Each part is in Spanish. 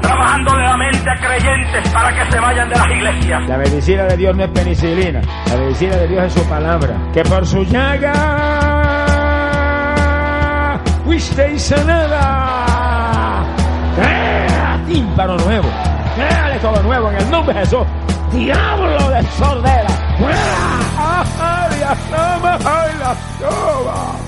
trabajándole la mente a creyentes para que se vayan de las iglesias. La medicina de Dios no es penicilina, la medicina de Dios es su palabra. Que por su llaga fuisteis sanada. ¡Crea tímpano nuevo! ¡Créale todo nuevo en el nombre de Jesús! ¡Diablo de sordera! ¡Fuera! ¡Ay, la toma! ¡Ay, la toma!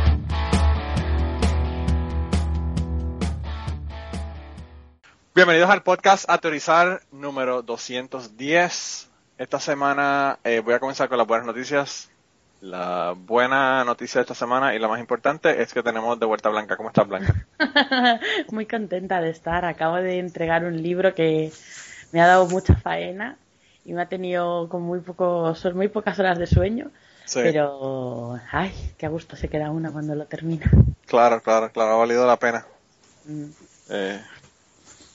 Bienvenidos al podcast Ateorizar número 210. Esta semana eh, voy a comenzar con las buenas noticias. La buena noticia de esta semana y la más importante es que tenemos de vuelta a Blanca. ¿Cómo estás, Blanca? Muy contenta de estar. Acabo de entregar un libro que me ha dado mucha faena y me ha tenido con muy poco, son muy pocas horas de sueño. Sí. Pero, ay, qué a gusto se queda una cuando lo termina. Claro, claro, claro, ha valido la pena. Mm. Eh,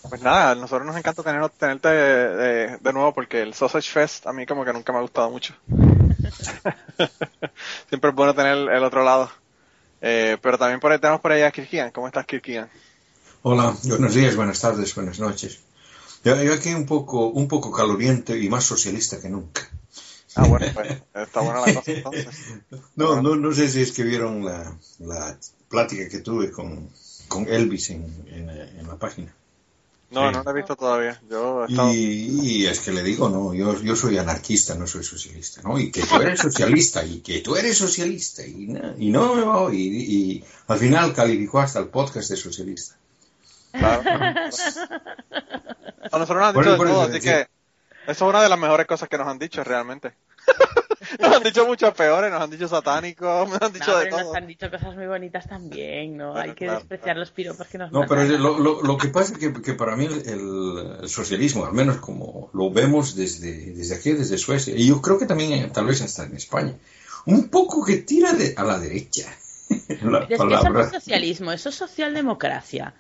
pues nada, a nosotros nos encanta tener, tenerte de, de nuevo porque el Sausage Fest a mí como que nunca me ha gustado mucho. Siempre es bueno tener el otro lado. Eh, pero también por ahí tenemos por ahí a Kirkian. ¿Cómo estás, Kirkian? Hola, buenos días, buenas tardes, buenas noches. Yo, yo aquí un poco, un poco caloriente y más socialista que nunca. Ah, bueno, pues está buena la cosa entonces. No, no, no sé si es que vieron la, la plática que tuve con, con Elvis en, en, en la página. No, no lo he visto todavía. Yo he estado... Y, y es que le digo, no, yo, yo soy anarquista, no soy socialista, ¿no? Y que tú eres socialista, y que tú eres socialista, y no, y no y, y al final calificó hasta el podcast de socialista. Claro. A nosotros nos han dicho de todo, así que eso es una de las mejores cosas que nos han dicho realmente. nos han dicho muchas peores, nos han dicho satánicos, nos han dicho No, de pero todo. nos han dicho cosas muy bonitas también, ¿no? Hay que claro, despreciar los piropos que nos No, pero lo, lo, lo que pasa es que, que para mí el, el socialismo, al menos como lo vemos desde, desde aquí, desde Suecia, y yo creo que también eh, tal vez hasta en España, un poco que tira de, a la derecha. La es que eso no es socialismo, eso es socialdemocracia.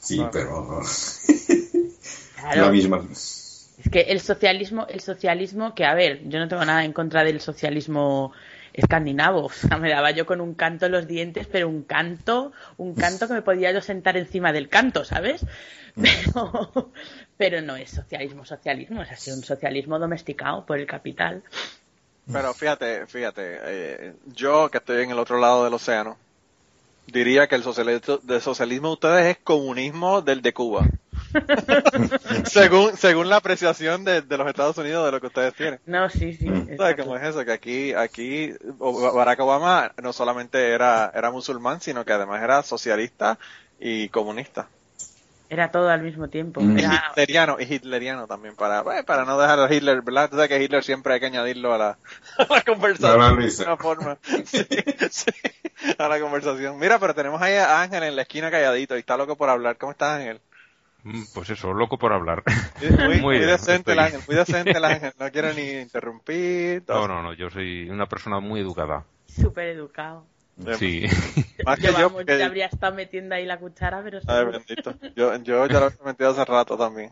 Sí, pero Claro. la misma. Es que el socialismo, el socialismo, que a ver, yo no tengo nada en contra del socialismo escandinavo. O sea, me daba yo con un canto en los dientes, pero un canto, un canto que me podía yo sentar encima del canto, ¿sabes? Pero, pero no es socialismo, socialismo, es así un socialismo domesticado por el capital. Pero fíjate, fíjate, eh, yo que estoy en el otro lado del océano, diría que el socialismo, de socialismo de ustedes es comunismo del de Cuba. según, según la apreciación de, de los Estados Unidos de lo que ustedes tienen. No, sí, sí. Mm. ¿Sabes cómo es eso? Que aquí, aquí Barack Obama no solamente era, era musulmán, sino que además era socialista y comunista. Era todo al mismo tiempo. Mm. Era- Hitleriano, y hitleriano también, para, bueno, para no dejar a Hitler, ¿verdad? Tú sabes que Hitler siempre hay que añadirlo a la, a la conversación. A la de alguna forma. Sí, sí, a la conversación. Mira, pero tenemos ahí a Ángel en la esquina calladito y está loco por hablar. ¿Cómo estás, Ángel? Mm, Pues eso, loco por hablar. Sí, Muy, Muy muy bien, decente el Ángel, muy decente el Ángel. No quiero ni interrumpir. No, no, no, yo soy una persona muy educada. súper educado. Sí. Más que Yo, yo, vamos, porque- ya habría estado metiendo ahí la cuchara, pero Ay, bendito. Yo, yo ya lo he metido hace rato también.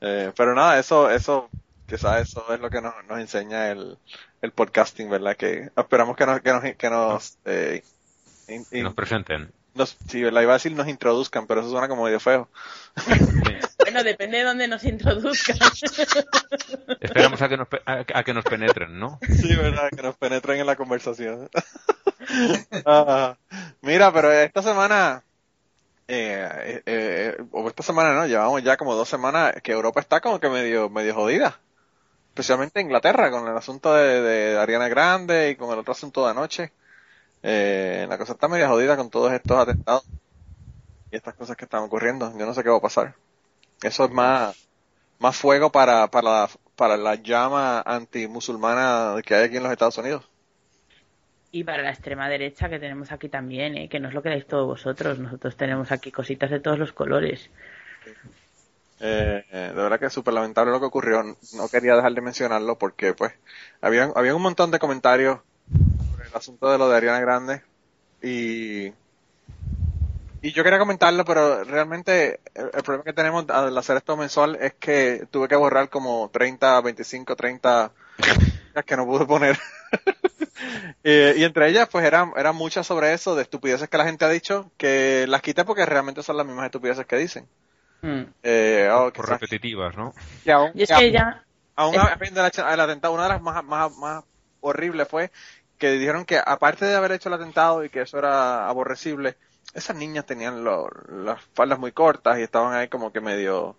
Eh, pero nada, eso, eso, quizás eso es lo que nos, nos enseña el, el podcasting, ¿verdad? Que esperamos que nos, que nos, que nos, eh, in- in- nos presenten. Nos- sí, ¿verdad? Iba a decir nos introduzcan, pero eso suena como medio feo. Bueno, depende de dónde nos introduzcan. Esperamos a que, nos, pe- a, a que nos penetren, ¿no? Sí, ¿verdad? Que nos penetren en la conversación. Ah, mira, pero esta semana, eh, eh, eh, o esta semana no, llevamos ya como dos semanas que Europa está como que medio, medio jodida. Especialmente Inglaterra, con el asunto de, de Ariana Grande y con el otro asunto de anoche. Eh, la cosa está medio jodida con todos estos atentados. y estas cosas que están ocurriendo. Yo no sé qué va a pasar. Eso es más, más fuego para, para, la, para la llama antimusulmana que hay aquí en los Estados Unidos. Y para la extrema derecha que tenemos aquí también, ¿eh? que no es lo que dais todos vosotros. Nosotros tenemos aquí cositas de todos los colores. Eh, de verdad que es súper lamentable lo que ocurrió. No quería dejar de mencionarlo porque, pues, había, había un montón de comentarios asunto de lo de Ariana Grande. Y, y yo quería comentarlo, pero realmente el, el problema que tenemos al hacer esto mensual es que tuve que borrar como 30, 25, 30 que no pude poner. Eh, y entre ellas, pues eran, eran muchas sobre eso, de estupideces que la gente ha dicho, que las quité porque realmente son las mismas estupideces que dicen. Mm. Eh, oh, Por repetitivas, ¿no? y aún, Y es que ya... aún es- habiendo el el atentado, una de las más, más, más horribles fue que dijeron que aparte de haber hecho el atentado y que eso era aborrecible, esas niñas tenían lo- las faldas muy cortas y estaban ahí como que medio,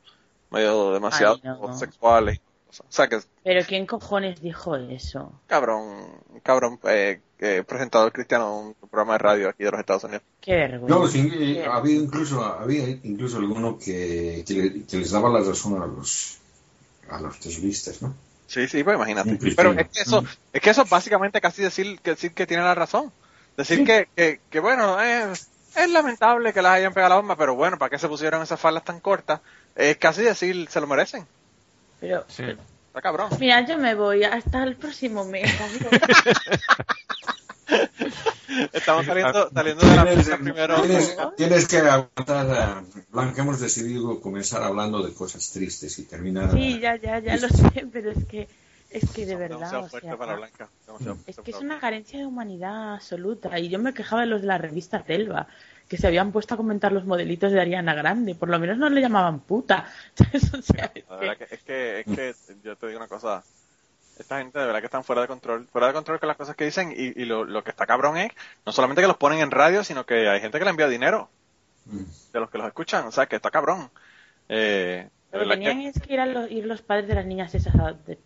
medio demasiado Ay, no. sexuales. O sea que Pero ¿quién cojones dijo eso? cabrón, cabrón eh, eh, presentador cristiano de un programa de radio aquí de los Estados Unidos. Qué vergüenza. No, sí, eh, había incluso, había incluso alguno que, que, que les daba la razón a los, a los terroristas, ¿no? Sí, sí, pues imagínate. Pero es que eso, es que eso es básicamente casi decir que decir que tiene la razón. Decir Sí. que, que, que bueno, es, es lamentable que las hayan pegado la bomba, pero bueno, ¿para qué se pusieron esas faldas tan cortas? Es casi decir, se lo merecen. Pero, Sí. Está cabrón. mira, yo me voy hasta el próximo mes. Estamos saliendo, saliendo de la pista primero. tienes- tienes que aguantar, Blanca, hemos decidido comenzar hablando de cosas tristes y terminar... Sí, ya, ya, ya lo sé, pero es que, es que de verdad, Demasiado o fuerte sea, para Blanca. demasiado es que es una carencia de humanidad absoluta. Y yo me quejaba de los de la revista Telva, que se habían puesto a comentar los modelitos de Ariana Grande. Por lo menos no le llamaban puta. O sea, es La que- verdad que, es que, es que yo te digo una cosa, esta gente de verdad que están fuera de control, fuera de control con las cosas que dicen y, y lo, lo que está cabrón es no solamente que los ponen en radio, sino que hay gente que le envía dinero Mm. de los que los escuchan, o sea que está cabrón. Eh, Lo que verdad que- tenían es que ir, a los, ir los padres de las niñas esas a de-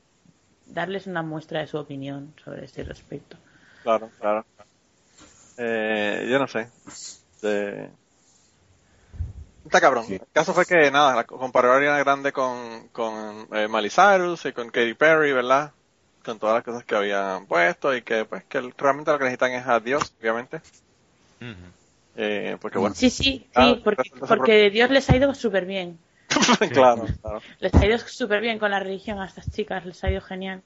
darles una muestra de su opinión sobre este respecto. Claro, claro. Eh, yo no sé. Eh, Está cabrón. Sí. El caso fue que, nada, comparó a Ariana Grande con, con eh, Miley Cyrus y con Katy Perry, ¿verdad? Con todas las cosas que habían puesto y que, pues, que realmente lo que necesitan es a Dios, obviamente. Ujú. Eh, porque, bueno, Sí, sí, Ah, sí, porque, porque Dios les ha ido súper bien. claro, claro. Les ha ido súper bien con la religión a estas chicas, les ha ido genial.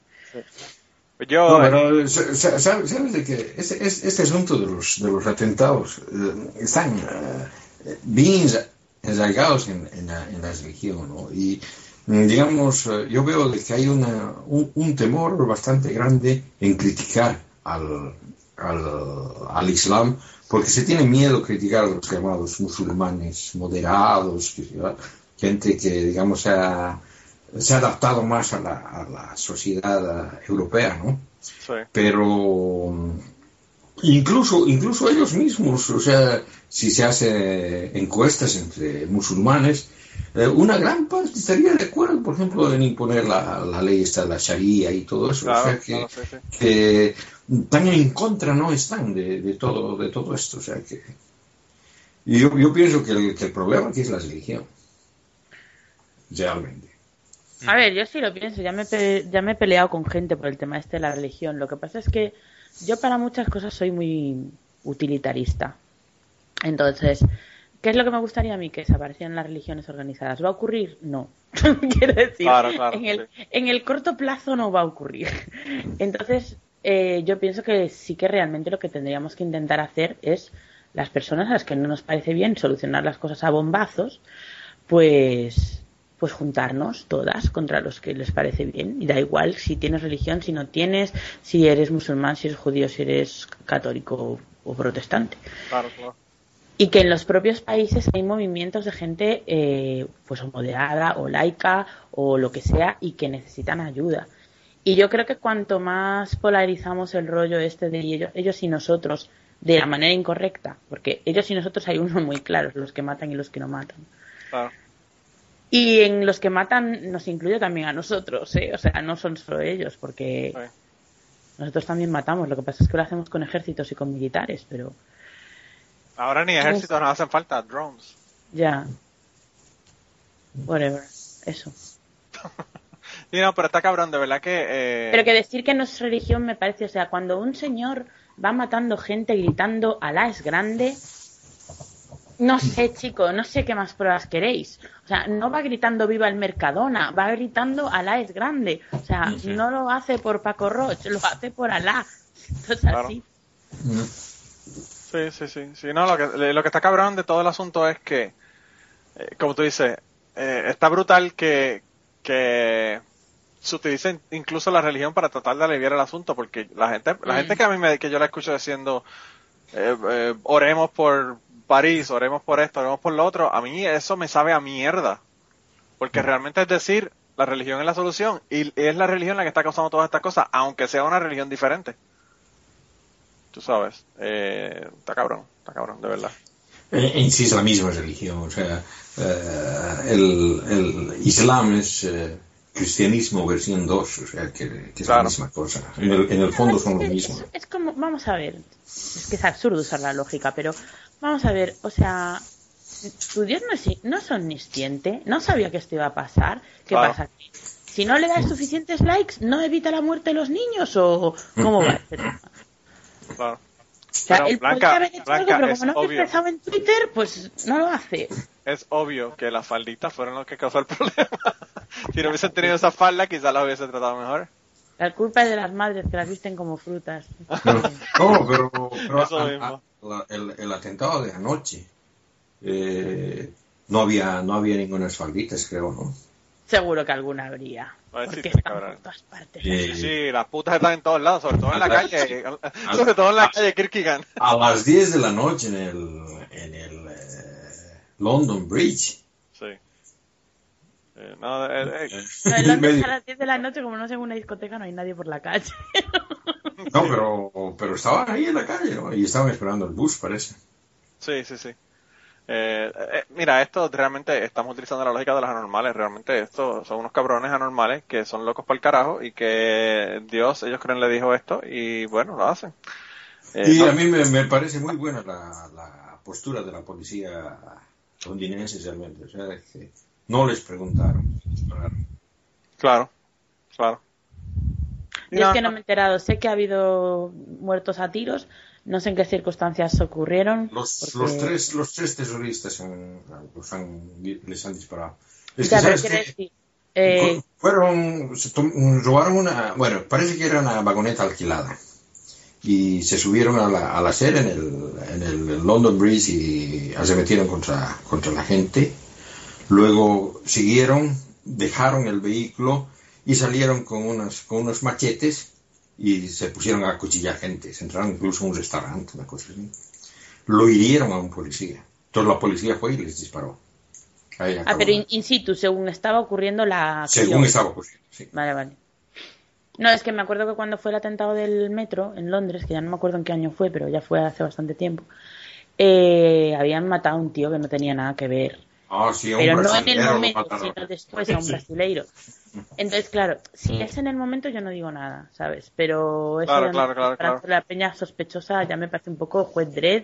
Pues yo, No, pero sa- sa- sabes, sabes de que este, este- asunto de los, de los atentados eh, están eh, bien enraigados en, en la, en la religión, ¿no? Y digamos, eh, yo veo de que hay una, un, un temor bastante grande en criticar al, al, al Islam, porque se tiene miedo criticar a los llamados musulmanes moderados, gente que, digamos, se ha, se ha adaptado más a la, a la sociedad eh, europea, ¿no? sí. pero mm, incluso incluso ellos mismos o sea si se hace encuestas entre musulmanes eh, una gran parte estaría de acuerdo por ejemplo en imponer la, la ley esta de la sharia y todo eso Claro, o sea que, claro, sí, sí. que tan en contra no están de, de todo de todo esto o sea que y yo, yo pienso que el, que el problema aquí es la religión realmente A ver, yo sí lo pienso, ya me, pe- ya me he peleado con gente por el tema este de la religión. Lo que pasa es que yo para muchas cosas soy muy utilitarista. Entonces, ¿qué es lo que me gustaría a mí? Que desaparecieran las religiones organizadas. ¿Va a ocurrir? No. Quiero decir, Claro, claro, en, el, sí. en el corto plazo no va a ocurrir. Entonces, eh, yo pienso que sí que realmente lo que tendríamos que intentar hacer es las personas a las que no nos parece bien solucionar las cosas a bombazos, pues pues juntarnos todas contra los que les parece bien y da igual si tienes religión, si no tienes, si eres musulmán, si eres judío, si eres católico o, o protestante. Claro, claro. Y que en los propios países hay movimientos de gente eh, pues o moderada o laica o lo que sea y que necesitan ayuda. Y yo creo que cuanto más polarizamos el rollo este de ellos, ellos y nosotros de la manera incorrecta, porque ellos y nosotros hay unos muy claros, los que matan y los que no matan. Y en los que matan nos incluye también a nosotros, ¿eh? O sea, no son solo ellos, porque Sí. nosotros también matamos. Lo que pasa es que lo hacemos con ejércitos y con militares, pero Ahora ni ejércitos nos hacen falta, drones. Ya. Whatever. Eso. Sí, no, pero está cabrón, de verdad que... eh, Pero que decir que no es religión me parece, o sea, cuando un señor va matando gente gritando Alá es grande, no sé, chico, no sé qué más pruebas queréis. O sea, no va gritando viva el Mercadona, va gritando Alá es grande. O sea, no lo hace por Paco Roche, lo hace por Alá. Entonces, Claro. así. Sí, sí, sí. sí no, lo, que, lo que está cabrón de todo el asunto es que, eh, como tú dices, eh, está brutal que, que se utilice incluso la religión para tratar de aliviar el asunto, porque la gente, la Mm. gente que a mí me, que yo la escucho diciendo, eh, oremos por París, oremos por esto, oremos por lo otro, a mí eso me sabe a mierda. Porque realmente es decir, la religión es la solución y es la religión la que está causando todas estas cosas, aunque sea una religión diferente. Tú sabes, eh, está cabrón, está cabrón, de verdad. Eh, En sí es la misma religión, o sea, eh, el, el Islam es eh, cristianismo versión 2, o sea, que, que es Claro. la misma cosa. En el, en el fondo son lo mismo. Es, es como, vamos a ver, es que es absurdo usar la lógica, pero vamos a ver, o sea, tu Dios no es, no es omnisciente, no sabía que esto iba a pasar, ¿qué Claro. pasa aquí? Si no le das suficientes likes, ¿no evita la muerte de los niños o cómo va este tema? Claro. O sea, Pero, él Blanca, podría haber hecho Blanca, algo, pero como no ha obvio. expresado en Twitter, pues no lo hace. Es obvio que las falditas fueron los que causó el problema. si no hubiesen tenido esa falda, quizás las hubiese tratado mejor. La culpa es de las madres que las visten como frutas. Pero, no, pero, pero Eso a- mismo. a- la- el, el atentado de anoche, eh, no había no había ninguna falditas, creo, ¿no? Seguro que alguna habría. Si Porque están por todas partes. Eh, Sí, sí, las putas están en todos lados, sobre todo en la Al- calle. Sobre todo en la calle Kirkigan. A las 10 de la noche en el, en el eh, London Bridge. Sí. Eh, no, eh, eh, en En Londres medio- a las 10 de la noche, como no sé en una discoteca, no hay nadie por la calle. No, pero, pero estaban ahí en la calle, ¿no? Y estaban esperando el bus, parece. Sí, sí, sí. Eh, eh, mira, esto realmente estamos utilizando la lógica de los anormales. Realmente estos son unos cabrones anormales que son locos para el carajo y que Dios, ellos creen, le dijo esto y bueno, lo hacen. Eh, Y no- a mí me, me parece muy buena la, la postura de la policía londinense realmente. O sea, que no les preguntaron. Claro, claro. Yo es que no me he enterado. Sé que ha habido muertos a tiros. No sé en qué circunstancias ocurrieron. Los, porque- los tres los tres terroristas los han- les han disparado. Es Ya, ¿sabes eh, Fueron, robaron una, bueno, parece que era una vagoneta alquilada. Y se subieron a la, a la acera en el, en el London Bridge y se metieron contra, contra la gente. Luego siguieron, dejaron el vehículo y salieron con, unos con unos machetes y se pusieron a acuchillar gente. Se entraron incluso a un restaurante, una cosa así. Lo hirieron a un policía. Entonces la policía fue y les disparó. Ahí ah, pero in, in situ, según estaba ocurriendo la. Según estaba ocurriendo, sí. Vale, vale. No, es que me acuerdo que cuando fue el atentado del metro en Londres, que ya no me acuerdo en qué año fue, pero ya fue hace bastante tiempo, eh, habían matado a un tío que no tenía nada que ver. Ah, sí, Pero no en el momento, sino después a un brasileiro. Entonces, claro, si es en el momento yo no digo nada, ¿sabes? Pero eso Claro, de claro, la peña sospechosa ya me parece un poco juez dread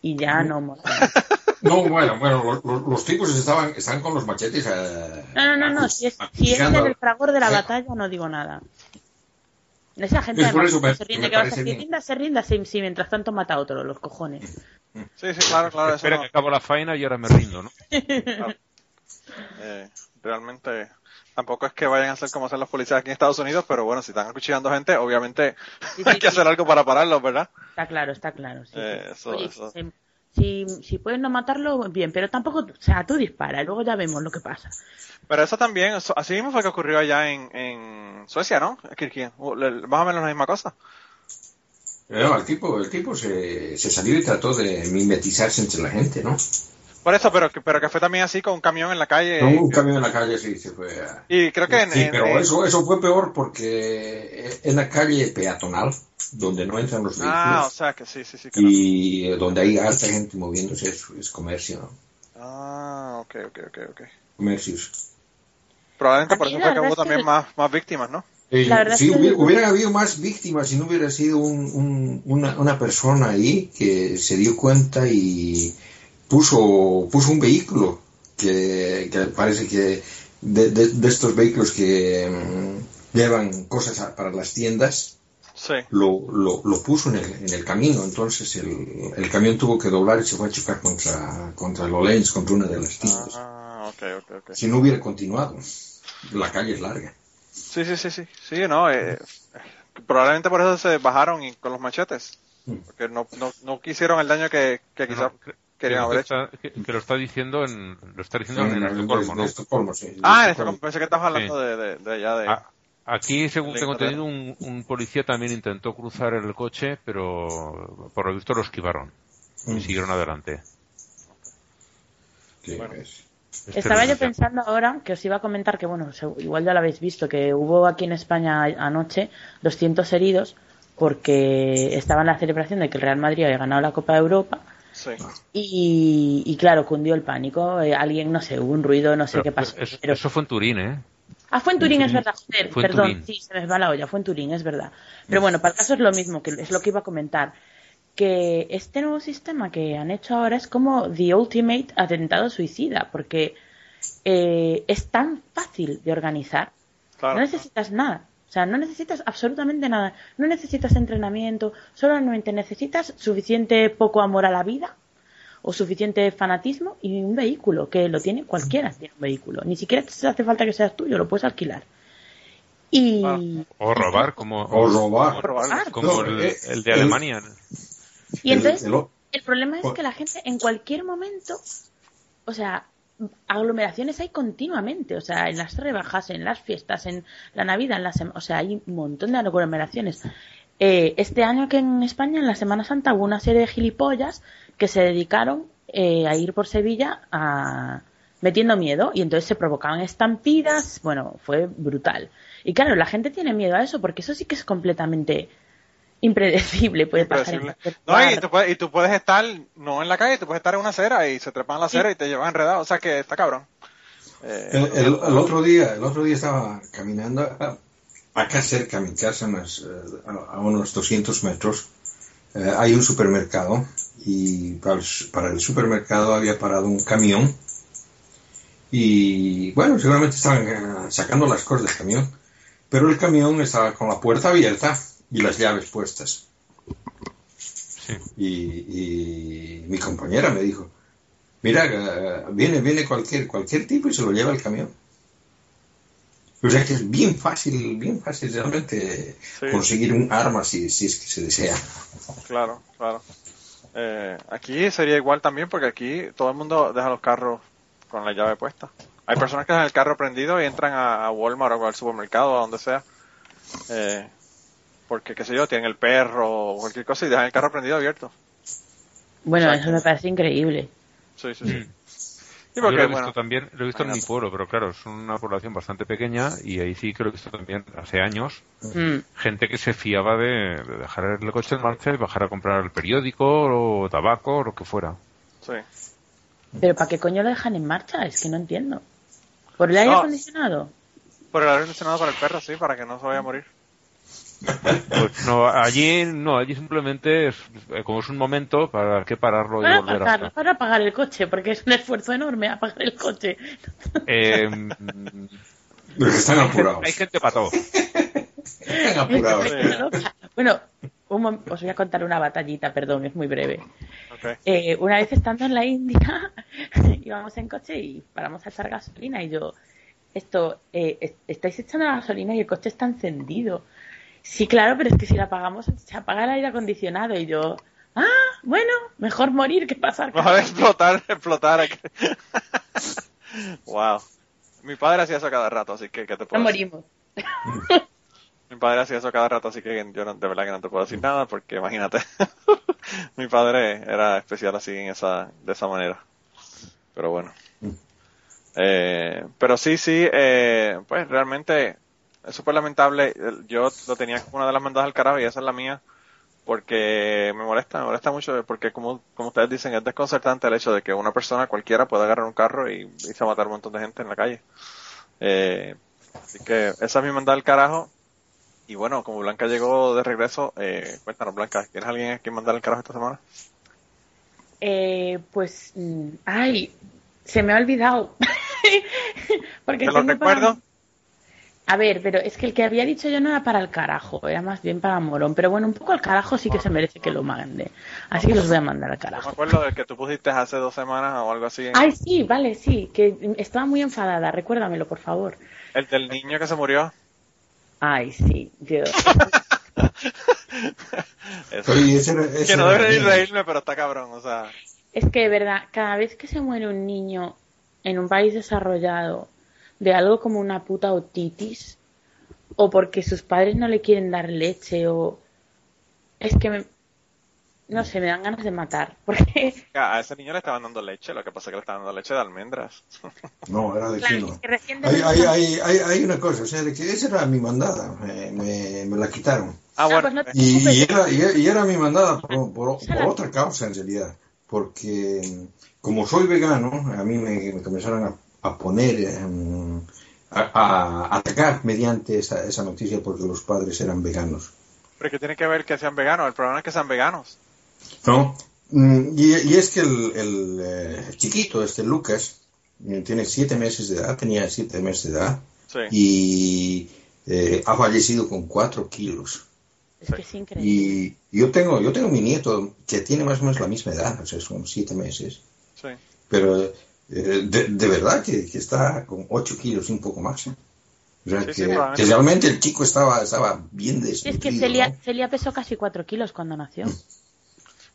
y ya no mola. No, bueno, bueno, los, los- tipos estaban, estaban con los machetes. eh, No, no, no, no, si es, si es en el fragor de la batalla no digo nada. Esa gente además, eso se rinde, que vas a decir, rinda, se rinda, sí, sí, mientras tanto mata a otro, los cojones. Sí, sí, claro, claro. Espera no- que acabo la faena y ahora me rindo, ¿no? eh, realmente tampoco es que vayan a hacer como hacen los policías aquí en Estados Unidos, pero bueno, si están acuchillando gente, obviamente Sí, hay sí, que sí. hacer algo para pararlos, ¿verdad? Está claro, está claro. sí, sí. Eh, eso- Oye, eso. Si, si puedes no matarlo, bien, pero tampoco, o sea, tú dispara, luego ya vemos lo que pasa. Pero eso también, eso- así mismo fue que ocurrió allá en, en Suecia, ¿no? Más o menos la misma cosa. eh, el tipo, el tipo se, se salió y trató de mimetizarse entre la gente, ¿no? Por eso, pero que, pero que fue también así con un camión en la calle. Con un camión en la calle, sí, se fue. a- Y creo que en, Sí, en- pero en- eso, eso fue peor porque en la calle peatonal, donde no entran los vehículos, Ah, o sea que sí, sí, sí. no. y donde hay harta gente moviéndose, es, es comercio, ¿no? Ah, ok, ok, ok, ok. Comercios. Probablemente A por eso fue que hubo es que también más, más víctimas, ¿no? Eh, La verdad si es que- hubiera, hubieran habido más víctimas si no hubiera sido un- un- una, una persona ahí que se dio cuenta y puso, puso un vehículo que, que parece que de, de- de estos vehículos que mm, llevan cosas a- para las tiendas, Sí. lo, lo, lo puso en el, en el camino. Entonces el, el camión tuvo que doblar y se fue a chocar contra, contra los lanes, contra una de las tiendas. Ah. Si no hubiera continuado, la calle es larga. Sí, sí, sí, sí. Sí, no. eh, probablemente por eso se bajaron y- con los machetes. Mm. Porque no, no, no quisieron el daño que, que quizás No, que- que lo está, que, que lo está diciendo en, lo está diciendo en, de- Estocolmo, de ¿no? Estocolmo, sí, de Ah, en Estocolmo. esto pensé que estabas hablando de, de, de allá de... Ah, Aquí, según tengo entendido, un, un policía también intentó cruzar el coche, pero por lo visto lo esquivaron y Mm. siguieron adelante. Sí, Bueno. es- Este Estaba no yo pensando ahora que os iba a comentar que, bueno, igual ya lo habéis visto, que hubo aquí en España anoche 200 heridos porque estaba en la celebración de que el Real Madrid había ganado la Copa de Europa Sí. y, y claro, cundió el pánico. Eh, alguien, no sé, hubo un ruido, no sé Pero qué pasó. eso, pero- eso fue en Turín, ¿eh? Ah, fue en Turín, en es verdad, joder, Fue en perdón, Turín. sí, se me va la olla, fue en Turín, es verdad. Pero bueno, para el caso es lo mismo, que es lo que iba a comentar, que este nuevo sistema que han hecho ahora es como The Ultimate Atentado Suicida, porque eh, es tan fácil de organizar, Claro. no necesitas nada, o sea, no necesitas absolutamente nada, no necesitas entrenamiento, solamente necesitas suficiente poco amor a la vida o suficiente fanatismo y un vehículo, que lo tiene cualquiera, tiene un vehículo. Ni siquiera te hace falta que seas tuyo, lo puedes alquilar. Y, Ah. O robar, como, O robar. Robar. como No, el, el de el- Alemania. y entonces El- el- problema es que la gente en cualquier momento, o sea, aglomeraciones hay continuamente, o sea, en las rebajas, en las fiestas, en la Navidad, en la o sea, hay un montón de aglomeraciones. Eh, este año que en España, en la Semana Santa, hubo una serie de gilipollas que se dedicaron eh, a ir por Sevilla a metiendo miedo y entonces se provocaban estampidas, bueno, fue brutal. Y claro, la gente tiene miedo a eso porque eso sí que es completamente impredecible, puede pasar Impredecible. cualquier No, y tú, puedes, y tú puedes estar, no en la calle, tú puedes estar en una acera y se trepan a la acera y te llevan enredado. O sea que está cabrón. Eh, El, el- el otro día, el otro día estaba caminando a- acá cerca de mi casa, unas, eh, a, a unos 200 metros. eh, hay un supermercado y para el, para el supermercado había parado un camión y bueno, seguramente estaban eh, sacando las cosas del camión, pero el camión estaba con la puerta abierta y las llaves puestas. Sí. Y, y mi compañera me dijo, mira, eh, viene, viene cualquier, cualquier tipo y se lo lleva el camión. O sea que es bien fácil, bien fácil realmente Sí. conseguir un arma si, si es que se desea. Claro, claro. Eh, aquí sería igual también porque aquí todo el mundo deja los carros con la llave puesta. Hay personas que dejan el carro prendido y entran a, a Walmart o al supermercado o a donde sea. Eh, porque, qué sé yo, tienen el perro o cualquier cosa y dejan el carro prendido abierto. Bueno, Exacto. eso me parece increíble. Sí, sí, sí. Y Yo lo porque, he visto bueno, también, lo he visto en mi pueblo, pero claro, es una población bastante pequeña y ahí sí que lo he visto también hace años. Mm. Gente que se fiaba de, de dejar el coche en marcha y bajar a comprar el periódico o tabaco o lo que fuera. sí. Pero ¿para qué coño lo dejan en marcha? Es que no entiendo. ¿Por el aire No. acondicionado? Por el aire acondicionado para el perro, sí, para que no se vaya a morir. Pues no, allí no, allí simplemente es eh, como es un momento para que pararlo y volver apagar, a... para apagar el coche, porque es un esfuerzo enorme apagar el coche. Eh, están hay, gente, apurados. hay gente para todo. Están apurados. Bueno, un os voy a contar una batallita, perdón, es muy breve. Eh, una vez estando en la India, íbamos en coche y paramos a echar gasolina y yo, esto, eh, es- estáis echando la gasolina y el coche está encendido. Sí, claro, pero es que si la apagamos, se apaga el aire acondicionado y yo, ah, bueno, mejor morir que pasar. Mejor explotar, explotar. wow. Mi padre hacía eso cada rato, así que, ¿qué te No puedo decir? morimos. Mi padre hacía eso cada rato, así que yo no- de verdad que no te puedo decir nada, porque imagínate. Mi padre era especial así en esa, de esa manera. Pero bueno. Eh, pero sí, sí, eh, pues realmente es súper lamentable. Yo lo tenía como una de las mandadas al carajo y esa es la mía. Porque me molesta, me molesta mucho, porque como, como ustedes dicen, es desconcertante el hecho de que una persona cualquiera pueda agarrar un carro y irse a matar a un montón de gente en la calle. Eh, así que esa es mi mandada al carajo. Y bueno, como Blanca llegó de regreso, eh, cuéntanos Blanca, ¿tienes alguien a quien mandar el carajo esta semana? Eh, pues, mm, ay, se me ha olvidado. Porque ¿Te lo para- recuerdo? A ver, pero es que el que había dicho yo no era para el carajo, era más bien para Morón. Pero bueno, un poco al carajo sí que se merece que lo mande. Así que los voy a mandar al Yo me carajo. acuerdo del que tú pusiste hace dos semanas o algo así. Ay, sí, vale, sí, que estaba muy enfadada. Recuérdamelo, por favor. El del niño que se murió. Ay, sí, Dios. Eso. Oye, ese era- ese Que no debería niño. reírme, pero está cabrón, o sea. Es que de verdad, cada vez que se muere un niño en un país desarrollado de algo como una puta otitis, o porque sus padres no le quieren dar leche, o es que me... no sé, me dan ganas de matar, porque A ese niño le estaban dando leche, lo que pasa es que le estaban dando leche de almendras. No, era de Claro, es que Hay, hay, hay, hay, hay una cosa, o sea, de que esa era mi mandada, me, me, me la quitaron. Ah, Ah, bueno. pues no Y, era, y, y era mi mandada por, por- Esa por la- otra causa en realidad, porque como soy vegano, a mí me, me comenzaron a, a poner, em, a, a atacar mediante esa, esa noticia porque los padres eran veganos. Pero que tiene que ver que sean veganos. El problema es que sean veganos. ¿no? Mm, Y, y es que el, el, eh, chiquito, este Lucas, eh, tiene siete meses de edad, tenía siete meses de edad, Sí. y eh, ha fallecido con cuatro kilos. Es que es increíble. Y yo tengo, yo tengo mi nieto que tiene más o menos la misma edad, o sea, son siete meses, Sí. pero eh, de, de verdad que, que está con ocho kilos y un poco más. ¿eh? O sea, Sí, que, sí, probablemente. que realmente el chico estaba, estaba bien Sí, desnutrido. es que Celia, ¿no? Celia pesó casi 4 kilos cuando nació.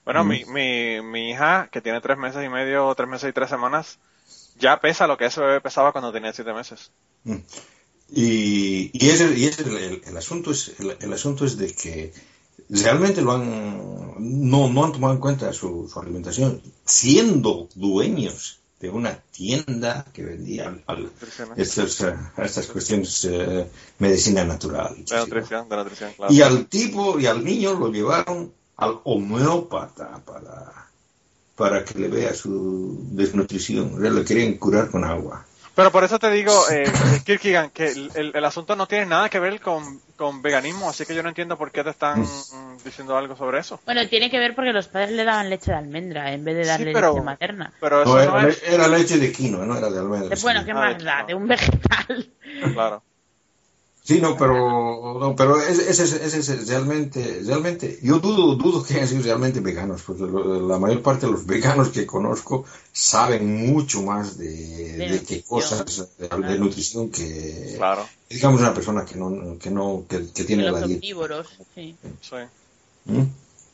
Bueno, Mm. mi, mi, mi hija, que tiene tres meses y medio, tres meses y tres semanas, ya pesa lo que ese bebé pesaba cuando tenía siete meses. Mm. Y, y ese, y ese el, el- el asunto es el, el asunto es de que realmente lo han no, no han tomado en cuenta su, su alimentación siendo dueños de una tienda que vendía al- al- Nutriciones. estas, eh, cuestiones eh, medicina natural nutrición, claro. y al tipo y al niño lo llevaron al homeópata para, para que le vea su desnutrición. Le querían curar con agua. Pero por eso te digo, eh, Kierkegaard, que el, el- el asunto no tiene nada que ver con, con veganismo, así que yo no entiendo por qué te están mm, diciendo algo sobre eso. Bueno, tiene que ver porque los padres le daban leche de almendra en vez de darle Sí, pero- leche materna. Pero eso No, no, era, es... era leche de quinoa, no era de almendras. Bueno, sí. ¿qué Ah, más de- da? no. De un vegetal. Claro. Sí, no, pero, no, pero ese, ese, ese es realmente, realmente, yo dudo, dudo que hayan sido realmente veganos, porque lo- la mayor parte de los veganos que conozco saben mucho más de, de qué nutrición. cosas, de, de nutrición que, Claro, digamos, una persona que no, que no, que, que tiene los la dieta. omnívoros, sí. sí. ¿Mm?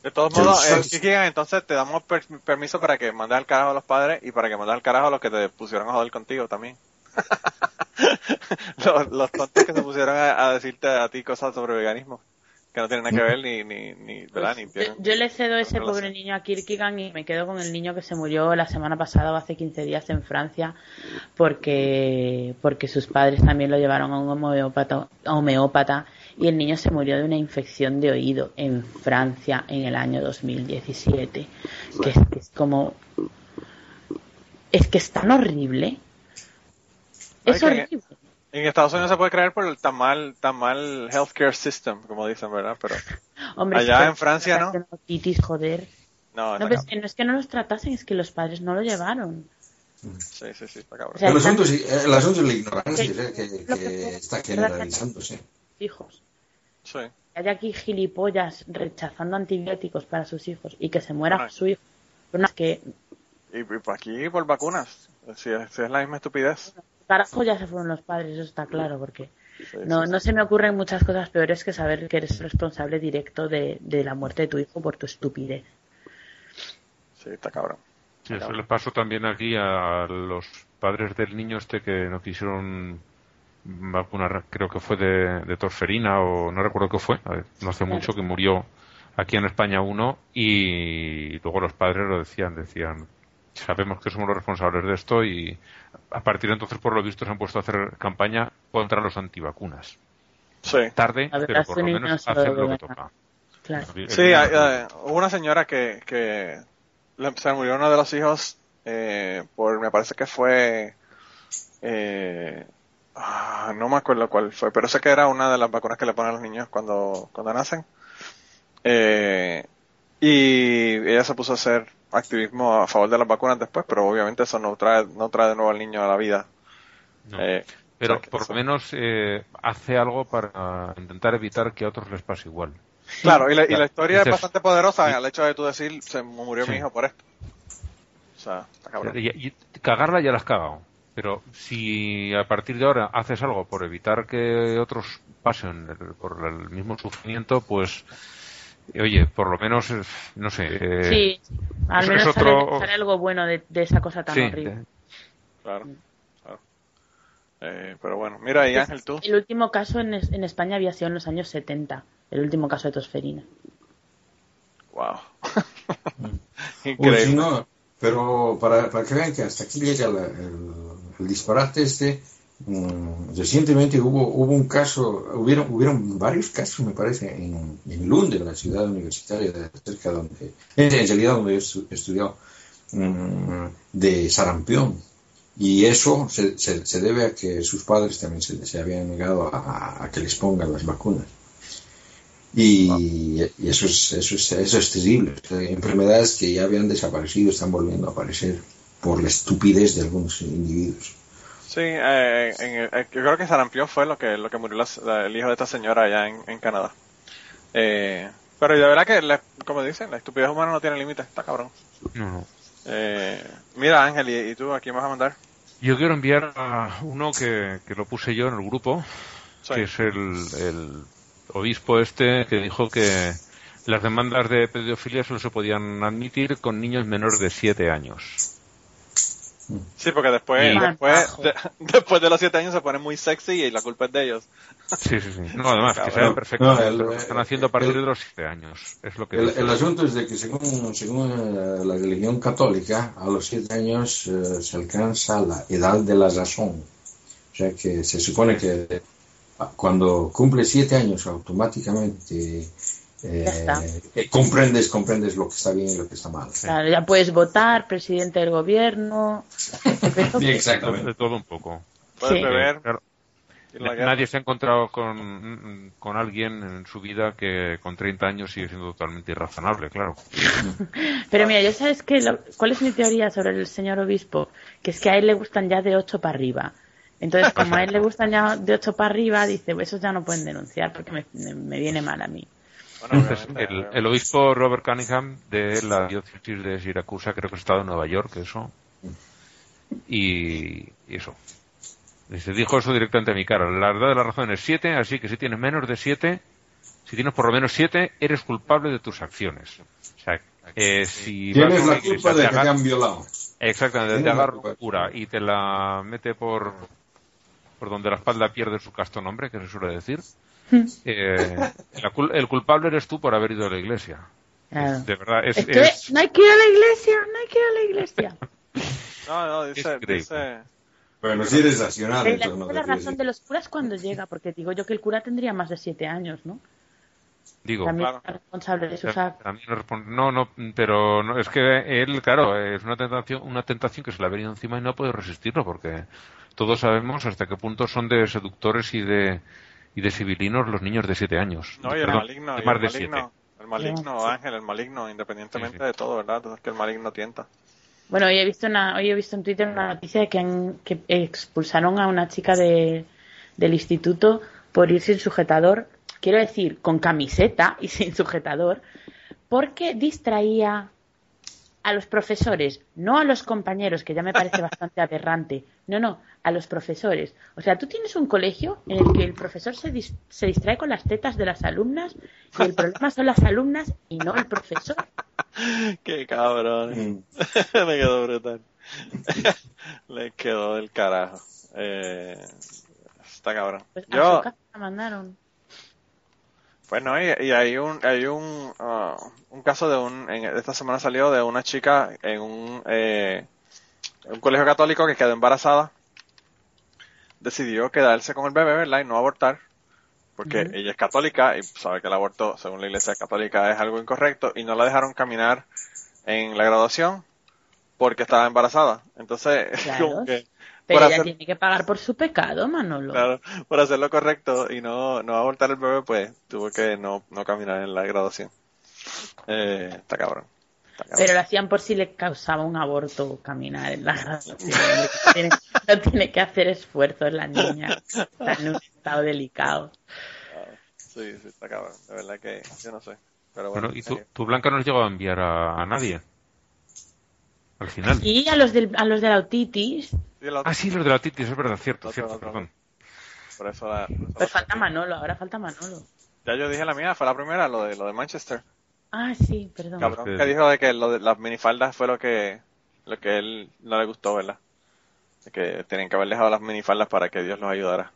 De todos modos, eh, Kierkegaard, entonces te damos per- permiso para que mandes al carajo a los padres y para que mandes al carajo a los que te pusieron a joder contigo también. los, los tontos que se pusieron a, a decirte a ti cosas sobre veganismo que no tienen nada que ver ni, ni, ni, ¿verdad? Ni Pues, yo, le cedo ese pobre niño a Kierkegaard y me quedo con el niño que se murió la semana pasada o hace 15 días en Francia porque, porque sus padres también lo llevaron a un homeópata, homeópata y el niño se murió de una infección de oído en Francia en el año 2017. Que es, que es como... Es que es tan horrible. Es que- horrible. En Estados Unidos se puede creer por el tan mal, tan mal healthcare system, como dicen, ¿verdad? Pero Hombre, allá que en Francia, ¿no? joder. no, No, está pero es cabrón. que no es que no los tratasen, es que los padres no lo llevaron. Sí, sí, sí, está cabrón. O sea, El asunto, es, el asunto es la ignorancia Sí. sea, que, Lo que que- está que- generalizándose. hijos. Sí. Hay aquí gilipollas rechazando antibióticos para sus hijos y que se muera Ay. su hijo. Es que Y, y por aquí por vacunas, si es, si es la misma estupidez. Carajo ya se fueron los padres, eso está claro, porque no, no se me ocurren muchas cosas peores que saber que eres responsable directo de, de la muerte de tu hijo por tu estupidez. sí, está cabrón. Eso le pasó también aquí a los padres del niño este que no quisieron vacunar, creo que fue de, de torferina o no recuerdo qué fue, a ver, no hace mucho que murió aquí en España uno y luego los padres lo decían, decían, sabemos que somos los responsables de esto y a partir de entonces por lo visto se han puesto a hacer campaña contra los antivacunas. Sí. Tarde, pero por lo menos hacen lo que toca. Claro. Sí, hay- hay- hubo una señora que, que le- se murió uno de los hijos eh, por, me parece que fue, eh, ah, no me acuerdo cuál fue, pero sé que era una de las vacunas que le ponen a los niños cuando, cuando nacen. Eh, Y ella se puso a hacer activismo a favor de las vacunas después, pero obviamente eso no trae, no trae de nuevo al niño a la vida. No. Eh, Pero o sea, que por lo menos eh, hace algo para intentar evitar que a otros les pase igual. Claro, y la, y la historia es bastante poderosa al hecho de tú decir, se murió mi hijo por esto. O sea, está cabrón. Y, y cagarla ya la has cagado. Pero si a partir de ahora haces algo por evitar que otros pasen el- por el mismo sufrimiento, pues, oye, por lo menos, eh, no sé. eh, Sí, al menos es sale, otro- sale algo bueno de, de esa cosa tan sí, horrible. Claro, claro. Eh, pero bueno, mira, y Ángel, tú. El último caso en, es- en España había sido en los años 70, el último caso de tosferina. Wow. Uy, Increíble. sí, no, pero para, para que vean que hasta aquí llega la- el, el disparate este, mm, recientemente hubo, hubo un caso, hubieron, hubieron varios casos, me parece, en, en Lund, en la ciudad universitaria de cerca donde, en, realidad donde yo he estudiado, mm, de sarampión. Y eso se, debe a que sus padres también se, habían negado a, que les pongan las vacunas. Y, eso, es, eso, es, eso es terrible. Enfermedades que ya habían desaparecido están volviendo a aparecer por la estupidez de algunos individuos. Sí, eh, en eh, yo creo que sarampión fue lo que lo que murió la- el hijo de esta señora allá en, en Canadá. Eh, pero de verdad que, la- como dicen, la estupidez humana no tiene límites, está cabrón. no, no. Eh, mira, Ángel, ¿y, y tú a quién vas a mandar? Yo quiero enviar a uno que, que lo puse yo en el grupo, que es el, el obispo este que dijo que las demandas de pedofilia solo se podían admitir con niños menores de 7 años. Sí, porque después, Y- después, de, después de los siete años se ponen muy sexy y la culpa es de ellos. Sí, sí, sí. No, además, que saben perfectamente No, el- lo que están haciendo a partir el- de los 7 años. Es lo que El, asunto es de que según, según eh, la religión católica, a los siete años eh, se alcanza la edad de la razón. O sea que se supone que cuando cumple siete años automáticamente eh, Ya está. eh, comprendes, comprendes lo que está bien y lo que está mal. Claro, ya puedes votar, presidente del gobierno. Sí, de exactamente. todo un poco. Puedes Sí. beber, Claro, nadie se ha encontrado con, con alguien en su vida que con 30 años sigue siendo totalmente irrazonable, claro. Pero mira, ya sabes que lo- cuál es mi teoría sobre el señor obispo, que es que a él le gustan ya de 8 para arriba. Entonces, como a él le gustan ya de 8 para arriba, dice, esos ya no pueden denunciar porque me, me- me viene mal a mí. Bueno, el, el obispo Robert Cunningham de la diócesis de Siracusa, creo que estaba en Nueva York, eso. Y, y eso. Y se dijo eso directamente a mi cara. La verdad de la razón es 7, así que si tienes menos de 7, si tienes por lo menos 7, eres culpable de tus acciones. O sea, eh, si vas a Tienes la culpa de que te han violado. Exactamente, te agarra un cura y te la mete por, por donde la espalda pierde su casto nombre, que se suele decir. Eh, el culpable eres tú por haber ido a la iglesia. Claro. De verdad, es, Es que es- no hay que ir a la iglesia, no hay que ir a la iglesia. No, no, dice, increíble. dice, Bueno, si eres racional, Eh, la, no la razón de los curas cuando llega, porque digo yo que el cura tendría más de 7 años, ¿no? digo, También claro. es responsable de sus actos. también no no, no, pero no, es que él, claro, es una tentación, una tentación que se le ha venido encima y no puede resistirlo porque todos sabemos hasta qué punto son de seductores y de y de civilinos los niños de 7 años. no, y el Perdón, maligno, de y más el de 7. maligno, el maligno, Ángel, el maligno, independientemente Sí, sí. de todo, ¿verdad? Entonces que el maligno tienta. Bueno, hoy he visto una, hoy he visto en Twitter una noticia de que, han- que expulsaron a una chica de, del instituto por ir sin sujetador, quiero decir, con camiseta y sin sujetador, porque distraía a los profesores, no a los compañeros, que ya me parece bastante aberrante, no, no, a los profesores. O sea, tú tienes un colegio en el que el profesor se, dis- se distrae con las tetas de las alumnas y el problema son las alumnas y no el profesor. Qué cabrón. Mm. Me quedó brutal. Le quedó del carajo. Eh, está cabrón. Pues a Yo, su casa la mandaron. Pues no, y, y hay un, hay un, ah, un caso de un, en, esta semana salió de una chica en un, eh, un colegio católico que quedó embarazada. Decidió quedarse con el bebé, ¿verdad? Y no abortar. Porque ella es católica y sabe que el aborto, según la iglesia católica, es algo incorrecto. Y no la dejaron caminar en la graduación porque estaba embarazada. Entonces, Claro. como que, Pero ella hacer- tiene que pagar por su pecado, Manolo. Claro, por hacer lo correcto y no, no abortar el bebé, pues tuvo que no, no caminar en la graduación. Eh, está cabrón. está cabrón. Pero lo hacían por si le causaba un aborto caminar en la grabación. No tiene, no tiene que hacer esfuerzos la niña. Está en un estado delicado. Sí, sí, está cabrón. De verdad que yo no sé. Pero bueno, Bueno, y tú, eh, tú, Blanca, no has llegado a enviar a, a nadie. Al final. Y a los, del, a los de la otitis, sí, la otra- Ah, sí, los de la titis, es verdad, cierto, Otro, cierto, otro. perdón. por eso la- por eso pues la- falta Manolo, ahora falta Manolo. Ya yo dije la mía, fue la primera, lo de lo de Manchester. Ah, sí, perdón. Cabrón, que- que dijo de que lo de las minifaldas fue lo que lo que él no le gustó, ¿verdad? De que tenían que haber dejado las minifaldas para que Dios los ayudara.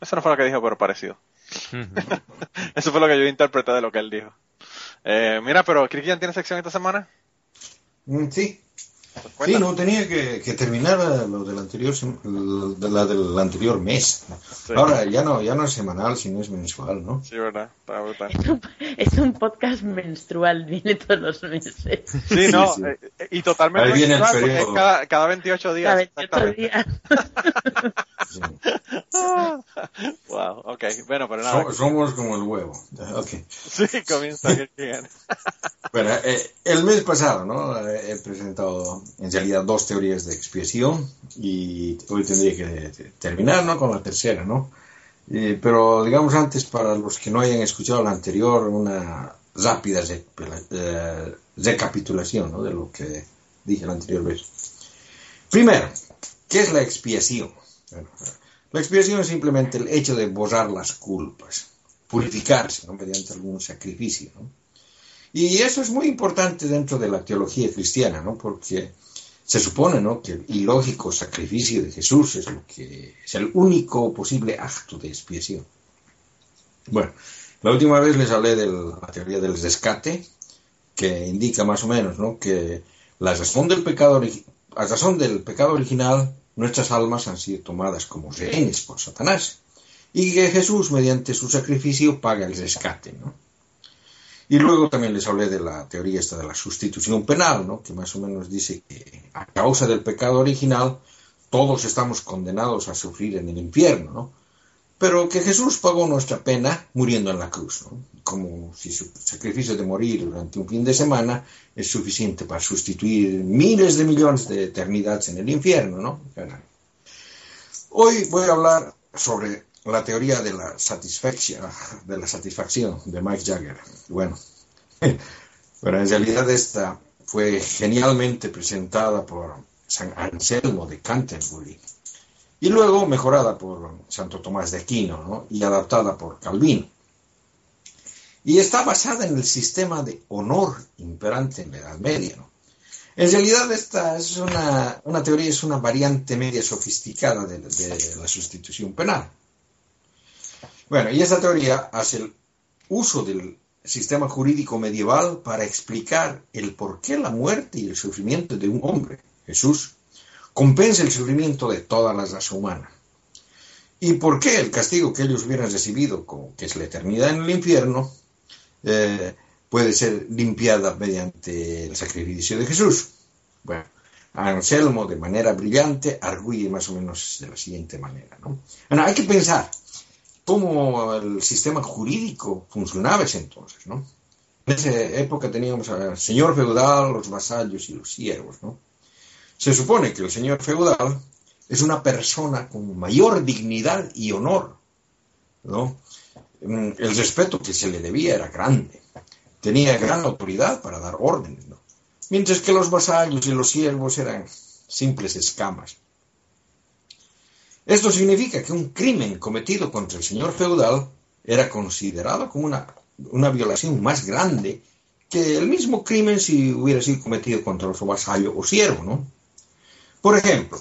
Eso no fue lo que dijo, pero parecido. Eso fue lo que yo interpreté de lo que él dijo. Eh, mira, pero Cristian tiene sección esta semana. Mm, Sí, Pues sí, no tenía que, que terminar lo del anterior, de la del anterior mes. Sí. Ahora ya no, ya no es semanal, sino es mensual, ¿no? Sí, verdad, está brutal. Es un, es un podcast menstrual, viene todos los meses. Sí, no, sí. eh, eh, y totalmente Ahí viene el mensual, porque periodo. es cada, cada 28 días. Cada 28 exactamente. días. Sí. Wow, ok, bueno, pero nada. So- somos como el huevo. Ok. Sí, comienza Cristian. Bueno, eh, el mes pasado, ¿no? He presentado en realidad dos teorías de expiación y hoy tendría que te- terminar, ¿no? Con la tercera, ¿no? Eh, pero digamos antes, para los que no hayan escuchado la anterior, una rápida eh, recapitulación. De lo que dije la anterior vez. Primero, ¿qué es la expiación? La expiación es simplemente el hecho de borrar las culpas, purificarse, ¿no? Mediante algún sacrificio. Y eso es muy importante dentro de la teología cristiana, ¿no? Porque se supone, ¿no? Que el ilógico sacrificio de Jesús es lo que es el único posible acto de expiación. Bueno, la última vez les hablé de la teoría del rescate, que indica más o menos, ¿no? Que la razón del pecado, a razón del pecado original, nuestras almas han sido tomadas como rehenes por Satanás, y que Jesús, mediante su sacrificio, paga el rescate, ¿no? Y luego también les hablé de la teoría esta de la sustitución penal, ¿no? que más o menos dice que a causa del pecado original todos estamos condenados a sufrir en el infierno, ¿no? Pero que Jesús pagó nuestra pena muriendo en la cruz, ¿no? Como si su sacrificio de morir durante un fin de semana es suficiente para sustituir miles de millones de eternidades en el infierno, ¿no? Hoy voy a hablar sobre la teoría de la satisfacción, de la satisfacción de Mike Jagger. Bueno, pero en realidad esta fue genialmente presentada por San Anselmo de Canterbury y luego mejorada por Santo Tomás de Aquino ¿no? y adaptada por Calvino. Y está basada en el sistema de honor imperante en la Edad Media. ¿no? En realidad esta es una, una teoría, es una variante media sofisticada de la sustitución penal. Bueno, y esta teoría hace el uso del sistema jurídico medieval para explicar el por qué la muerte y el sufrimiento de un hombre, Jesús, compensa el sufrimiento de toda la raza humana. Y por qué el castigo que ellos hubieran recibido, como que es la eternidad en el infierno, eh, puede ser limpiada mediante el sacrificio de Jesús. Bueno, Anselmo de manera brillante arguye más o menos de la siguiente manera. ¿no? Bueno, hay que pensar cómo el sistema jurídico funcionaba ese entonces, ¿no? En esa época teníamos al señor feudal, los vasallos y los siervos, ¿no? Se supone que el señor feudal es una persona con mayor dignidad y honor, ¿no? El respeto que se le debía era grande, tenía gran autoridad para dar órdenes, ¿no? Mientras que los vasallos y los siervos eran simples escamas. Esto significa que un crimen cometido contra el señor feudal era considerado como una, una violación más grande que el mismo crimen si hubiera sido cometido contra su vasallo o siervo, ¿no? Por ejemplo,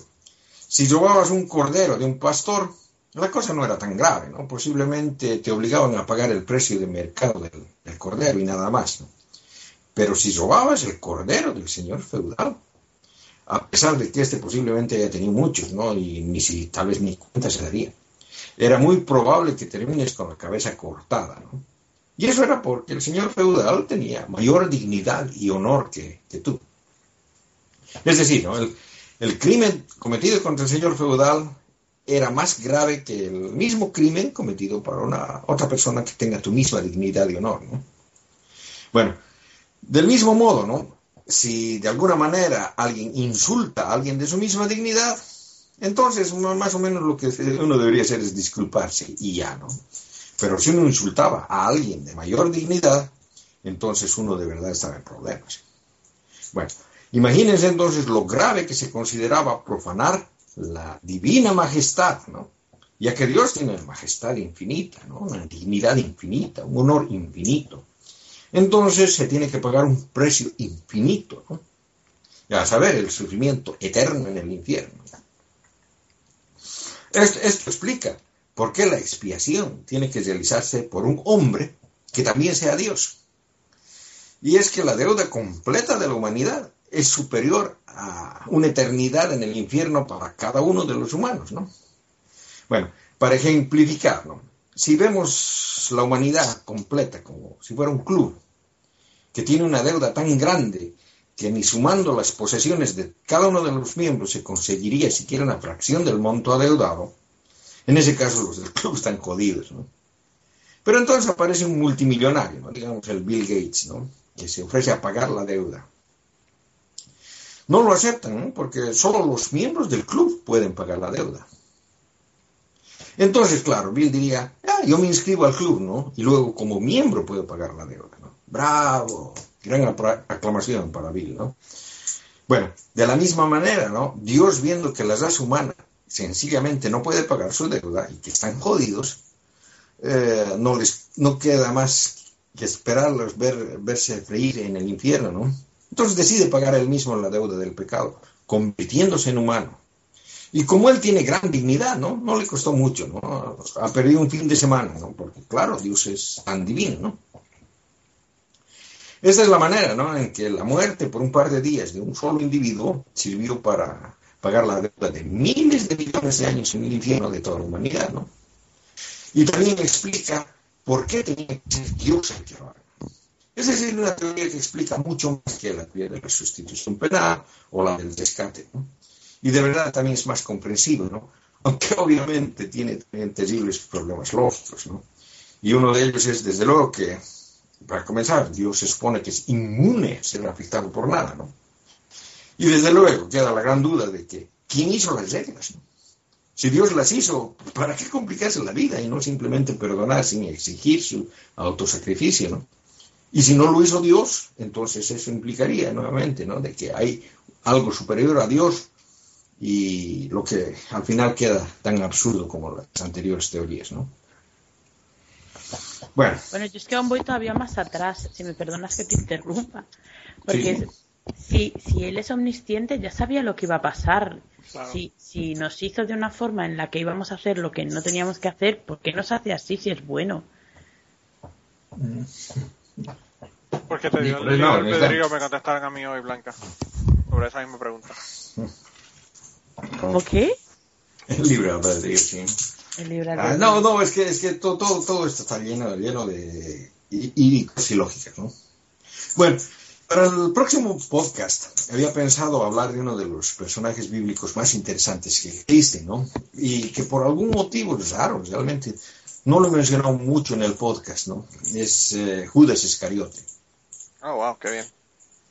si robabas un cordero de un pastor, la cosa no era tan grave, ¿no? Posiblemente te obligaban a pagar el precio de mercado del, del cordero y nada más, ¿no? Pero si robabas el cordero del señor feudal, a pesar de que este posiblemente haya tenido muchos, ¿no? Y ni si tal vez ni cuenta se daría. Era muy probable que termines con la cabeza cortada, ¿no? Y eso era porque el señor feudal tenía mayor dignidad y honor que, que tú. Es decir, ¿no? el, crimen cometido contra el señor feudal era más grave que el mismo crimen cometido por una otra persona que tenga tu misma dignidad y honor, ¿no? Bueno, Del mismo modo, ¿no? Si de alguna manera alguien insulta a alguien de su misma dignidad, entonces más o menos lo que uno debería hacer es disculparse y ya, ¿no? Pero si uno insultaba a alguien de mayor dignidad, entonces uno de verdad estaba en problemas. Bueno, imagínense entonces lo grave que se consideraba profanar la divina majestad, ¿no? Ya que Dios tiene majestad infinita, ¿no? Una dignidad infinita, un honor infinito. Entonces se tiene que pagar un precio infinito, ¿no? Ya a saber, el sufrimiento eterno en el infierno. Esto, esto explica por qué la expiación tiene que realizarse por un hombre que también sea Dios. Y es que la deuda completa de la humanidad es superior a una eternidad en el infierno para cada uno de los humanos, ¿no? Bueno, para ejemplificar, ¿no? Si vemos la humanidad completa como si fuera un club que tiene una deuda tan grande que ni sumando las posesiones de cada uno de los miembros se conseguiría siquiera una fracción del monto adeudado, en ese caso los del club están jodidos, ¿no? Pero entonces aparece un multimillonario, ¿no? digamos el Bill Gates, ¿no? que se ofrece a pagar la deuda. No lo aceptan, porque solo los miembros del club pueden pagar la deuda. Entonces, claro, Bill diría, ah, yo me inscribo al club, ¿no? Y luego como miembro puedo pagar la deuda. Bravo, gran aclamación para Bill, ¿no? Bueno, de la misma manera, ¿no? Dios viendo que la raza humana sencillamente no puede pagar su deuda y que están jodidos, eh, no les no queda más que esperarlos ver, verse freír en el infierno, ¿no? Entonces decide pagar él mismo la deuda del pecado, convirtiéndose en humano. Y como él tiene gran dignidad, ¿no? No le costó mucho, ¿no? Ha perdido un fin de semana, ¿no? Porque claro, Dios es tan divino, ¿no? Esta es la manera, ¿no? En que la muerte por un par de días de un solo individuo sirvió para pagar la deuda de miles de millones de años en el infierno de toda la humanidad, ¿no? Y también explica por qué tenía que ser Dios el que lo haga. Es decir, una teoría que explica mucho más que la teoría de la sustitución penal o la del rescate, ¿no? Y de verdad también es más comprensible, ¿no? Aunque obviamente tiene también terribles problemas lógicos, ¿no? Y uno de ellos es, desde luego, que, para comenzar, Dios se supone que es inmune a ser afectado por nada, ¿no? Y desde luego queda la gran duda de que, ¿quién hizo las reglas? Si Dios las hizo, ¿para qué complicarse la vida y no simplemente perdonar sin exigir su autosacrificio, ¿no? Y si no lo hizo Dios, entonces eso implicaría nuevamente, ¿no? De que hay algo superior a Dios y lo que al final queda tan absurdo como las anteriores teorías, ¿no? Bueno. Bueno, yo es que aún voy todavía más atrás, si me perdonas que te interrumpa. Porque si, si él es omnisciente, ya sabía lo que iba a pasar. Si, si nos hizo de una forma en la que íbamos a hacer lo que no teníamos que hacer, ¿por qué nos hace así si es bueno? Porque te dio el no, Pedrigo me contestaron a mí hoy, Blanca, sobre esa misma pregunta. ¿Cómo qué? El libre albedrío, sí. El ah, no, no, es que, es que todo, todo, todo esto está lleno, lleno de y, y lógicas, ¿no? Bueno, para el próximo podcast había pensado hablar de uno de los personajes bíblicos más interesantes que existen, ¿no? Y que por algún motivo es raro, realmente no lo he mencionado mucho en el podcast, ¿no? Es eh, Judas Iscariote. Oh, wow, qué bien.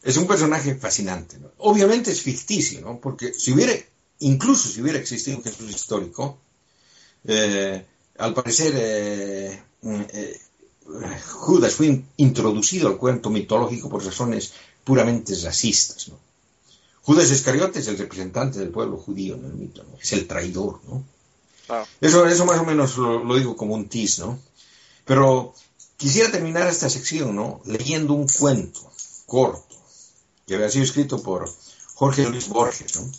Es un personaje fascinante, ¿no? Obviamente es ficticio, ¿no? Porque si hubiera, incluso si hubiera existido un Jesús histórico, eh, al parecer eh, Judas fue introducido al cuento mitológico por razones puramente racistas. ¿no? Judas Iscariote es el representante del pueblo judío en el mito, ¿no? es el traidor. ¿no? Ah. Eso, eso más o menos lo, digo como un tis, ¿no? Pero quisiera terminar esta sección ¿no? leyendo un cuento corto que había sido escrito por Jorge Luis Borges. ¿no?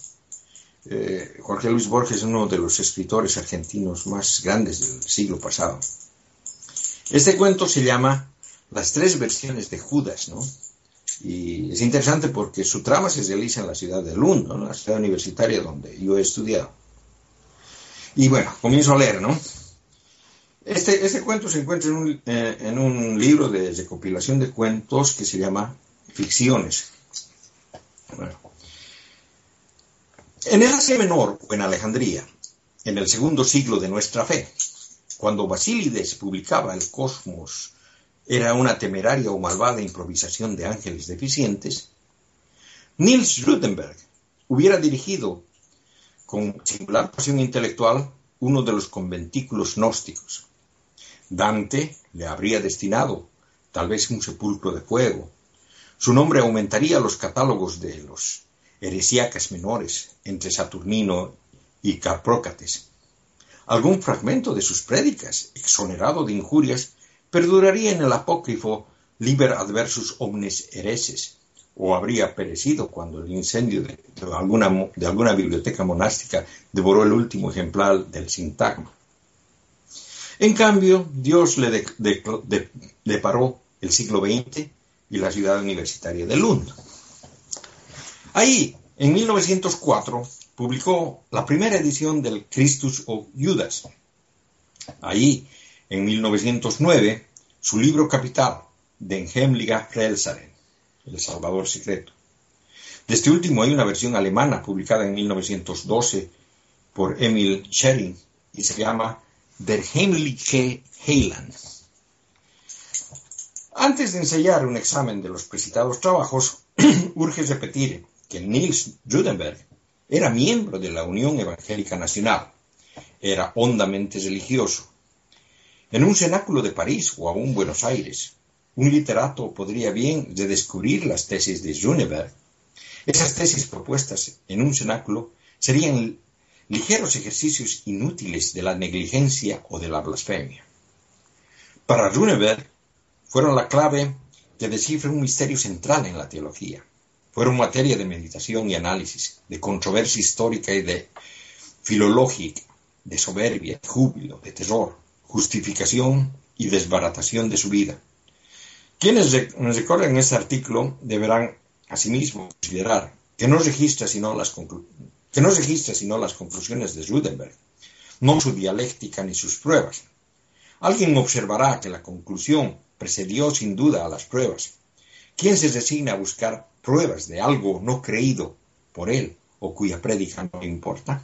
Eh, Jorge Luis Borges es uno de los escritores argentinos más grandes del siglo pasado. Este cuento se llama Las tres versiones de Judas, ¿no? Y es interesante porque su trama se realiza en la ciudad de Lund, la ciudad universitaria donde yo he estudiado. Y bueno, comienzo a leer, ¿no? Este, este cuento se encuentra en un, eh, en un libro de recopilación de cuentos que se llama Ficciones. Bueno. En el Asia Menor, o en Alejandría, en el segundo siglo de nuestra fe, cuando Basílides publicaba el Cosmos era una temeraria o malvada improvisación de ángeles deficientes, Niels Rutenberg hubiera dirigido con singular pasión intelectual uno de los conventículos gnósticos. Dante le habría destinado tal vez un sepulcro de fuego. Su nombre aumentaría los catálogos de los heresíacas menores entre Saturnino y Caprócates. Algún fragmento de sus prédicas, exonerado de injurias, perduraría en el apócrifo Liber adversus omnes hereses, o habría perecido cuando el incendio de, alguna, de biblioteca monástica devoró el último ejemplar del sintagma. En cambio, Dios le deparó el siglo XX y la ciudad universitaria de Lund. Ahí, en 1904, publicó la primera edición del Christus o Judas. Ahí, en 1909, su libro capital, Den Hemliga Frelsaren, El Salvador Secreto. De este último hay una versión alemana publicada en 1912 por Emil Schering y se llama Der Heimliche Heiland. Antes de ensayar un examen de los precitados trabajos, urge repetir que Niels Judenberg era miembro de la Unión Evangélica Nacional, era hondamente religioso. En un cenáculo de París o aún Buenos Aires, un literato podría bien redescubrir las tesis de Judenberg. Esas tesis propuestas en un cenáculo serían ligeros ejercicios inútiles de la negligencia o de la blasfemia. Para Runeberg fueron la clave que descifra un misterio central en la teología. Fueron materia de meditación y análisis, de controversia histórica y de filológica, de soberbia, de júbilo, de terror, justificación y desbaratación de su vida. Quienes recorren este artículo deberán asimismo considerar que no registra sino las que no registra sino las conclusiones de Rudenberg, no su dialéctica ni sus pruebas. Alguien observará que la conclusión precedió sin duda a las pruebas. ¿Quién se resigna a buscar pruebas de algo no creído por él o cuya prédica no importa?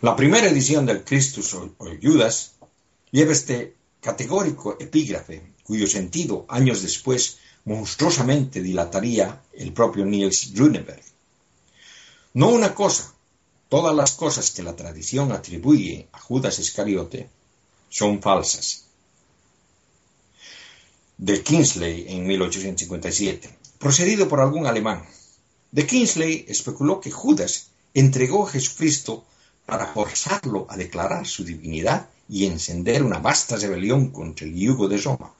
La primera edición del Christus o, Judas lleva este categórico epígrafe, cuyo sentido, años después, monstruosamente dilataría el propio Niels Runeberg. No una cosa, todas las cosas que la tradición atribuye a Judas Iscariote son falsas. De Kingsley en 1857, procedido por algún alemán. De Kingsley especuló que Judas entregó a Jesucristo para forzarlo a declarar su divinidad y encender una vasta rebelión contra el yugo de Roma.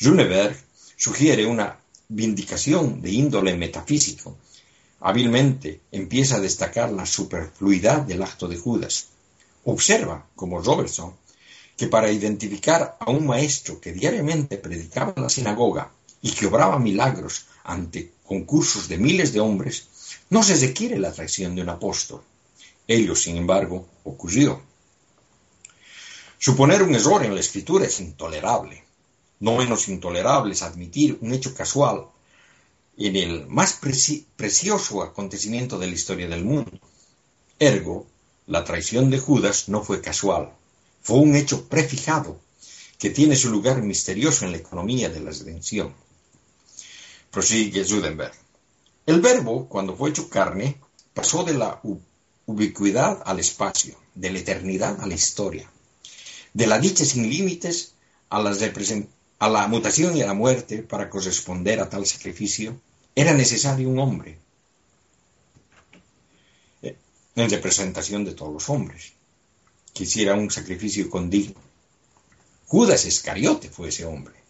Runeberg sugiere una vindicación de índole metafísico hábilmente empieza a destacar la superfluidad del acto de Judas. Observa, como Robertson, que para identificar a un maestro que diariamente predicaba en la sinagoga y que obraba milagros ante concursos de miles de hombres, no se requiere la traición de un apóstol. Ello, sin embargo, ocurrió. Suponer un error en la escritura es intolerable. No menos intolerable es admitir un hecho casual en el más precioso acontecimiento de la historia del mundo. Ergo, la traición de Judas no fue casual, fue un hecho prefijado que tiene su lugar misterioso en la economía de la redención. Prosigue Judenberg. El verbo, cuando fue hecho carne, pasó de la ubicuidad al espacio, de la eternidad a la historia, de la dicha sin límites a a la mutación y a la muerte para corresponder a tal sacrificio, era necesario un hombre eh, en representación de todos los hombres, que hiciera un sacrificio condigno. Judas Iscariote fue ese hombre.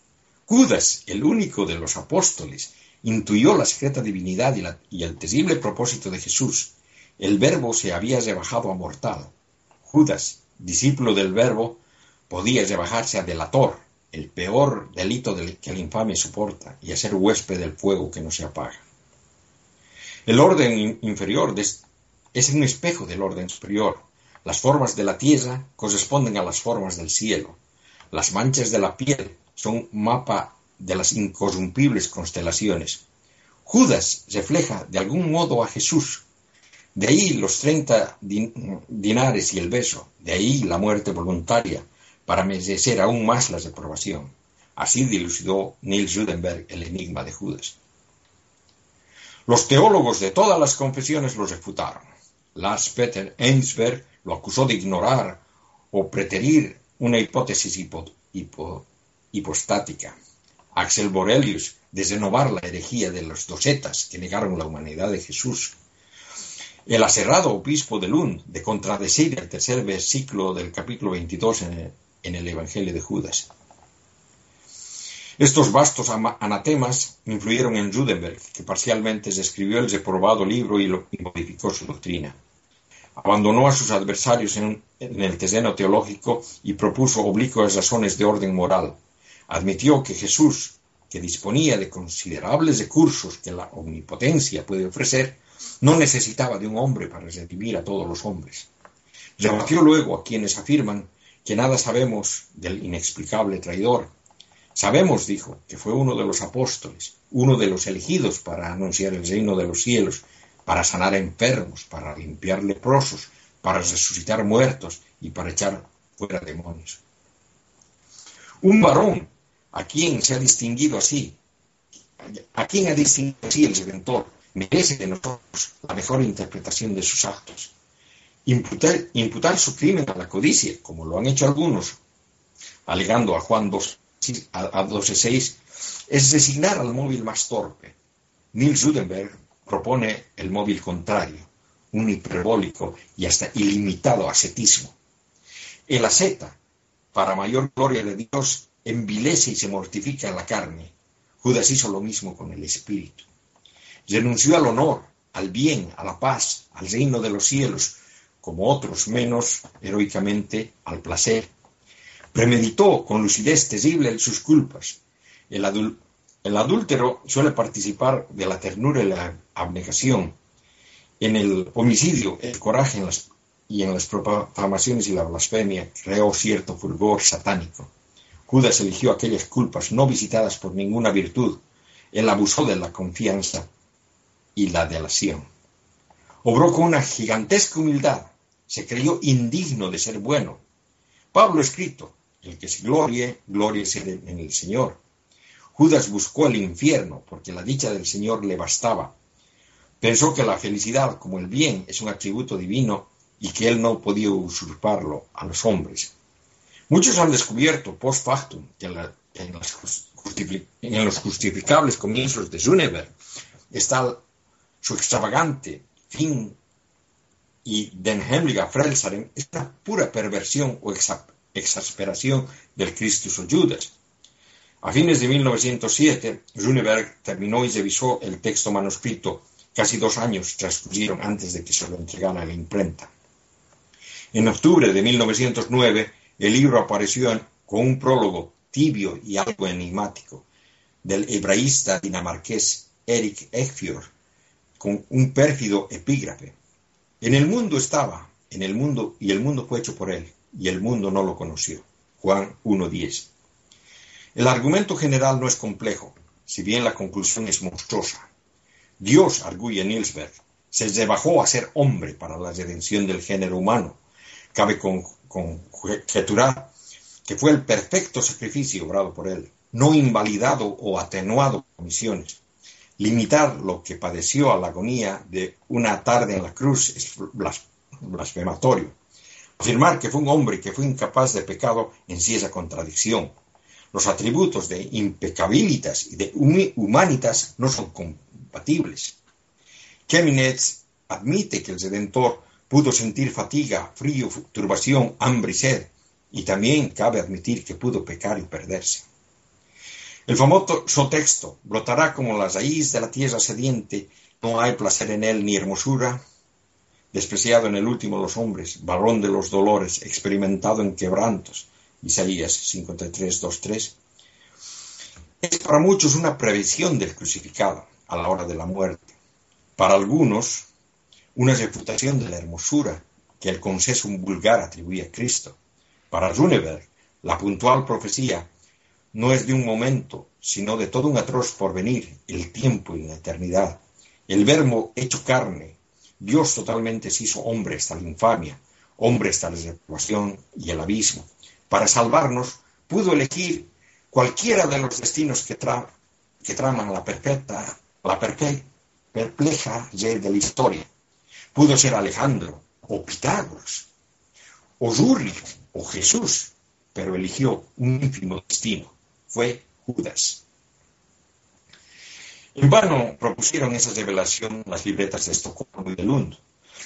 Judas, el único de los apóstoles, intuyó la secreta divinidad y, el terrible propósito de Jesús. El verbo se había rebajado a mortal. Judas, discípulo del verbo, podía rebajarse a delator, el peor delito del que el infame soporta y a ser huésped del fuego que no se apaga. El orden inferior es un espejo del orden superior. Las formas de la tierra corresponden a las formas del cielo. Las manchas de la piel son mapa de las incorrumpibles constelaciones. Judas refleja de algún modo a Jesús. De ahí los treinta dinares y el beso, de ahí la muerte voluntaria, para merecer aún más la reprobación. Así dilucidó Niels Judenberg el enigma de Judas. Los teólogos de todas las confesiones lo refutaron. Lars Peter Einsberg lo acusó de ignorar o preterir una hipótesis hipostática. Axel Borelius de renovar la herejía de los dosetas que negaron la humanidad de Jesús. El aserrado obispo de Lund de contradecir el tercer versículo del capítulo 22 en el, Evangelio de Judas. Estos vastos anatemas influyeron en Judenberg, que parcialmente escribió el reprobado libro y, modificó su doctrina. Abandonó a sus adversarios en, en, el terreno teológico y propuso oblicuas razones de orden moral. Admitió que Jesús, que disponía de considerables recursos que la omnipotencia puede ofrecer, no necesitaba de un hombre para redimir a todos los hombres. Rebatió luego a quienes afirman que nada sabemos del inexplicable traidor. Sabemos, dijo, que fue uno de los apóstoles, uno de los elegidos para anunciar el reino de los cielos, para sanar enfermos, para limpiar leprosos, para resucitar muertos y para echar fuera demonios. Un varón a quien se ha distinguido así, a quien ha distinguido así el Redentor, merece de nosotros la mejor interpretación de sus actos. Imputar, su crimen a la codicia, como lo han hecho algunos, alegando a Juan 12.6, a 12, es designar al móvil más torpe. Nils Judenberg propone el móvil contrario, un hiperbólico y hasta ilimitado ascetismo. El asceta, para mayor gloria de Dios, envilece y se mortifica la carne. Judas hizo lo mismo con el espíritu. Renunció al honor, al bien, a la paz, al reino de los cielos, como otros menos heroicamente al placer. Premeditó con lucidez terrible sus culpas. El, adúltero suele participar de la ternura y la abnegación. En el homicidio, el coraje y en las profanaciones y la blasfemia creó cierto fulgor satánico. Judas eligió aquellas culpas no visitadas por ninguna virtud. Él abusó de la confianza y la delación. Obró con una gigantesca humildad. Se creyó indigno de ser bueno. Pablo escrito, el que se glorie, glóriese en el Señor. Judas buscó el infierno porque la dicha del Señor le bastaba. Pensó que la felicidad como el bien es un atributo divino y que él no podía usurparlo a los hombres. Muchos han descubierto post factum que en, los justificables comienzos de Zuneberg está su extravagante fin y Den Hemliga Frelsaren es una pura perversión o exa, exasperación del Christus o Judas. A fines de 1907, Runeberg terminó y revisó el texto manuscrito. Casi dos años transcurrieron antes de que se lo entregara a la imprenta. En octubre de 1909, el libro apareció con un prólogo tibio y algo enigmático del hebraísta dinamarqués Eric Ekfjord, con un pérfido epígrafe. En el mundo estaba, en el mundo, y el mundo fue hecho por él, y el mundo no lo conoció. Juan 1.10. El argumento general no es complejo, si bien la conclusión es monstruosa. Dios, arguye Nielsberg, se rebajó a ser hombre para la redención del género humano. Cabe con, conjeturar que fue el perfecto sacrificio obrado por él, no invalidado o atenuado por misiones. Limitar lo que padeció a la agonía de una tarde en la cruz es blasfematorio. Afirmar que fue un hombre que fue incapaz de pecado en sí esa contradicción. Los atributos de impecabilitas y de humanitas no son compatibles. Keminetz admite que el Redentor pudo sentir fatiga, frío, turbación, hambre y sed, y también cabe admitir que pudo pecar y perderse. El famoso texto brotará como la raíz de la tierra sediente, no hay placer en él ni hermosura, despreciado en el último de los hombres, varón de los dolores, experimentado en quebrantos, Isaías 53, 2, 3, es para muchos una previsión del crucificado a la hora de la muerte. Para algunos, una reputación de la hermosura que el conceso vulgar atribuye a Cristo. Para Runeberg, la puntual profecía no es de un momento, sino de todo un atroz porvenir, el tiempo y la eternidad. El verbo hecho carne, Dios totalmente se hizo hombre hasta la infamia, hombre hasta la reprobación y el abismo. Para salvarnos, pudo elegir cualquiera de los destinos que, traman la, perpetua, la perpleja de la historia. Pudo ser Alejandro, o Pitágoras, o Zurich, o Jesús, pero eligió un ínfimo destino. Fue Judas. En vano propusieron esa revelación las libretas de Estocolmo y de Lund.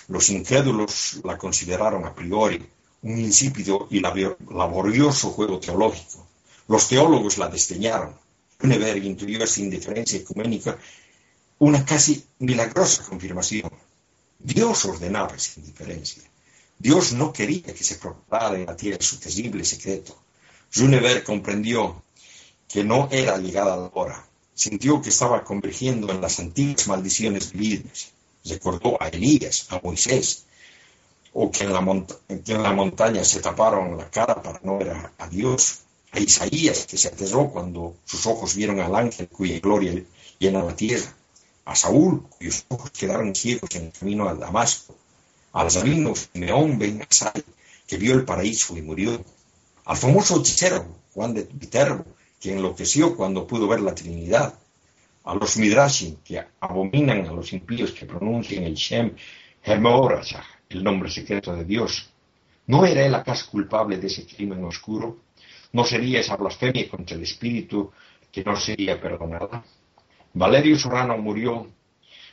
Los incrédulos la consideraron a priori un insípido y laborioso juego teológico. Los teólogos la desdeñaron. Huneberg intuyó esa indiferencia ecuménica una casi milagrosa confirmación. Dios ordenaba esa indiferencia. Dios no quería que se propagara en la tierra su terrible secreto. Huneberg comprendió que no era llegada la hora. Sintió que estaba convergiendo en las antiguas maldiciones divinas. Recordó a Elías, a Moisés, o que en, la montaña se taparon la cara para no ver a, a Dios, a Isaías, que se aterró cuando sus ojos vieron al ángel cuya gloria llena la tierra, a Saúl, cuyos ojos quedaron ciegos en el camino a Damasco, al rabino Simeón Ben Asai, que vio el paraíso y murió, al famoso hechicero Juan de Viterbo, que enloqueció cuando pudo ver la Trinidad, a los Midrashim, que abominan a los impíos que pronuncian el Shem Hemorashah, el nombre secreto de Dios. ¿No era él acaso culpable de ese crimen oscuro? ¿No sería esa blasfemia contra el Espíritu que no sería perdonada? Valerio Sorano murió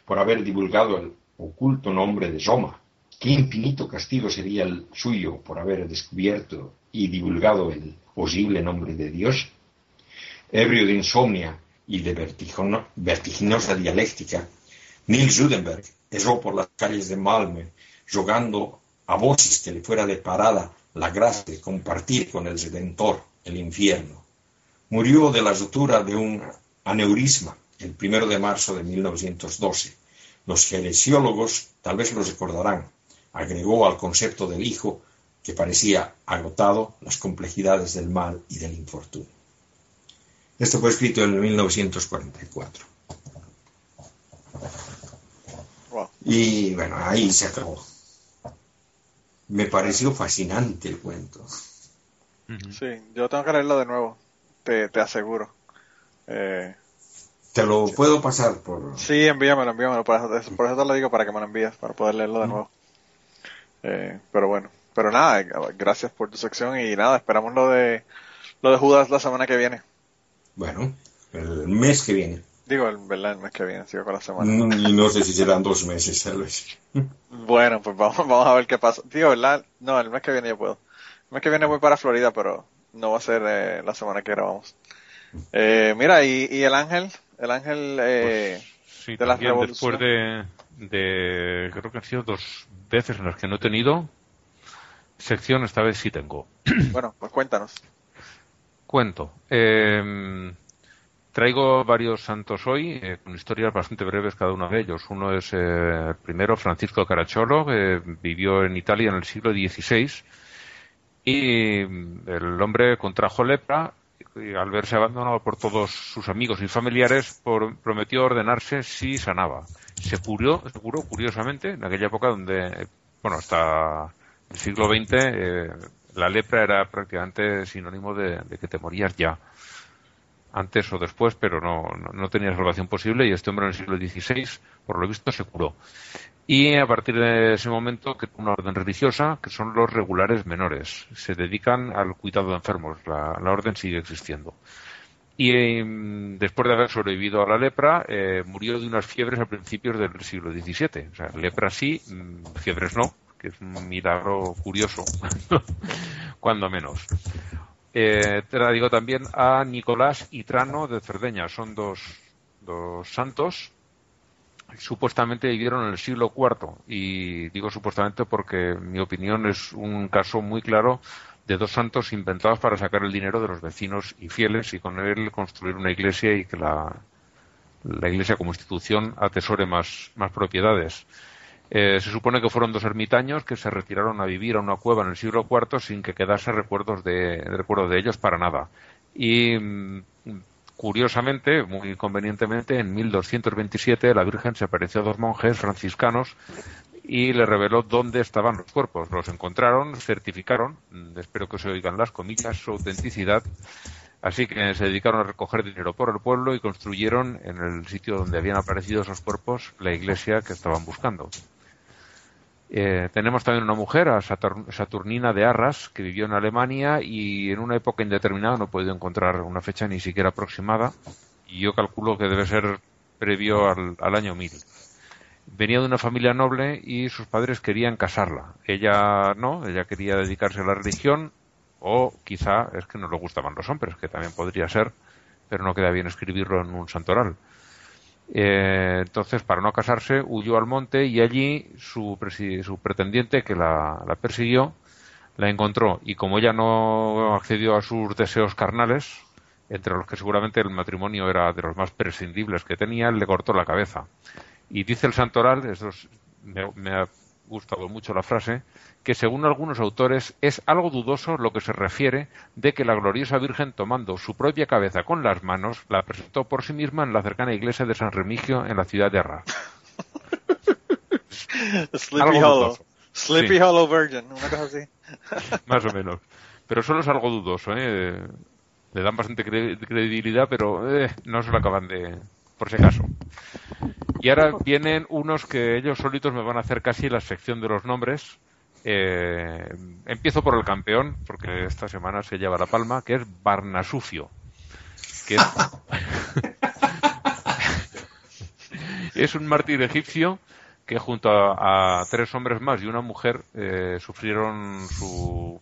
por haber divulgado el oculto nombre de Soma. ¿Qué infinito castigo sería el suyo por haber descubierto y divulgado el posible nombre de Dios? ebrio de insomnia y de vertiginosa dialéctica, Nils Judenberg erró por las calles de Malmö, rogando a voces que le fuera deparada la gracia de compartir con el Redentor el infierno. Murió de la rotura de un aneurisma el primero de marzo de 1912. Los genesiólogos tal vez lo recordarán. Agregó al concepto del hijo que parecía agotado las complejidades del mal y del infortunio. Esto fue escrito en 1944. Y bueno, ahí se acabó. Me pareció fascinante el cuento. Sí, yo tengo que leerlo de nuevo, te, aseguro. Eh, te lo puedo pasar por... Sí, envíamelo, envíamelo. Por eso, por eso te lo digo, para que me lo envíes, para poder leerlo de nuevo. Eh, pero bueno, pero nada, gracias por tu sección y nada, esperamos lo de, lo de Judas la semana que viene. Bueno, el mes que viene. Digo, el, ¿verdad? El mes que viene, sigo con la semana. No, y no sé si serán dos meses, tal vez. Bueno, pues vamos, vamos a ver qué pasa. Digo, ¿verdad? No, el mes que viene yo puedo. El mes que viene voy para Florida, pero no va a ser eh, la semana que grabamos. Eh, mira, y, y, el ángel, el ángel eh, pues, sí, de la Después de, de, creo que han sido dos veces en las que no he tenido sección, esta vez sí tengo. Bueno, pues cuéntanos cuento. Em, traigo varios santos hoy, eh, con historias bastante breves cada uno de ellos. Uno es eh, el primero, Francisco Caracciolo, que vivió en Italia en el siglo XVI y el hombre contrajo lepra al verse abandonado por todos sus amigos y familiares prometió ordenarse si sanaba. Se curó, se curó curiosamente en aquella época donde, bueno, hasta el siglo XX la lepra era prácticamente sinónimo de, que te morías ya, antes o después, pero no, no, tenía salvación posible y este hombre en el siglo XVI, por lo visto, se curó. Y a partir de ese momento, que una orden religiosa, que son los regulares menores, se dedican al cuidado de enfermos. La, orden sigue existiendo. Y em, después de haber sobrevivido a la lepra, eh, murió de unas fiebres a principios del siglo XVII. O sea, lepra sí, mm, fiebres no, que es un milagro curioso, cuando menos. Eh, te la digo también a Nicolás y Trano de Cerdeña, son dos, dos santos supuestamente vivieron en el siglo IV y digo supuestamente porque mi opinión es un caso muy claro de dos santos inventados para sacar el dinero de los vecinos y fieles y con él construir una iglesia y que la, la iglesia como institución atesore más, más propiedades. Eh, se supone que fueron dos ermitaños que se retiraron a vivir a una cueva en el siglo IV sin que quedase recuerdos de, recuerdo de ellos para nada. Y mm, curiosamente, muy convenientemente, en 1227 la Virgen se apareció a dos monjes franciscanos y le reveló dónde estaban los cuerpos. Los encontraron, certificaron, mm, espero que se oigan las comillas, su autenticidad. Así que se dedicaron a recoger dinero por el pueblo y construyeron en el sitio donde habían aparecido esos cuerpos la iglesia que estaban buscando. Eh, tenemos también una mujer, a Saturnina de Arras, que vivió en Alemania y en una época indeterminada, no he encontrar una fecha ni siquiera aproximada, y yo calculo que debe ser previo al, al año 1000 venía de una familia noble y sus padres querían casarla. Ella no, ella quería dedicarse a la religión o quizá es que no le gustaban los hombres, que también podría ser, pero no queda bien escribirlo en un santoral. Eh, entonces, para no casarse, huyó al monte y allí su, su pretendiente, que la, persiguió, la encontró. Y como ella no accedió a sus deseos carnales, entre los que seguramente el matrimonio era de los más prescindibles que tenía, le cortó la cabeza. Y dice el santoral, eso me, ha gustado mucho la frase, que según algunos autores es algo dudoso lo que se refiere de que la gloriosa Virgen tomando su propia cabeza con las manos la presentó por sí misma en la cercana iglesia de San Remigio en la ciudad de Arras. Sleepy Hollow. Sleepy Hollow Virgin, una cosa así. Más o menos. Pero solo es algo dudoso, ¿eh? Le dan bastante credibilidad, pero eh, no se lo acaban de, por si acaso. Y ahora vienen unos que ellos solitos me van a hacer casi la sección de los nombres. Eh, empiezo por el campeón, porque esta semana se lleva la palma, que es Barnasufio. Que es... un mártir egipcio que junto a, tres hombres más y una mujer eh, sufrieron su,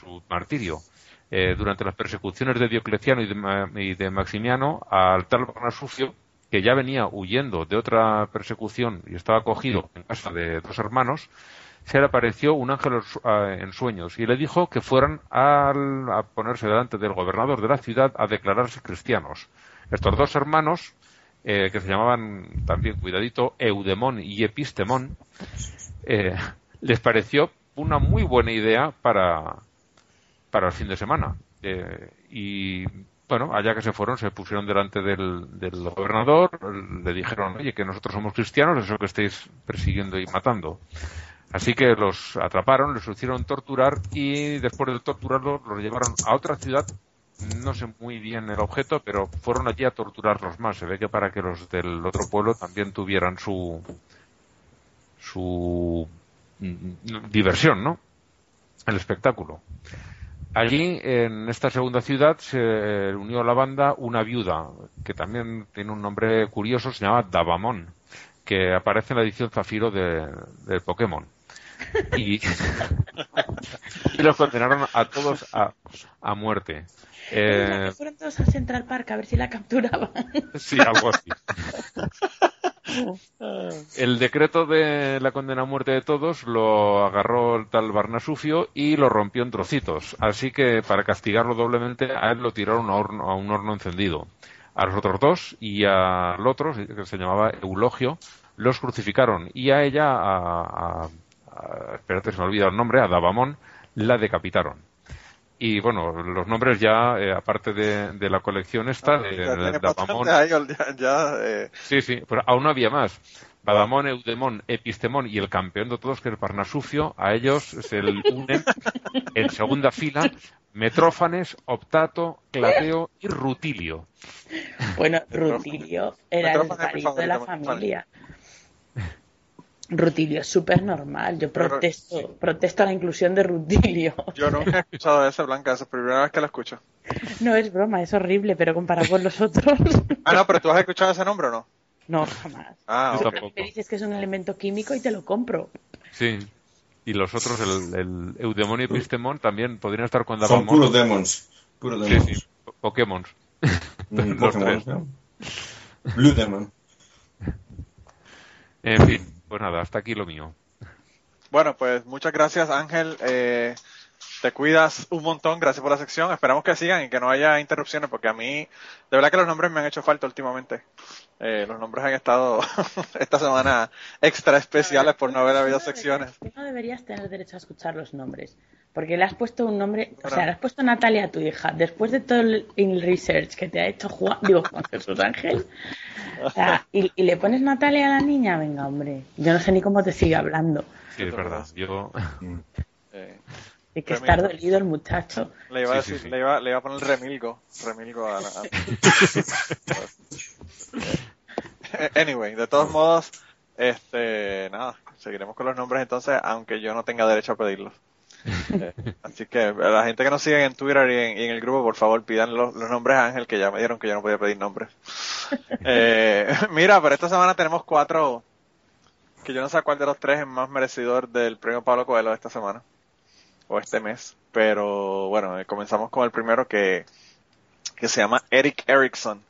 su martirio. Eh, durante las persecuciones de Diocleciano y de, Maximiano al tal Barnasufio, que ya venía huyendo de otra persecución y estaba acogido en casa de dos hermanos, se le apareció un ángel en sueños y le dijo que fueran a ponerse delante del gobernador de la ciudad a declararse cristianos. Estos dos hermanos, eh, que se llamaban también, cuidadito, Eudemón y Epistemón, eh, les pareció una muy buena idea para, para el fin de semana. Eh, y bueno, allá que se fueron, se pusieron delante del, gobernador, le dijeron, oye, que nosotros somos cristianos, eso que estáis persiguiendo y matando. Así que los atraparon, les hicieron torturar y después de torturarlos los llevaron a otra ciudad. No sé muy bien el objeto, pero fueron allí a torturarlos más. Se ve que para que los del otro pueblo también tuvieran su su mm, diversión, ¿no? El espectáculo. Allí, en esta segunda ciudad, se unió a la banda una viuda, que también tiene un nombre curioso, se llama Davamon, que aparece en la edición Zafiro de, Pokémon. Y, los condenaron a todos a, a muerte. Eh, fueron todos a Central Park a ver si la capturaban. Sí, algo así. El decreto de la condena a muerte de todos lo agarró el tal Barnasufio y lo rompió en trocitos. Así que para castigarlo doblemente a él lo tiraron a, un horno encendido. A los otros dos y al otro, que se llamaba Eulogio, los crucificaron y a ella, a, espérate, se me olvida el nombre, a Davamón, la decapitaron. Y bueno, los nombres ya, eh, aparte de, la colección esta, de, eh. Sí, sí, pero aún no había más. Badamón, Eudemón, Epistemón y el campeón de todos, que es Parnasufio, a ellos se le unen en segunda fila Metrófanes, Optato, Clateo y Rutilio. Bueno, Rutilio era el marido de la familia. Rutilio es súper normal. Yo protesto, protesto a la inclusión de Rutilio. Yo nunca he escuchado de esa Blanca, es la primera vez que la escucho. No es broma, es horrible, pero comparado con los otros. Ah, no, pero tú has escuchado ese nombre o no? No, jamás. Ah, Me dices que es un elemento químico y te lo compro. Sí. Y los otros, el, el Eudemonio y Epistemón, también podrían estar con Son puros demons. Puro demons. Sí, sí. Pokémon. Mm, Pokémon. Blue Demon. En fin. Pues nada, hasta aquí lo mío. Bueno, pues muchas gracias Ángel. Eh, Te cuidas un montón, gracias por la sección. Esperamos que sigan y que no haya interrupciones, porque a mí, de verdad que los nombres me han hecho falta últimamente. Eh, los nombres han estado esta semana extra especiales por no haber habido secciones. No deberías tener derecho a escuchar los nombres. Porque le has puesto un nombre, o sea, le has puesto Natalia a tu hija, después de todo el, research que te ha hecho Juan, digo, Juan Jesús Ángel, o sea, y, y le pones Natalia a la niña, venga, hombre, yo no sé ni cómo te sigue hablando. Sí, es verdad. Yo, Eh, Hay que estar dolido el muchacho. le, iba a Sí, sí, decir- sí. Le, iba, le iba a poner remilgo. Remilgo a, a- Anyway, de todos modos, este, nada, seguiremos con los nombres entonces, aunque yo no tenga derecho a pedirlos. Eh, así que a la gente que nos sigue en Twitter y en, y en el grupo, por favor, pidan los, los nombres a Ángel, que ya me dieron que yo no podía pedir nombres. Eh, mira, pero esta semana tenemos cuatro, que yo no sé cuál de los tres es más merecedor del premio Pablo Coelho esta semana, o este mes, pero bueno, eh, comenzamos con el primero que, que se llama Eric Erickson.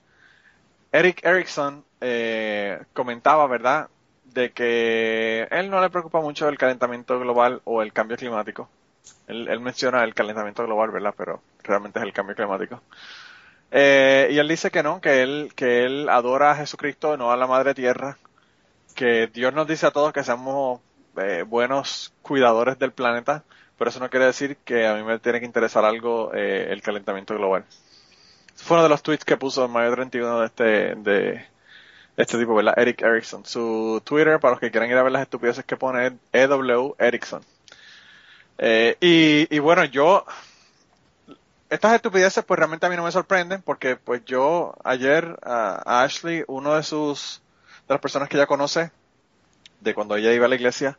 Eric Erickson eh, comentaba, ¿verdad?, de que él no le preocupa mucho el calentamiento global o el cambio climático. Él, menciona el calentamiento global, ¿verdad? Pero realmente es el cambio climático. Eh, y él dice que no, que él, que él adora a Jesucristo, no a la Madre Tierra, que Dios nos dice a todos que seamos eh, buenos cuidadores del planeta, pero eso no quiere decir que a mí me tiene que interesar algo eh, el calentamiento global. Fue uno de los tweets que puso en mayo 31 de este, de este tipo, ¿verdad? Eric Erickson. Su Twitter, para los que quieran ir a ver las estupideces que pone, es EW Erickson. Eh, y, y bueno, yo, estas estupideces pues realmente a mí no me sorprenden porque pues yo ayer a, a Ashley, uno de sus, de las personas que ella conoce, de cuando ella iba a la iglesia,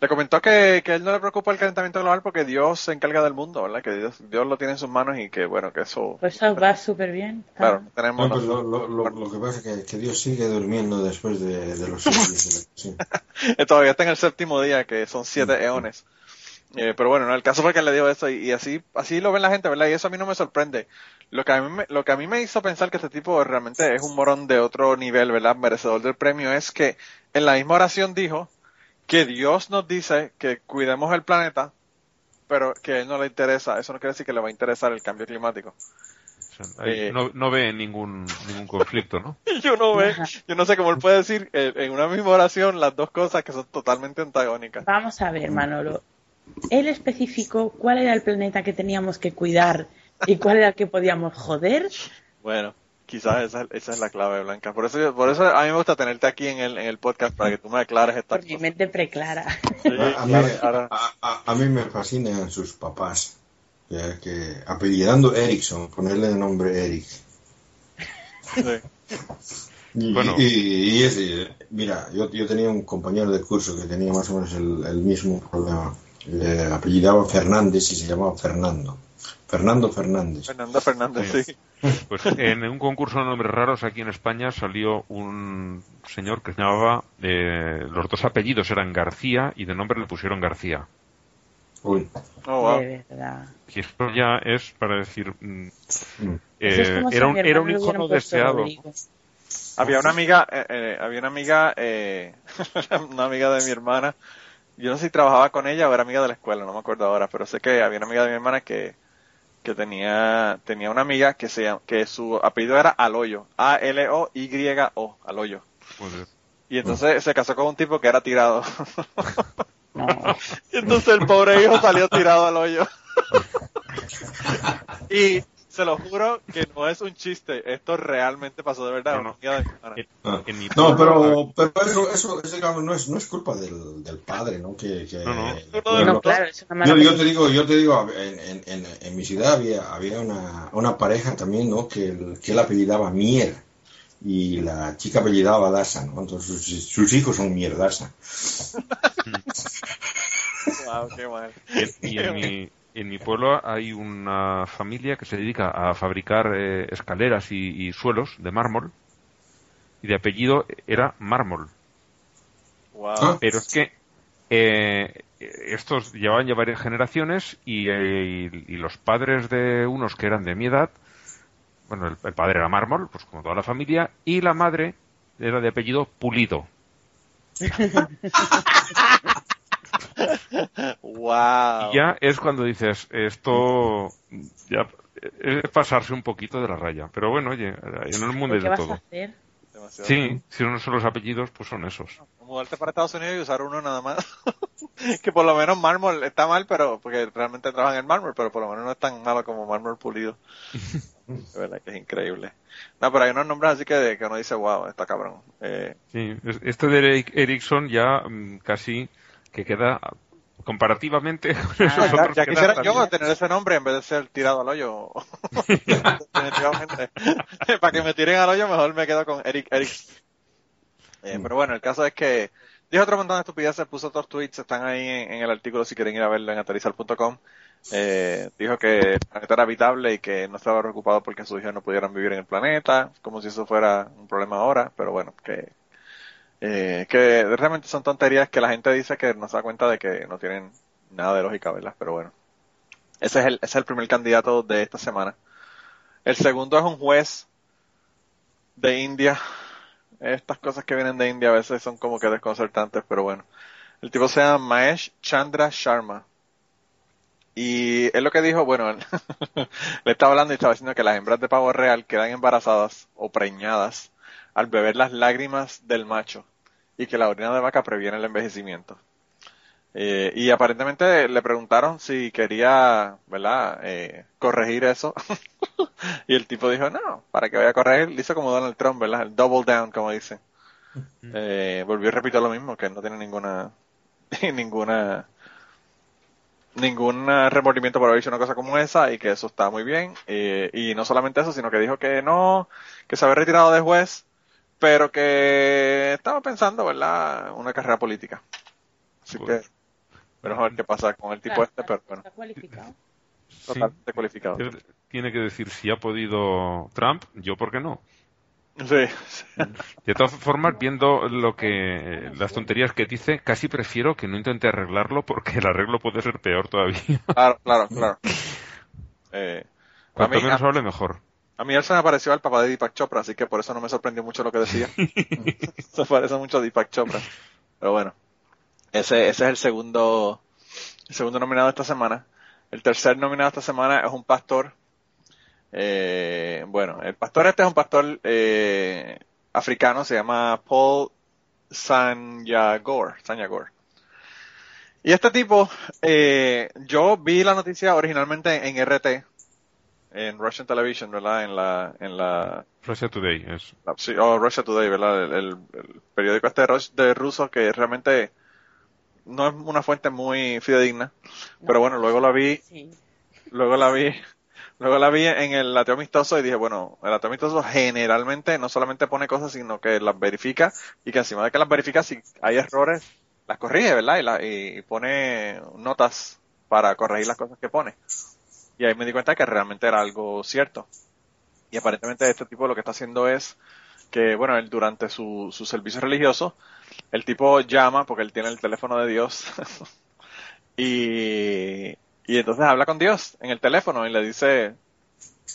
le comentó que, que a él no le preocupa el calentamiento global porque Dios se encarga del mundo, ¿verdad? Que Dios, Dios lo tiene en sus manos y que bueno, que eso, Pues eso va súper bien. claro, tenemos No, pues lo, nosotros- lo, lo, lo que pasa es que, que Dios sigue durmiendo después de, de los sí. Todavía está en el séptimo día, que son siete eones. Eh, pero bueno, no, el caso fue que le dijo eso y, y así, así lo ven la gente, ¿verdad? Y eso a mí no me sorprende. Lo que a mí me, lo que a mí me hizo pensar que este tipo realmente es un morón de otro nivel, ¿verdad? Merecedor del premio es que en la misma oración dijo que Dios nos dice que cuidemos el planeta, pero que a él no le interesa, eso no quiere decir que le va a interesar el cambio climático. ahí Eh. no, no ve ningún, ningún conflicto, ¿no? Yo no ve, yo no sé cómo él puede decir eh, en una misma oración las dos cosas que son totalmente antagónicas. Vamos a ver, Manolo. Él especificó cuál era el planeta que teníamos que cuidar y cuál era el que podíamos joder. Bueno, quizás esa, esa es la clave, Blanca. Por eso, por eso a mí me gusta tenerte aquí en el, en el podcast para que tú me aclares estas Por mi cosas. mente preclara. Sí, A, a mí, claro, ahora- a, a- a mí me fascinan sus papás, ya que apellidando Erickson, ponerle el nombre Eric. sí. Y, Bueno. y, y ese, mira, yo, yo tenía un compañero de curso que tenía más o menos el, el mismo problema. Le apellidaba Fernández y se llamaba Fernando. Fernando Fernández. Fernando Fernández, sí. Pues en un concurso de nombres raros aquí en España salió un señor que se llamaba, eh, los dos apellidos eran García y de nombre le pusieron García. Uy. Oh, wow. De verdad. Y esto ya es para decir, mm, Mm. Eh, si era un, era un hijo no deseado. Había una amiga, eh, eh, había una amiga, eh, una amiga de mi hermana. Yo no sé si trabajaba con ella o era amiga de la escuela, no me acuerdo ahora, pero sé que había una amiga de mi hermana que, que tenía, tenía una amiga que se llama- que su apellido era Aloyo. A-L-O-Y-O, Aloyo. Joder. Y entonces se casó con un tipo que era tirado. No. Y entonces el pobre hijo salió tirado al hoyo. y se lo juro que no es un chiste, esto realmente pasó de verdad. No, no. Ah. No, pero, pero eso, eso, eso, digamos, no es, no es culpa del, del padre, ¿no? Que, que- No, no. bueno, No, claro, es una mala yo, yo te digo, yo te digo, en, en, en, en mi ciudad había, había una, una pareja también, ¿no? Que, el- que él apellidaba Mier y la chica apellidaba Daza, ¿no? Entonces sus, sus hijos son Mierdasa. Wow, qué mal. Y, y en, mi, en mi pueblo hay una familia que se dedica a fabricar eh, escaleras y, y suelos de mármol. Y de apellido era mármol. Wow. Ah. Pero es que eh, estos llevaban ya varias generaciones y, eh, y- y los padres de unos que eran de mi edad, bueno, el, el padre era mármol, pues como toda la familia, y la madre era de apellido Pulido. wow. Y ya es cuando dices, esto ya es pasarse un poquito de la raya. Pero bueno, oye, en el mundo hay ¿Qué de vas a todo. hacer? Demasiado. Sí, si no son los apellidos, pues son esos. Mudarte para Estados Unidos y usar uno nada más. que por lo menos mármol está mal, pero porque realmente trabajan en mármol, pero por lo menos no es tan malo como mármol pulido. de verdad que es increíble. No, pero hay unos nombres así que, que uno dice, wow, está cabrón. Eh, Sí, es- este de Eric- Ericsson ya mm, casi que queda comparativamente con esos ya, otros ya que quisiera yo también. tener ese nombre en vez de ser tirado al hoyo. Definitivamente. Para que me tiren al hoyo, mejor me quedo con Eric. Eric. Eh, pero bueno, el caso es que dijo otro montón de estupideces, puso otros tweets, están ahí en, en el artículo si quieren ir a verlo en aterrizar.com. Eh, dijo que el planeta era habitable y que no estaba preocupado porque sus hijos no pudieran vivir en el planeta, como si eso fuera un problema ahora, pero bueno, que, eh, que realmente son tonterías que la gente dice que no se da cuenta de que no tienen nada de lógica, ¿verdad? Pero bueno, ese es el, ese es el primer candidato de esta semana. El segundo es un juez de India. Estas cosas que vienen de India a veces son como que desconcertantes, pero bueno. El tipo se llama Mahesh Chandra Sharma. Y él lo que dijo, bueno, le estaba hablando y estaba diciendo que las hembras de pavo real quedan embarazadas o preñadas al beber las lágrimas del macho y que la orina de vaca previene el envejecimiento. Eh, y aparentemente le preguntaron si quería, ¿verdad?, eh, corregir eso. y el tipo dijo, no, para que vaya a corregir, le hizo como Donald Trump, ¿verdad? El double down, como dicen. Eh, volvió y repitió lo mismo, que no tiene ninguna, ninguna, ningún remordimiento por haber hecho una cosa como esa y que eso está muy bien. Eh, y no solamente eso, sino que dijo que no, que se había retirado de juez, pero que estaba pensando, ¿verdad?, una carrera política. Así Pues, que, veremos a ver qué pasa con el tipo Claro, este, pero bueno, Está cualificado. Sí. totalmente cualificado. Él Tiene que decir si ha podido Trump, yo por qué no. Sí, De todas formas, viendo lo que las tonterías que dice, casi prefiero que no intente arreglarlo porque el arreglo puede ser peor todavía. claro, claro, claro. Eh, a, Cuanto mí, menos hable, mejor. A mí él se me pareció al papá de Deepak Chopra, así que por eso no me sorprendió mucho lo que decía. se parece mucho a Deepak Chopra. Pero bueno, ese, ese es el segundo, el segundo nominado esta semana. El tercer nominado esta semana es un pastor. Eh, bueno, el pastor este es un pastor eh, africano, se llama Paul Sanyagor. Sanyagor. Y este tipo, eh, yo vi la noticia originalmente en RT, en Russian Television, ¿verdad? En la, en la, Russia Today es. la- sí, oh, Russia Today, ¿verdad? El, el- el periódico este de, de ruso que realmente no es una fuente muy fidedigna, pero bueno, luego la vi, Sí. luego la vi, luego la vi en el ateo amistoso y dije, bueno, el ateo amistoso generalmente no solamente pone cosas, sino que las verifica y que encima de que las verifica, si hay errores, las corrige, ¿verdad? Y, la- y pone notas para corregir las cosas que pone. Y ahí me di cuenta que realmente era algo cierto. Y aparentemente este tipo lo que está haciendo es que, bueno, él durante su, su servicio religioso, el tipo llama, porque él tiene el teléfono de Dios, y, y entonces habla con Dios en el teléfono y le dice,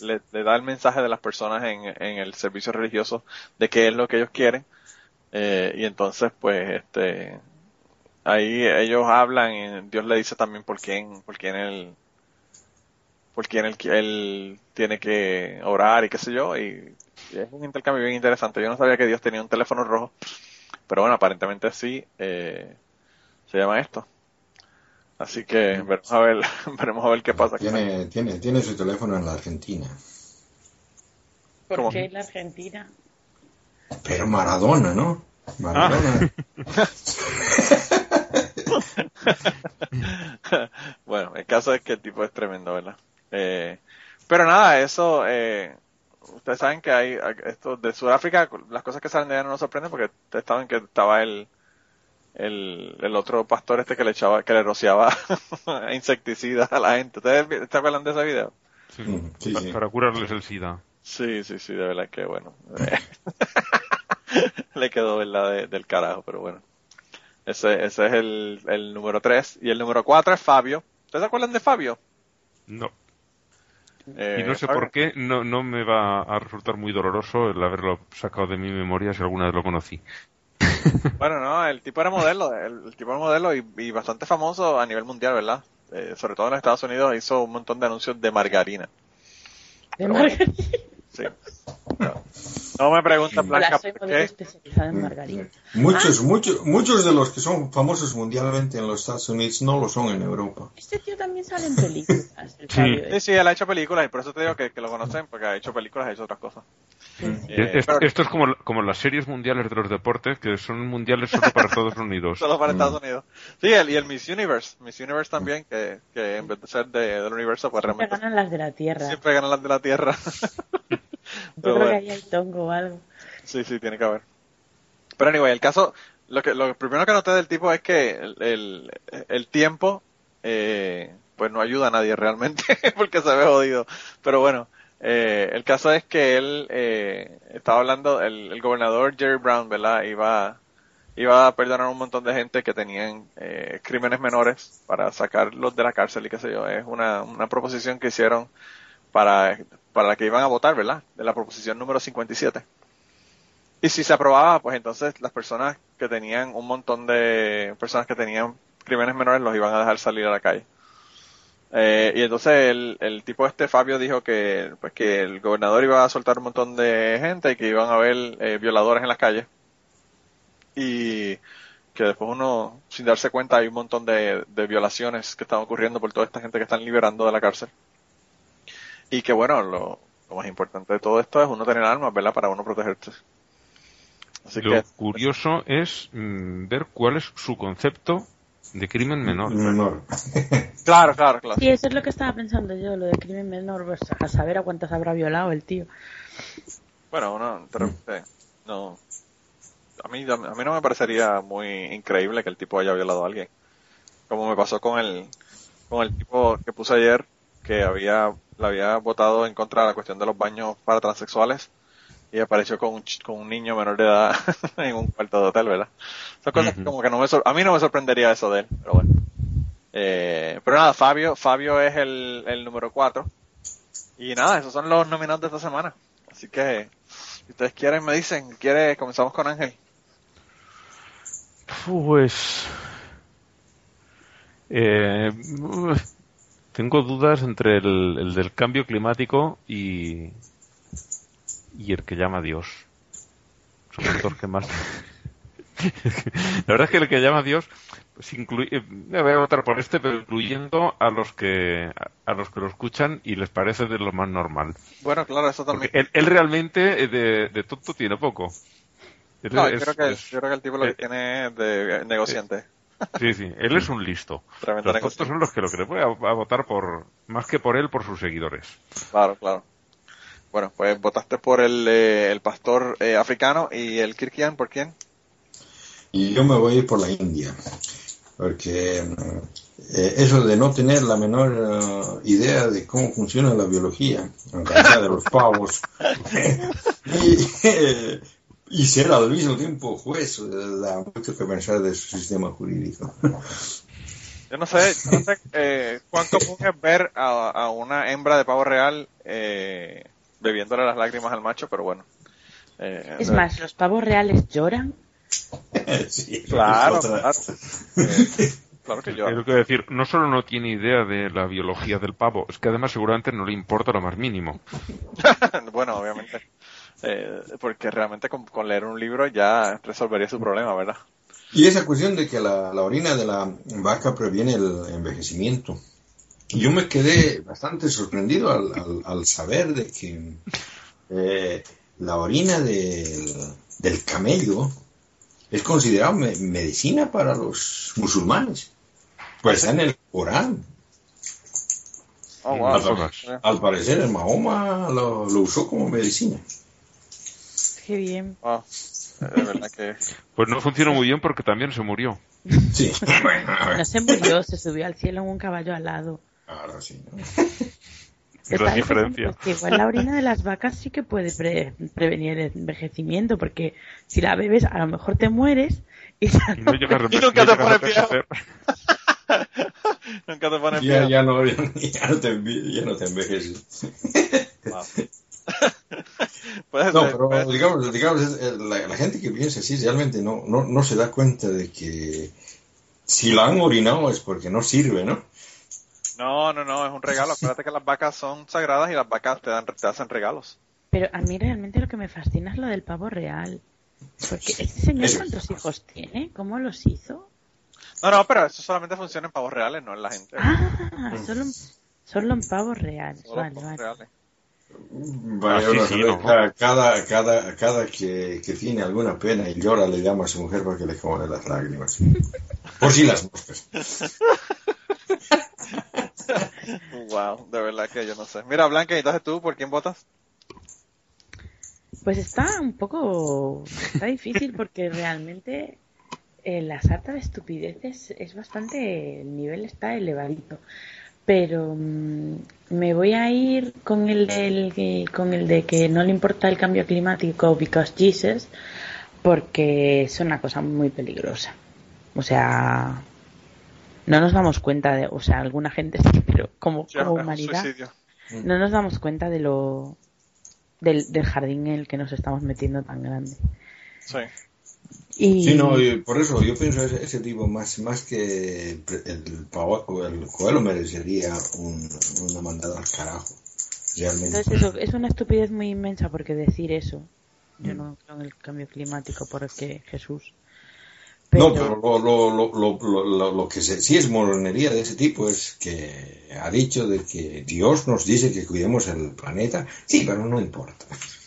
le, da el mensaje de las personas en, en el servicio religioso de qué es lo que ellos quieren. Eh, y entonces, pues, este, ahí ellos hablan y Dios le dice también por quién, por quién él, por quién él, él tiene que orar y qué sé yo, y, y es un intercambio bien interesante. Yo no sabía que Dios tenía un teléfono rojo, pero bueno, aparentemente sí, eh, se llama esto. Así que veremos a ver, veremos a ver qué pasa. Tiene, tiene, tiene su teléfono en la Argentina. ¿Por ¿Cómo? qué la Argentina? Pero Maradona, ¿no? Maradona. bueno, el caso es que el tipo es tremendo, ¿verdad? Eh, pero nada, eso, eh, ustedes saben que hay esto de Sudáfrica, las cosas que salen de allá no nos sorprenden porque ustedes saben que estaba el, el, el otro pastor este que le echaba, que le rociaba insecticidas a la gente. ¿Ustedes se acuerdan de ese video? Sí, Mm, sí. Para curarles el SIDA. Sí, sí, sí, de verdad que bueno. Le quedó, ¿verdad? De- del carajo, pero bueno. Ese, ese es el, el número 3. Y el número 4 es Fabio. ¿Ustedes se acuerdan de Fabio? No. Eh, Y no sé por qué, no, no me va a resultar muy doloroso el haberlo sacado de mi memoria si alguna vez lo conocí. Bueno, no, el tipo era modelo, el, el tipo era modelo y, y bastante famoso a nivel mundial, ¿verdad? Eh, sobre todo en Estados Unidos hizo un montón de anuncios de margarina. De margarina. Sí. No, no me pregunta Blanca Hola, soy por modelo qué. especializada en margarina. Muchos, muchos, muchos de los que son famosos mundialmente en los Estados Unidos no lo son en Europa. Este tío también sale en películas. el Sí. ¿eh? sí, él ha hecho películas y por eso te digo que, que lo conocen, porque ha hecho películas, ha hecho otras cosas. Eh, Es- pero esto es como, como las series mundiales de los deportes, que son mundiales solo para Estados Unidos. solo para Estados Unidos. Sí, el, y el Miss Universe, Miss Universe también, que, que en vez de ser de, del universo, pues Siempre realmente ganan las de la Tierra. siempre ganan las de la Tierra. Yo creo bueno. que ahí hay tongo o algo. Sí, sí, tiene que haber. Pero anyway, el caso, lo que lo primero que noté del tipo es que el, el, el tiempo, eh, pues no ayuda a nadie realmente, porque se ve jodido. Pero bueno, eh, el caso es que él eh, estaba hablando, el, gobernador Jerry Brown, ¿verdad? Iba, iba a perdonar a un montón de gente que tenían eh, crímenes menores para sacarlos de la cárcel y qué sé yo. Es una, una proposición que hicieron para, para la que iban a votar, ¿verdad? De la proposición número 57. Y si se aprobaba, pues entonces las personas que tenían un montón de personas que tenían crímenes menores los iban a dejar salir a la calle. Eh, y entonces el, el tipo este, Fabio, dijo que, pues que el gobernador iba a soltar un montón de gente y que iban a haber eh, violadores en las calles. Y que después uno, sin darse cuenta, hay un montón de, de violaciones que están ocurriendo por toda esta gente que están liberando de la cárcel. Y que bueno, lo, lo más importante de todo esto es uno tener armas, ¿verdad? Para uno protegerse. Así Lo que, curioso es mm, ver cuál es su concepto de crimen menor. Menor. claro, claro, claro. Sí, eso es lo que estaba pensando yo, lo de crimen menor, pues, a saber a cuántas habrá violado el tío. Bueno, uno, de repente, no, a mí, a mí no me parecería muy increíble que el tipo haya violado a alguien. Como me pasó con el, con el tipo que puse ayer, que había, le había votado en contra de la cuestión de los baños para transexuales y apareció con un, con un niño menor de edad en un cuarto de hotel, ¿verdad? Son cosas que como que no me sor- a mí no me sorprendería eso de él, pero bueno. Eh, pero nada, Fabio, Fabio es el, el número 4. Y nada, esos son los nominados de esta semana. Así que, si ustedes quieren, me dicen, quiere, comenzamos con Ángel. Pues. eh, tengo dudas entre el, el del cambio climático y. y el que llama a Dios. Son los dos que más. La verdad es que el que llama a Dios, pues incluye, me voy a votar por este, pero incluyendo a los que a, los que lo escuchan y les parece de lo más normal. Bueno, claro, eso también. él, él realmente eh, de, de tonto tiene poco. Él No, yo es- creo que, es- yo creo que el tipo lo que eh, tiene es de negociante. Sí, sí, él es un listo. Tremendo Los tontos son los que lo le voy a, a votar por, más que por él, por sus seguidores. Claro, claro. Bueno, pues votaste por el, eh, el pastor eh, africano y el Kirkian, ¿por quién? Y yo me voy a ir por la India, porque eh, eso de no tener la menor eh, idea de cómo funciona la biología, sea de los pavos, y, y ser al mismo tiempo juez, da mucho que pensar de su sistema jurídico. Yo no sé, no sé eh, cuán común es ver a, a una hembra de pavo real eh, bebiéndole las lágrimas al macho, pero bueno. Eh, Es más, los pavos reales lloran. Sí, Claro, claro. Eh, claro que yo. Es decir, no solo no tiene idea de la biología del pavo, es que además seguramente no le importa lo más mínimo. bueno, obviamente. Eh, porque realmente con, con leer un libro ya resolvería su problema, ¿verdad? Y esa cuestión de que la, la orina de la vaca previene el envejecimiento. Yo me quedé bastante sorprendido al, al- al saber de que eh, la orina del, del camello es considerada me- medicina para los musulmanes. Pues está en el Corán. Oh, wow. Al, parecer el Mahoma lo, lo usó como medicina. Qué bien. Wow. De verdad que... Pues no funcionó muy bien porque también se murió. Sí, bueno, a ver. No se murió, se subió al cielo en un caballo alado. Ahora sí. ¿no? Es la diferencia. que igual la orina de las vacas sí que puede pre- prevenir el envejecimiento, porque si la bebes a lo mejor te mueres y ya Y no no- llegas a Y nunca te pones envejecer. Nunca te pones Ya, ya, no, ya, no te, ya no te envejeces. No, pero digamos, digamos la, la gente que piensa así realmente no, no, no se da cuenta de que si la han orinado es porque no sirve, ¿no? No, no, no, es un regalo. Acuérdate que las vacas son sagradas y las vacas te, dan, te hacen regalos. Pero a mí realmente lo que me fascina es lo del pavo real. Porque este señor cuántos hijos tiene, ¿cómo los hizo? No, no, pero eso solamente funciona en pavos reales, no en la gente. Ah, solo, en- solo en pavos reales. Solo Vale, pavos vale. reales. Vaya, Ah, sí, uno sí, sabe, ¿no? cada, cada, cada, cada que, que tiene alguna pena y llora le llama a su mujer para que le coma las lágrimas. Por si las moscas. Wow, de verdad que yo no sé. Mira, Blanca, ¿y entonces tú por quién votas? Pues está un poco. Está difícil porque realmente eh, la sarta de estupideces es bastante. El nivel está elevadito. Pero mm, me voy a ir con el, con el de que no le importa el cambio climático because Jesus, porque es una cosa muy peligrosa. O sea, no nos damos cuenta de. O sea, alguna gente sí, pero como, Sí, como humanidad suicidio. no nos damos cuenta de lo del, del jardín en el que nos estamos metiendo tan grande. Sí. Y Sí, no, y por eso yo pienso ese, ese tipo más, más que el, el, el Coelho merecería un- una mandada al carajo. Realmente. entonces eso es una estupidez muy inmensa porque decir eso, Mm. yo no creo en el cambio climático porque Jesús. No, pero lo, lo, lo, lo, lo, lo- lo que se- sí es moronería de ese tipo es que ha dicho de que Dios nos dice que cuidemos el planeta. Sí, pero no importa.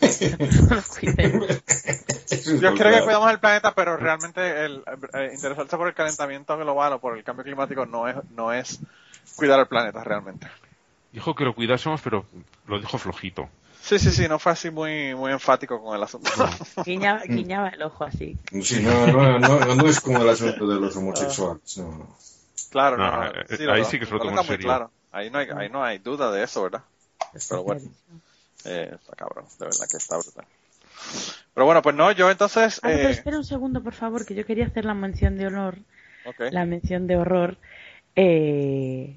Yo creo que cuidamos el planeta, pero realmente el eh, interesarse por el calentamiento global o por el cambio climático no es, no es cuidar el planeta realmente. Dijo que lo cuidásemos, pero lo dijo flojito. Sí, sí, sí, no fue así muy, muy enfático con el asunto. Guiñaba, guiñaba el ojo así. Sí, no, no, no, no es como el asunto de los homosexuales. No, claro, No, no, eh, sí, ahí sí que muy serio. claro. Ahí no hay, ahí no hay duda de eso, ¿verdad? Pero bueno, eh, está cabrón, de verdad que está brutal. Pero bueno, pues no, yo entonces, Ah, pero eh, espera un segundo, por favor, que yo quería hacer la mención de honor, la mención de horror eh,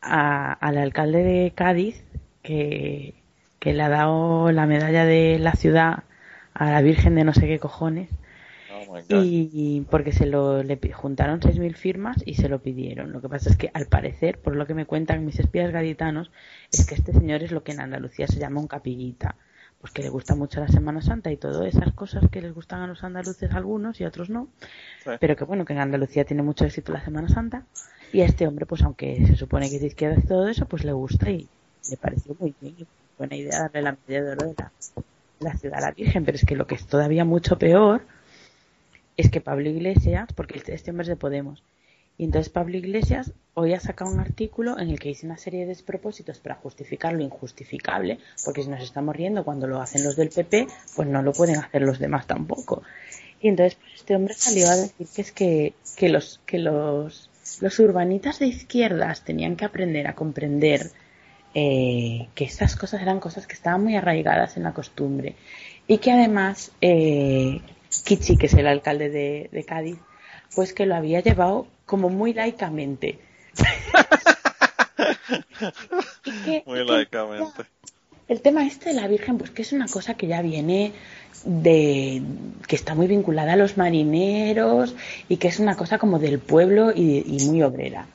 a- al alcalde de Cádiz que, que le ha dado la medalla de la ciudad a la Virgen de no sé qué cojones Oh y porque se lo le juntaron 6.000 firmas y se lo pidieron. Lo que pasa es que al parecer, por lo que me cuentan mis espías gaditanos, es que este señor es lo que en Andalucía se llama un capillita. Pues que le gusta mucho la Semana Santa y todas esas cosas que les gustan a los andaluces algunos y otros no. Sí. Pero que bueno, que en Andalucía tiene mucho éxito la Semana Santa. Y a este hombre, pues aunque se supone que es de izquierda y todo eso, pues le gusta y le pareció muy bien. Buena idea darle la medalla de oro de la, ciudad a la Virgen. Pero es que lo que es todavía mucho peor es que Pablo Iglesias, porque este hombre es de Podemos, y entonces Pablo Iglesias hoy ha sacado un artículo en el que dice una serie de despropósitos para justificar lo injustificable, porque si nos estamos riendo cuando lo hacen los del PP, pues no lo pueden hacer los demás tampoco. Y entonces pues, este hombre salió a decir que es que, que los que los urbanitas de izquierdas tenían que aprender a comprender eh, que estas cosas eran cosas que estaban muy arraigadas en la costumbre y que además eh, Kichi, que es el alcalde de, de Cádiz, pues que lo había llevado como muy laicamente. Y que- Muy que laicamente. El tema este de la Virgen, pues que es una cosa que ya viene de que está muy vinculada a los marineros y que es una cosa como del pueblo y, y muy obrera.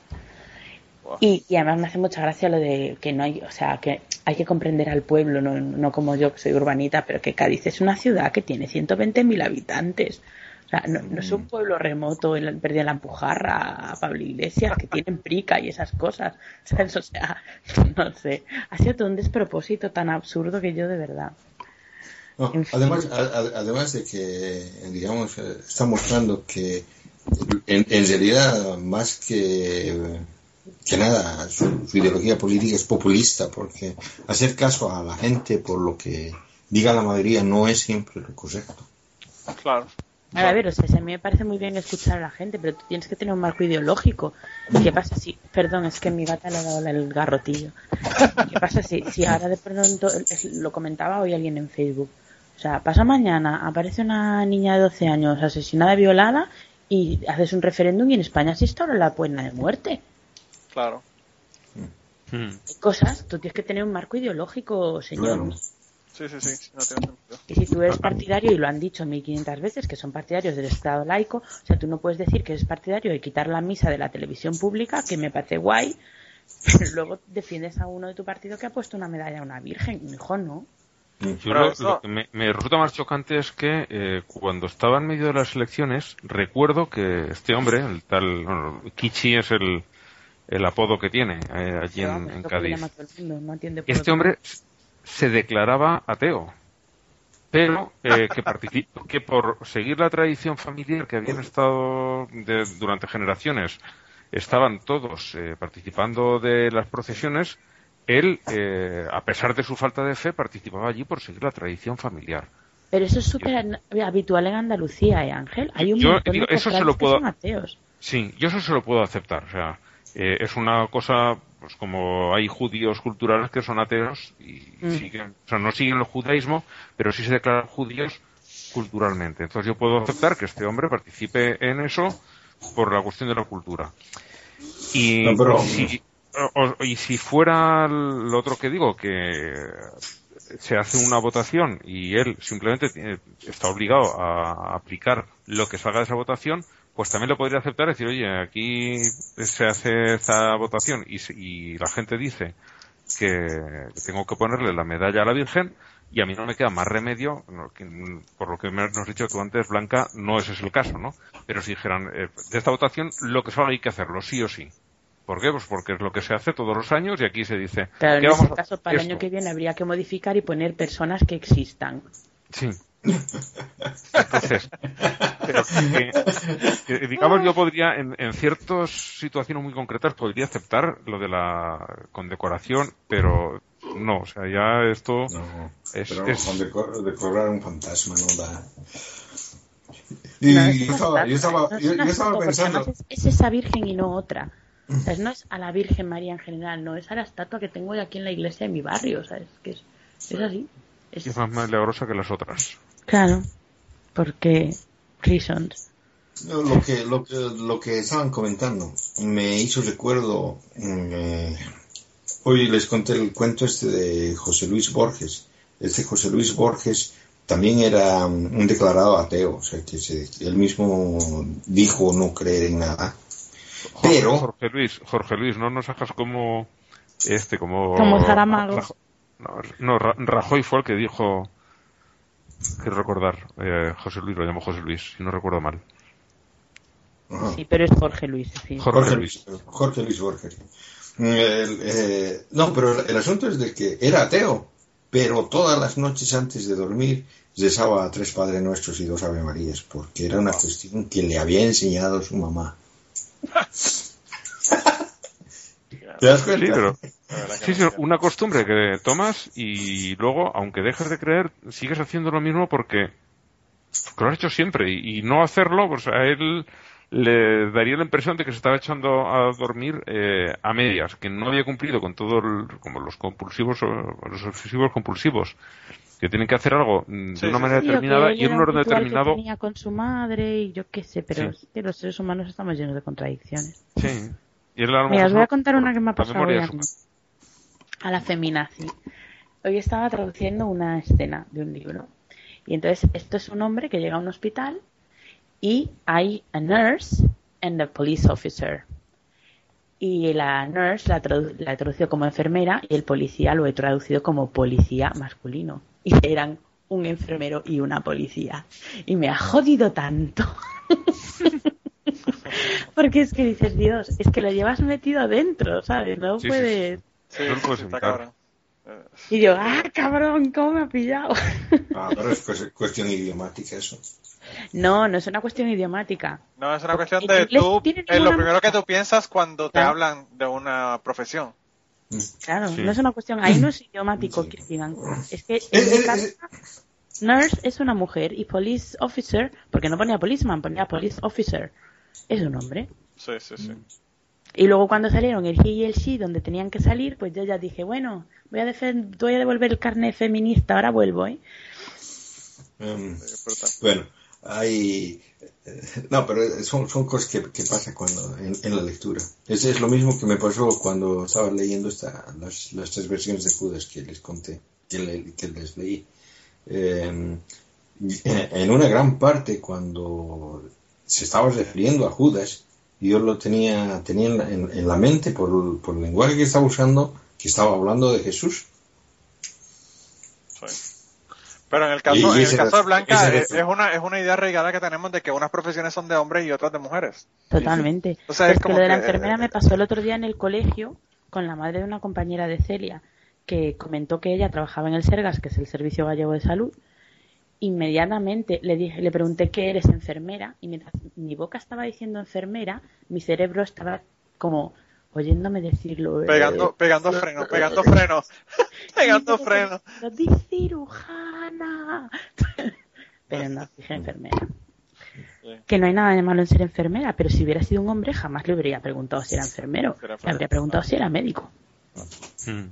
Wow. Y, y además me hace mucha gracia lo de que no hay, o sea, que hay que comprender al pueblo, no, no como yo que soy urbanita, pero que Cádiz es una ciudad que tiene 120.000 habitantes. O sea, no, no es un pueblo remoto, en la, perdí la empujarra a Pablo Iglesias, que tienen prica y esas cosas. ¿sabes? O sea, no sé. Ha sido todo un despropósito tan absurdo que yo de verdad. No, En además, a- a- además de que, digamos, eh, está mostrando que en, en realidad, más que, que nada, su, su ideología política es populista, porque hacer caso a la gente por lo que diga la mayoría no es siempre lo correcto. Claro. A ver, o sea, si a mí me parece muy bien escuchar a la gente, pero tú tienes que tener un marco ideológico. ¿Y qué pasa si, perdón, es que mi gata le ha dado el garrotillo. ¿Qué pasa si, si ahora de pronto, lo comentaba hoy alguien en Facebook, o sea, pasa mañana, aparece una niña de 12 años asesinada, violada, y haces un referéndum y en España se instaura la pena de muerte. Claro. Hmm. Hay cosas, tú tienes que tener un marco ideológico, señor. Claro. Sí, sí, sí, no tiene sentido. Y si tú eres partidario, y lo han dicho 1500 veces, que son partidarios del Estado laico, o sea, tú no puedes decir que eres partidario de quitar la misa de la televisión pública, que me parece guay, pero luego defiendes a uno de tu partido que ha puesto una medalla a una virgen. Hijo, no. Yo lo, eso- lo que me, me resulta más chocante es que eh, cuando estaba en medio de las elecciones, recuerdo que este hombre, el tal, bueno, Kichi es el, el apodo que tiene eh, allí en, Cádiz. mundo, no Este hombre se declaraba ateo, pero eh, que participó, que por seguir la tradición familiar que habían estado de- durante generaciones, estaban todos eh, participando de las procesiones, él, eh, a pesar de su falta de fe, participaba allí por seguir la tradición familiar. Pero eso es súper habitual en Andalucía, ¿eh, Ángel? Hay un Yo montón digo, de eso se lo que puedo- son ateos. Sí, yo eso se lo puedo aceptar. O sea, eh, es una cosa, pues como hay judíos culturales que son ateos y Mm. siguen, o sea, no siguen el judaísmo, pero sí se declaran judíos culturalmente. Entonces yo puedo aceptar que este hombre participe en eso por la cuestión de la cultura. Y No, pero- si, o- o- y si fuera lo otro que digo, que se hace una votación y él simplemente tiene- está obligado a aplicar lo que salga de esa votación, pues también lo podría aceptar decir, oye, aquí se hace esta votación y, y la gente dice que tengo que ponerle la medalla a la Virgen y a mí no me queda más remedio, por lo que me has dicho tú antes, Blanca, no ese es el caso, ¿no? Pero si dijeran, eh, de esta votación lo que salga hay que hacerlo, sí o sí. ¿Por qué? Pues porque es lo que se hace todos los años y aquí se dice, Claro, ¿qué en ese caso, para el año que viene habría que modificar y poner personas que existan. Sí. Entonces, pero que, que, digamos, yo podría, en, en ciertas situaciones muy concretas, podría aceptar lo de la condecoración, pero no, o sea, ya esto No, es, pero es- con decor- decorar un fantasma no da. Y No, es yo estaba, yo estaba, no yo, yo pensando, Es, es esa Virgen y no otra. O sea, no es a la Virgen María en general, no es a la estatua que tengo yo aquí en la iglesia de mi barrio, o sea, es que es, es así. Es- es más milagrosa que las otras. Claro, porque reasons. lo que, lo que, lo que estaban comentando me hizo recuerdo, mm, eh, hoy les conté el cuento este de José Luis Borges. Este José Luis Borges también era un declarado ateo, o sea que se- él mismo dijo no creer en nada. Jorge, Pero- Jorge Luis, Jorge Luis, no nos hagas como este, como Como Saramago. No, no, Ra- Rajoy fue el que dijo, quiero recordar, eh, José Luis, lo llamó José Luis, si no recuerdo mal. Ajá. Sí, pero es Jorge Luis, sí. Jorge Jorge Luis. Luis, Jorge Luis Borges. El, eh, no, pero el, el asunto es de que era ateo, pero todas las noches antes de dormir rezaba a tres Padres Nuestros y dos Ave Marías, porque era una cuestión que le había enseñado su mamá. ¿Te das cuenta? Sí, pero sí, entiendo. una costumbre que tomas y luego, aunque dejes de creer, sigues haciendo lo mismo porque, lo has hecho siempre y, y no hacerlo, pues a él le daría la impresión de que se estaba echando a dormir eh, a medias, que no había cumplido con todo el, como los compulsivos o los obsesivos compulsivos, que tienen que hacer algo mm, Sí, de una manera Sí, determinada y en un orden ritual que determinado. tenía con su madre y yo qué sé, pero Sí. es que los seres humanos estamos llenos de contradicciones. Sí. Y Mira, os voy a contar una que me ha pasado hoy a su- mí. A la feminazi. Hoy estaba traduciendo una escena de un libro. Y entonces, esto es un hombre que llega a un hospital y hay a nurse and a police officer. Y la nurse la, tradu- la he traducido como enfermera y el policía lo he traducido como policía masculino. Y eran un enfermero y una policía. Y me ha jodido tanto. Porque es que dices, Dios, es que lo llevas metido dentro, ¿sabes? No Sí, sí, puedes. Sí, No lo puedes está evitar. cabrón. Eh, Y yo, ah, cabrón, ¿cómo me ha pillado? Ah, pero es cues- cuestión idiomática eso. No, no es una cuestión idiomática. No, es una cuestión de tú, es lo primero que tú piensas cuando te Claro. hablan de una profesión. Claro, Sí. no es una cuestión, ahí no es idiomático, Sí. Kirtigan. Es que Eh, en mi eh, cabeza, nurse es una mujer y police officer, porque no ponía policeman, ponía police officer, es un hombre. Sí, sí, sí. Y luego cuando salieron el he y el she, donde tenían que salir, pues yo ya dije, bueno, voy a, voy a devolver el carnet feminista, ahora vuelvo, ¿eh? Em, Sí, es bueno, hay... eh, No, pero son, son cosas que, que pasan cuando en, en la lectura. Ese es lo mismo que me pasó cuando estaba leyendo esta, las, las tres versiones de Judas que les conté. que, le- que les leí. Eh, en una gran parte, cuando se estaba refiriendo a Judas, yo lo tenía, tenía en, la- en- la mente por, el- por el lenguaje que estaba usando, que estaba hablando de Jesús. Sí. Pero en el caso, Y- y en el caso de Blanca ese es, una, es una idea arraigada que tenemos de que unas profesiones son de hombres y otras de mujeres. Totalmente. O sea, Pero es es que como lo de la que- enfermera me pasó el otro día en el colegio con la madre de una compañera de Celia que comentó que ella trabajaba en el Sergas, que es el Servicio Gallego de Salud. Inmediatamente le dije, le pregunté qué eres enfermera y mientras mi boca estaba diciendo enfermera, mi cerebro estaba como oyéndome decirlo. eh, Pegando, pegando freno, pegando freno, pegando freno. Di cirujana. Pero no, dije enfermera. Sí. Que no hay nada de malo en ser enfermera, pero si hubiera sido un hombre jamás le habría preguntado si era enfermero. Le habría preguntado si era médico. Mm.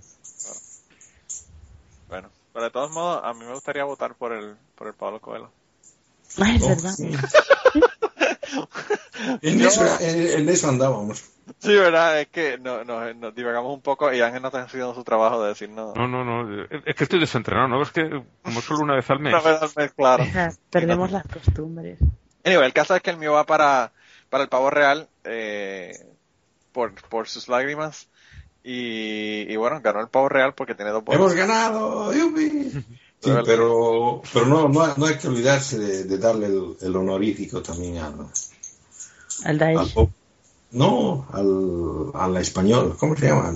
Bueno, pero de todos modos, a mí me gustaría votar por el, por el Pablo Coelho. Ay, es Oh, verdad. sí. en, eso, en, en eso andábamos. Sí, verdad, es que no- nos, nos divagamos un poco y Ángel no está haciendo su trabajo de decirnos. No, no, no. Es es que estoy desentrenado, ¿no? Es que como solo una vez al mes. Una vez al mes, claro. O sea, Perdemos las costumbres. Anyway, el caso es que el mío va para, para el pavo real eh, por, por sus lágrimas. Y, y bueno, ganó el pavo real porque tiene dos ¡Hemos votos. ganado! ¡Yupi! Sí, Pero- pero, no, no, no hay que olvidarse de, de darle el, el honorífico también al, Al al Daesh. pop- no, al, al español, ¿cómo se llama?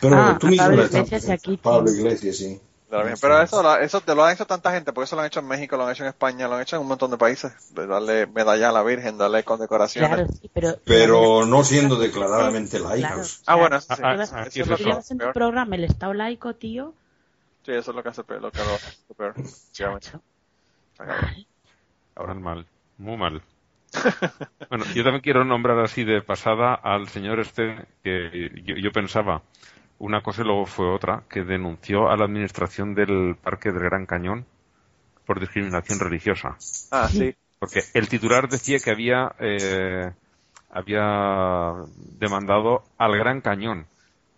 Pero Ah, tú a mismo Pablo Iglesias y aquí, Pablo. Iglesias, sí. Pero, bien, pero eso, lo- eso te lo han hecho tanta gente, porque eso lo han hecho en México, lo han hecho en España, lo han hecho en un montón de países. De darle medalla a la Virgen, darle condecoraciones. Claro, sí, pero... Pero no siendo declaradamente Claro. laicos. Ah, bueno, eso sí. Ah, ah, Llevas- ah, Eso es es lo en tu programa el Estado laico, tío. Sí, eso es lo que hace peor, lo que lo hace peor. efectivamente. Chacho. Mal, mal, muy mal. Bueno, yo también quiero nombrar así de pasada al señor este que yo, yo pensaba una cosa y luego fue otra, que denunció a la administración del Parque del Gran Cañón por discriminación religiosa. Ah, sí. Porque el titular decía que había, eh, había demandado al Gran Cañón.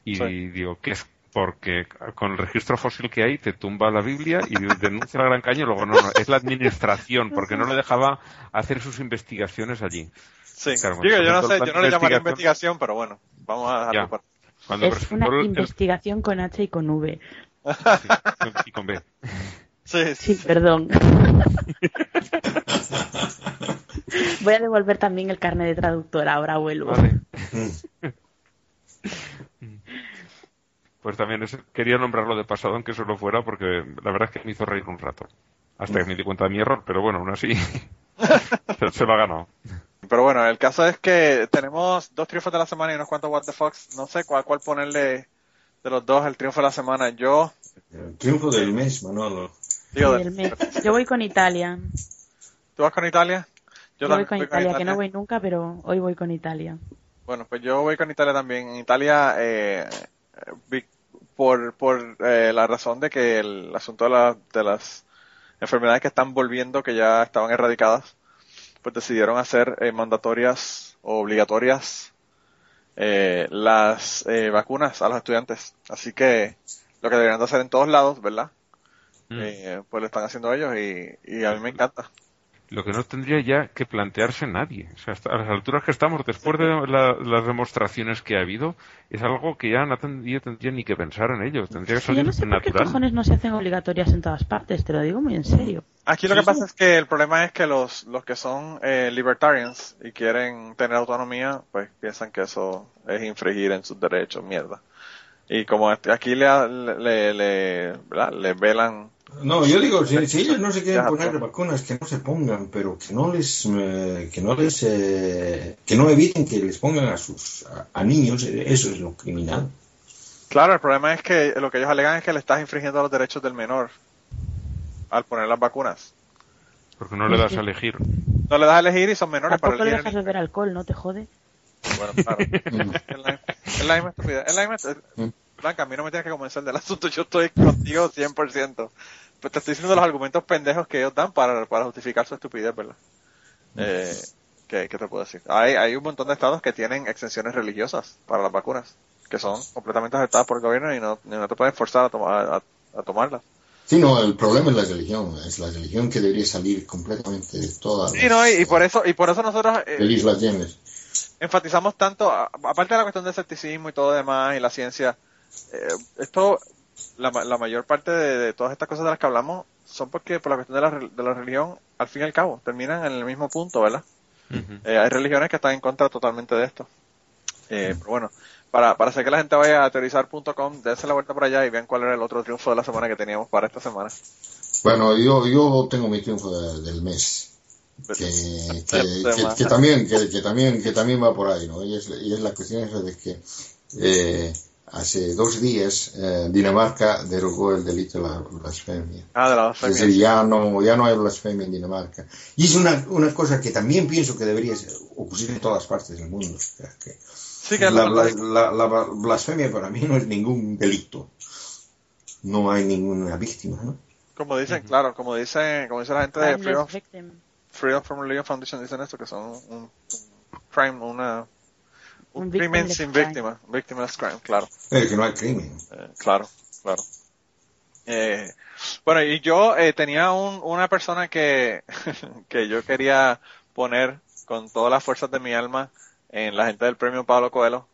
Y Sí. digo, ¿qué es? Porque con el registro fósil que hay te tumba la Biblia y denuncia al Gran Cañón. Luego, no, no, es la administración, porque no le dejaba hacer sus investigaciones allí. Sí. Claro, Digo, yo no sé, yo no le llamaría investigación- pero bueno, vamos a dejarlo. Cuando Es una el- investigación con H y con V. sí, y con B. Sí, Sí, perdón. Voy a devolver también el carnet de traductora, ahora vuelvo. Vale. Pues también es- quería nombrarlo de pasado, aunque solo fuera, porque la verdad es que me hizo reír un rato. Hasta que me di cuenta de mi error, pero bueno, aún así se, se lo ha ganado. Pero bueno, el caso es que tenemos dos triunfos de la semana y unos cuantos What the Fox. No sé cuál, cuál ponerle de los dos el triunfo de la semana. Yo, El triunfo del mes, Manolo. digo, mes. Yo voy con Italia. ¿tú vas con Italia? Yo voy también con Italia, que no voy nunca, pero hoy voy con Italia. Bueno, pues yo voy con Italia también. En Italia, eh, vi- por, por eh, la razón de que el asunto de, la- de las enfermedades que están volviendo, que ya estaban erradicadas, pues decidieron hacer eh, mandatorias o obligatorias eh, las eh, vacunas a los estudiantes. Así que lo que deberían de hacer en todos lados, ¿verdad? Mm. Eh, pues lo están haciendo ellos y, y a mí me encanta. Lo que no tendría ya que plantearse nadie. O sea, hasta a las alturas que estamos, después de la- las demostraciones que ha habido, es algo que ya no tendría, tendría ni que pensar en ello. Tendría que Sí, yo salir no sé por qué cojones no se hacen obligatorias en todas partes, te lo digo muy en serio. Aquí lo Sí, que pasa sí. es que el problema es que los, los que son eh, libertarians y quieren tener autonomía, pues piensan que eso es infringir en sus derechos, mierda. Y como aquí le, le, le, le velan, No, yo digo, si, si ellos no se quieren poner vacunas, que no se pongan, pero que no les, eh, que no les, eh, que no eviten que les pongan a sus, a, a niños, eso es lo criminal. claro, el problema es que lo que ellos alegan es que le estás infringiendo los derechos del menor al poner las vacunas. Porque no le das a elegir. No le das a elegir y son menores para Tampoco le elegir. dejas beber alcohol, ¿no te jode? Bueno, claro. es, la, es la misma estupidez. Es la misma, Blanca, a mí no me tienes que convencer del asunto, yo estoy contigo 100%. Pues te estoy diciendo los argumentos pendejos que ellos dan para, para justificar su estupidez, ¿verdad? Eh, ¿qué, qué te puedo decir? Hay, hay un montón de estados que tienen exenciones religiosas para las vacunas, que son completamente aceptadas por el gobierno y no, y no te pueden forzar a, tomar, a, a tomarlas. Sí, no, el problema es la religión, es la religión que debería salir completamente de todas Sí, no, y, y por eso, y por eso nosotros eh, las islas enfatizamos tanto, a- aparte de la cuestión del escepticismo y todo demás, y la ciencia, eh, esto, la, ma- la mayor parte de, de todas estas cosas de las que hablamos son porque por la cuestión de la, de la religión, al fin y al cabo, terminan en el mismo punto, ¿verdad? Eh, hay religiones que están en contra totalmente de esto. Eh, pero bueno, para, para hacer que la gente vaya a teorizar.com, dense la vuelta por allá y vean cuál era el otro triunfo de la semana que teníamos para esta semana. Bueno, yo, yo tengo mi triunfo de- del mes, que, que, que- que también, que, que también, que también va por ahí, ¿no? Y es, y es la cuestión esa de que eh, hace dos días eh, Dinamarca derogó el delito de la blasfemia. Ah, de la Es decir, ya no, ya no hay blasfemia en Dinamarca. Y es una, una cosa que también pienso que debería ser ocurrir en todas partes del mundo. O sea, que Sí, que la, la- la- la- la blasfemia para mí no es ningún delito. No hay ninguna víctima, ¿no? como dicen, claro, como dicen, como dice la gente de Freedom. Freedom from Religion Foundation dicen esto, que son un, un crime, una, un, Un crimen sin crime. víctima, victimless crime, claro. Es que no hay crimen. Eh, claro, claro. Eh, bueno, y yo eh, tenía un, una persona que, que yo quería poner con todas las fuerzas de mi alma en la gente del premio Pablo Coelho,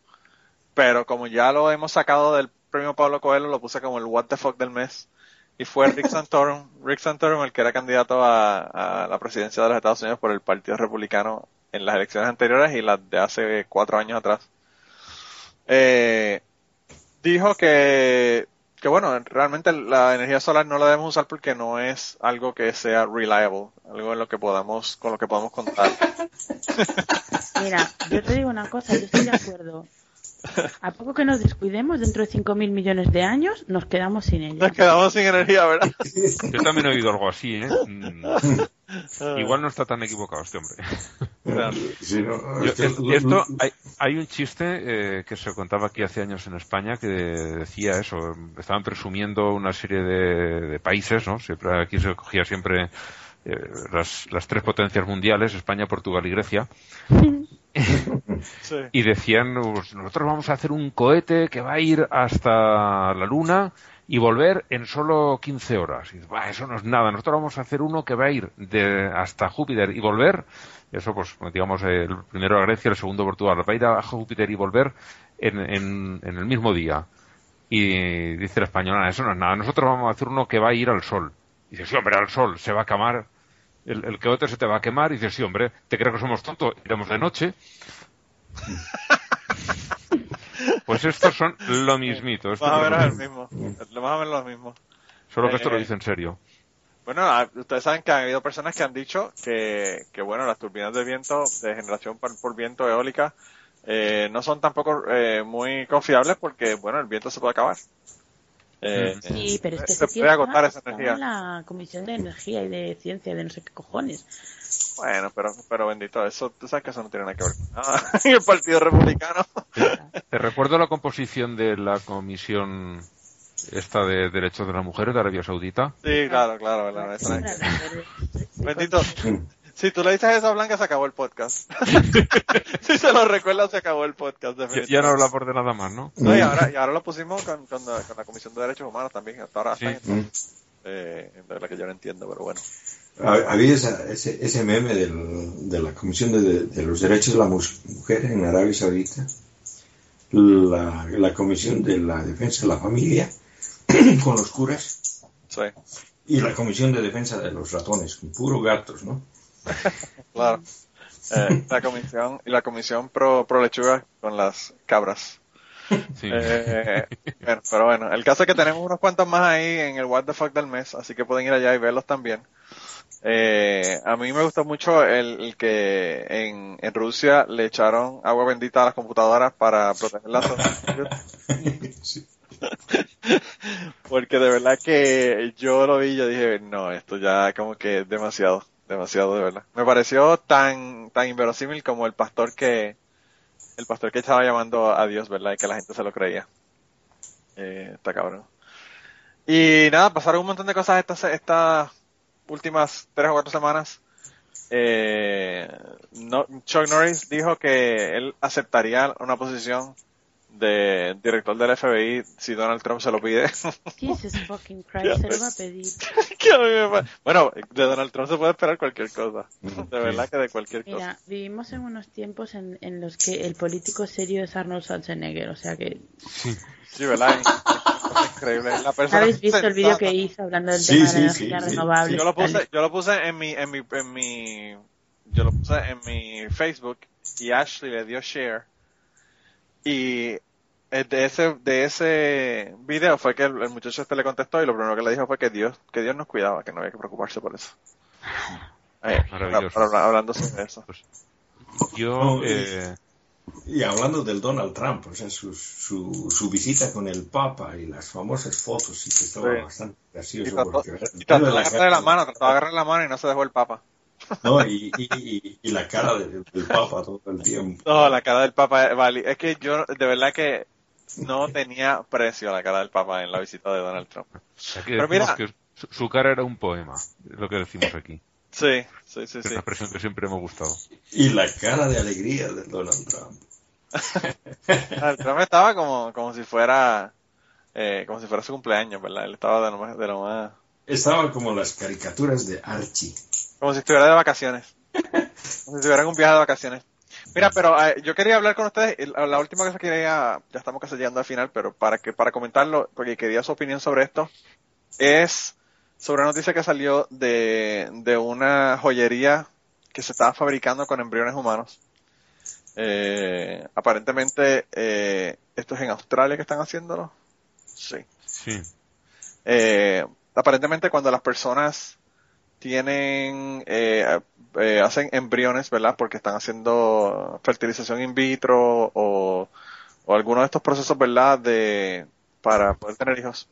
pero como ya lo hemos sacado del premio Pablo Coelho, lo puse como el what the fuck del mes, y fue Rick Santorum, Rick Santorum el que era candidato a, a la presidencia de los Estados Unidos por el Partido Republicano en las elecciones anteriores y las de hace cuatro años atrás. Eh, dijo que, que bueno, realmente la energía solar no la debemos usar porque no es algo que sea reliable, algo en lo que podamos, con lo que podamos contar. Mira, yo te digo una cosa, yo estoy de acuerdo. A poco que nos descuidemos, dentro de 5.000 millones de años, nos quedamos sin ella. Nos quedamos sin energía, ¿verdad? Yo también he oído algo así, ¿eh? Mm. Igual no está tan equivocado este hombre. Sí, no, Yo- es que- es- esto, hay, hay un chiste eh, que se contaba aquí hace años en España que decía eso, estaban presumiendo una serie de, de países, ¿no? Siempre, aquí se cogía siempre eh, las, las tres potencias mundiales, España, Portugal y Grecia, Y decían, pues, nosotros vamos a hacer un cohete que va a ir hasta la Luna y volver en solo 15 horas. Y "Bah, eso no es nada, nosotros vamos a hacer uno que va a ir de, hasta Júpiter y volver, eso pues digamos el primero a Grecia, el segundo a Portugal, va a ir a Júpiter y volver en, en, en el mismo día. Y dice el español, "Ah, eso no es nada, nosotros vamos a hacer uno que va a ir al Sol. Y dice, sí, hombre, al Sol, se va a quemar, el, el cohete se te va a quemar. Y dice, sí, hombre, ¿te crees que somos tontos? Iremos de noche. Pues estos son lo mismito. esto Más o es lo menos mismo. mismo. Más o menos lo mismo. Solo que esto lo Eh, dice en serio. Bueno, ah, ustedes saben que ha habido personas que han dicho que, que bueno, las turbinas de viento, de generación por, por viento eólica, eh, no son tampoco eh, muy confiables porque, bueno, el viento se puede acabar. Eh, Sí, pero es que se tío puede agotar esa energía. en la Comisión de Energía y de Ciencia de no sé qué cojones. Bueno, pero, pero bendito, eso, tú sabes que eso no tiene nada que ver con nada. en el Partido Republicano. Te recuerdo la composición de la comisión esta de derechos de la mujer de Arabia Saudita. Sí, claro, claro, Sí, Bendito. Si tú le dices eso a Blanca, se acabó el podcast. si se lo recuerdas, se acabó el podcast. Ya, definitivamente. ya no habla por de nada más, ¿no? No, y ahora, y ahora lo pusimos con, con, la, con la Comisión de Derechos Humanos también. Hasta ahora Sí. en- eh, de verdad que yo no entiendo, pero bueno. Ha- Había esa- ese, ese meme del- de la Comisión de, de los Derechos de la Mujer en Arabia Saudita, la, la Comisión de la Defensa de la Familia con los curas Sí, y la Comisión de Defensa de los Ratones, con puros gatos, ¿no? claro. Eh, la comisión y la comisión pro, pro lechuga con las cabras. Sí. Eh, bueno, pero bueno, el caso es que tenemos unos cuantos más ahí en el What the Fuck del mes, así que pueden ir allá y verlos también. Eh, a mí me gustó mucho el, el que en, en Rusia le echaron agua bendita a las computadoras para proteger la zona. Porque de verdad que yo lo vi y yo dije, no, esto ya como que es demasiado, demasiado de verdad. Me pareció tan, tan inverosímil como el pastor que, el pastor que estaba llamando a Dios, ¿verdad? Y que la gente se lo creía. Eh, está cabrón. Y nada, pasaron un montón de cosas estas, estas últimas tres o cuatro semanas. Eh, no- Chuck Norris dijo que él aceptaría una posición de director del FBI si Donald Trump se lo pide. Jesus fucking Christ, se lo va a pedir. Me bueno, de Donald Trump se puede esperar cualquier cosa. De verdad que de cualquier cosa. Mira, vivimos en unos tiempos en, en los que el político serio es Arnold Schwarzenegger, o sea que... Sí, ¿verdad? Es increíble. La persona ¿Habéis visto el vídeo sensata. que hizo hablando del Sí, tema sí, de la sí, energía sí. renovable? yo lo puse, yo lo puse en mi, en mi, en mi, yo lo puse en mi Facebook y Ashley le dio share y eh, de ese, de ese video fue que el, el muchacho este le contestó y lo primero que le dijo fue que Dios, que Dios nos cuidaba, que no había que preocuparse por eso. Eh, hablando sobre eso. Yo, No, y- eh, Y hablando del Donald Trump, o sea, su, su, su visita con el Papa y las famosas fotos, y que estaba Sí. bastante Y gracioso. trató, porque, y trató de la agarrarle cara- la mano, trató de agarrarle la mano y no se dejó el papa. No, y, y, y, la cara del, del Papa todo el tiempo. No, la cara del papa, eh, vale, es que yo de verdad que no tenía precio la cara del papa en la visita de Donald Trump. aquí Pero mira- que su, su cara era un poema, es lo que decimos aquí. Sí, sí, sí, Es sí. una expresión que siempre me ha gustado. Y la cara de alegría de Donald Trump. El Trump estaba como, como si fuera, eh, como si fuera su cumpleaños, ¿verdad? Él estaba de lo más, de lo más, Estaba como las caricaturas de Archie. Como si estuviera de vacaciones. Como si estuviera en un viaje de vacaciones. Mira, pero eh, yo quería hablar con ustedes, la última cosa que quería, ya estamos casi llegando al final, pero para que, para comentarlo, porque quería su opinión sobre esto, es sobre una noticia que salió de, de una joyería que se estaba fabricando con embriones humanos. Eh, aparentemente, eh, esto es en Australia que están haciéndolo. Sí. Sí. Eh, aparentemente cuando las personas tienen, eh, eh, hacen embriones, ¿verdad? Porque están haciendo fertilización in vitro o, o alguno de estos procesos, ¿verdad? De, para poder tener hijos.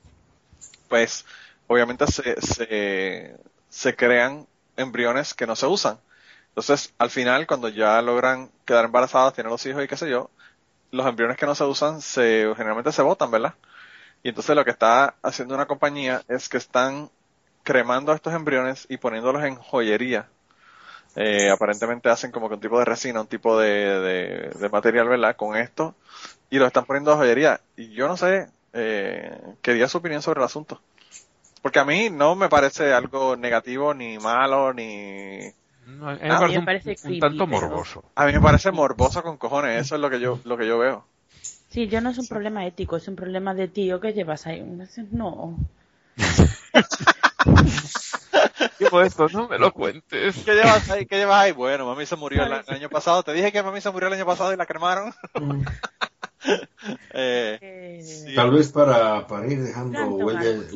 Pues, obviamente se, se, se crean embriones que no se usan. Entonces, al final, cuando ya logran quedar embarazadas, tienen los hijos y qué sé yo, los embriones que no se usan se, generalmente se botan, ¿verdad? Y entonces lo que está haciendo una compañía es que están cremando estos embriones y poniéndolos en joyería. Eh, aparentemente hacen como que un tipo de resina, un tipo de, de, de material, ¿verdad? Con esto. Y lo están poniendo en joyería. Y yo no sé, eh, quería su opinión sobre el asunto. Porque a mí no me parece algo negativo, ni malo, ni... No, a mí me parece, me parece un, tanto pero- morboso. A mí me parece morboso con cojones. Eso es lo que yo, lo que yo veo. Sí, yo no es un problema ético, es un problema de tío que llevas ahí. No. Digo esto, no me lo cuentes. ¿Qué llevas ahí? ¿Qué llevas ahí? Bueno, mami se murió el, el año pasado. Te dije que mami se murió el año pasado y la cremaron. eh, sí, Tal vez para, para ir dejando huellas,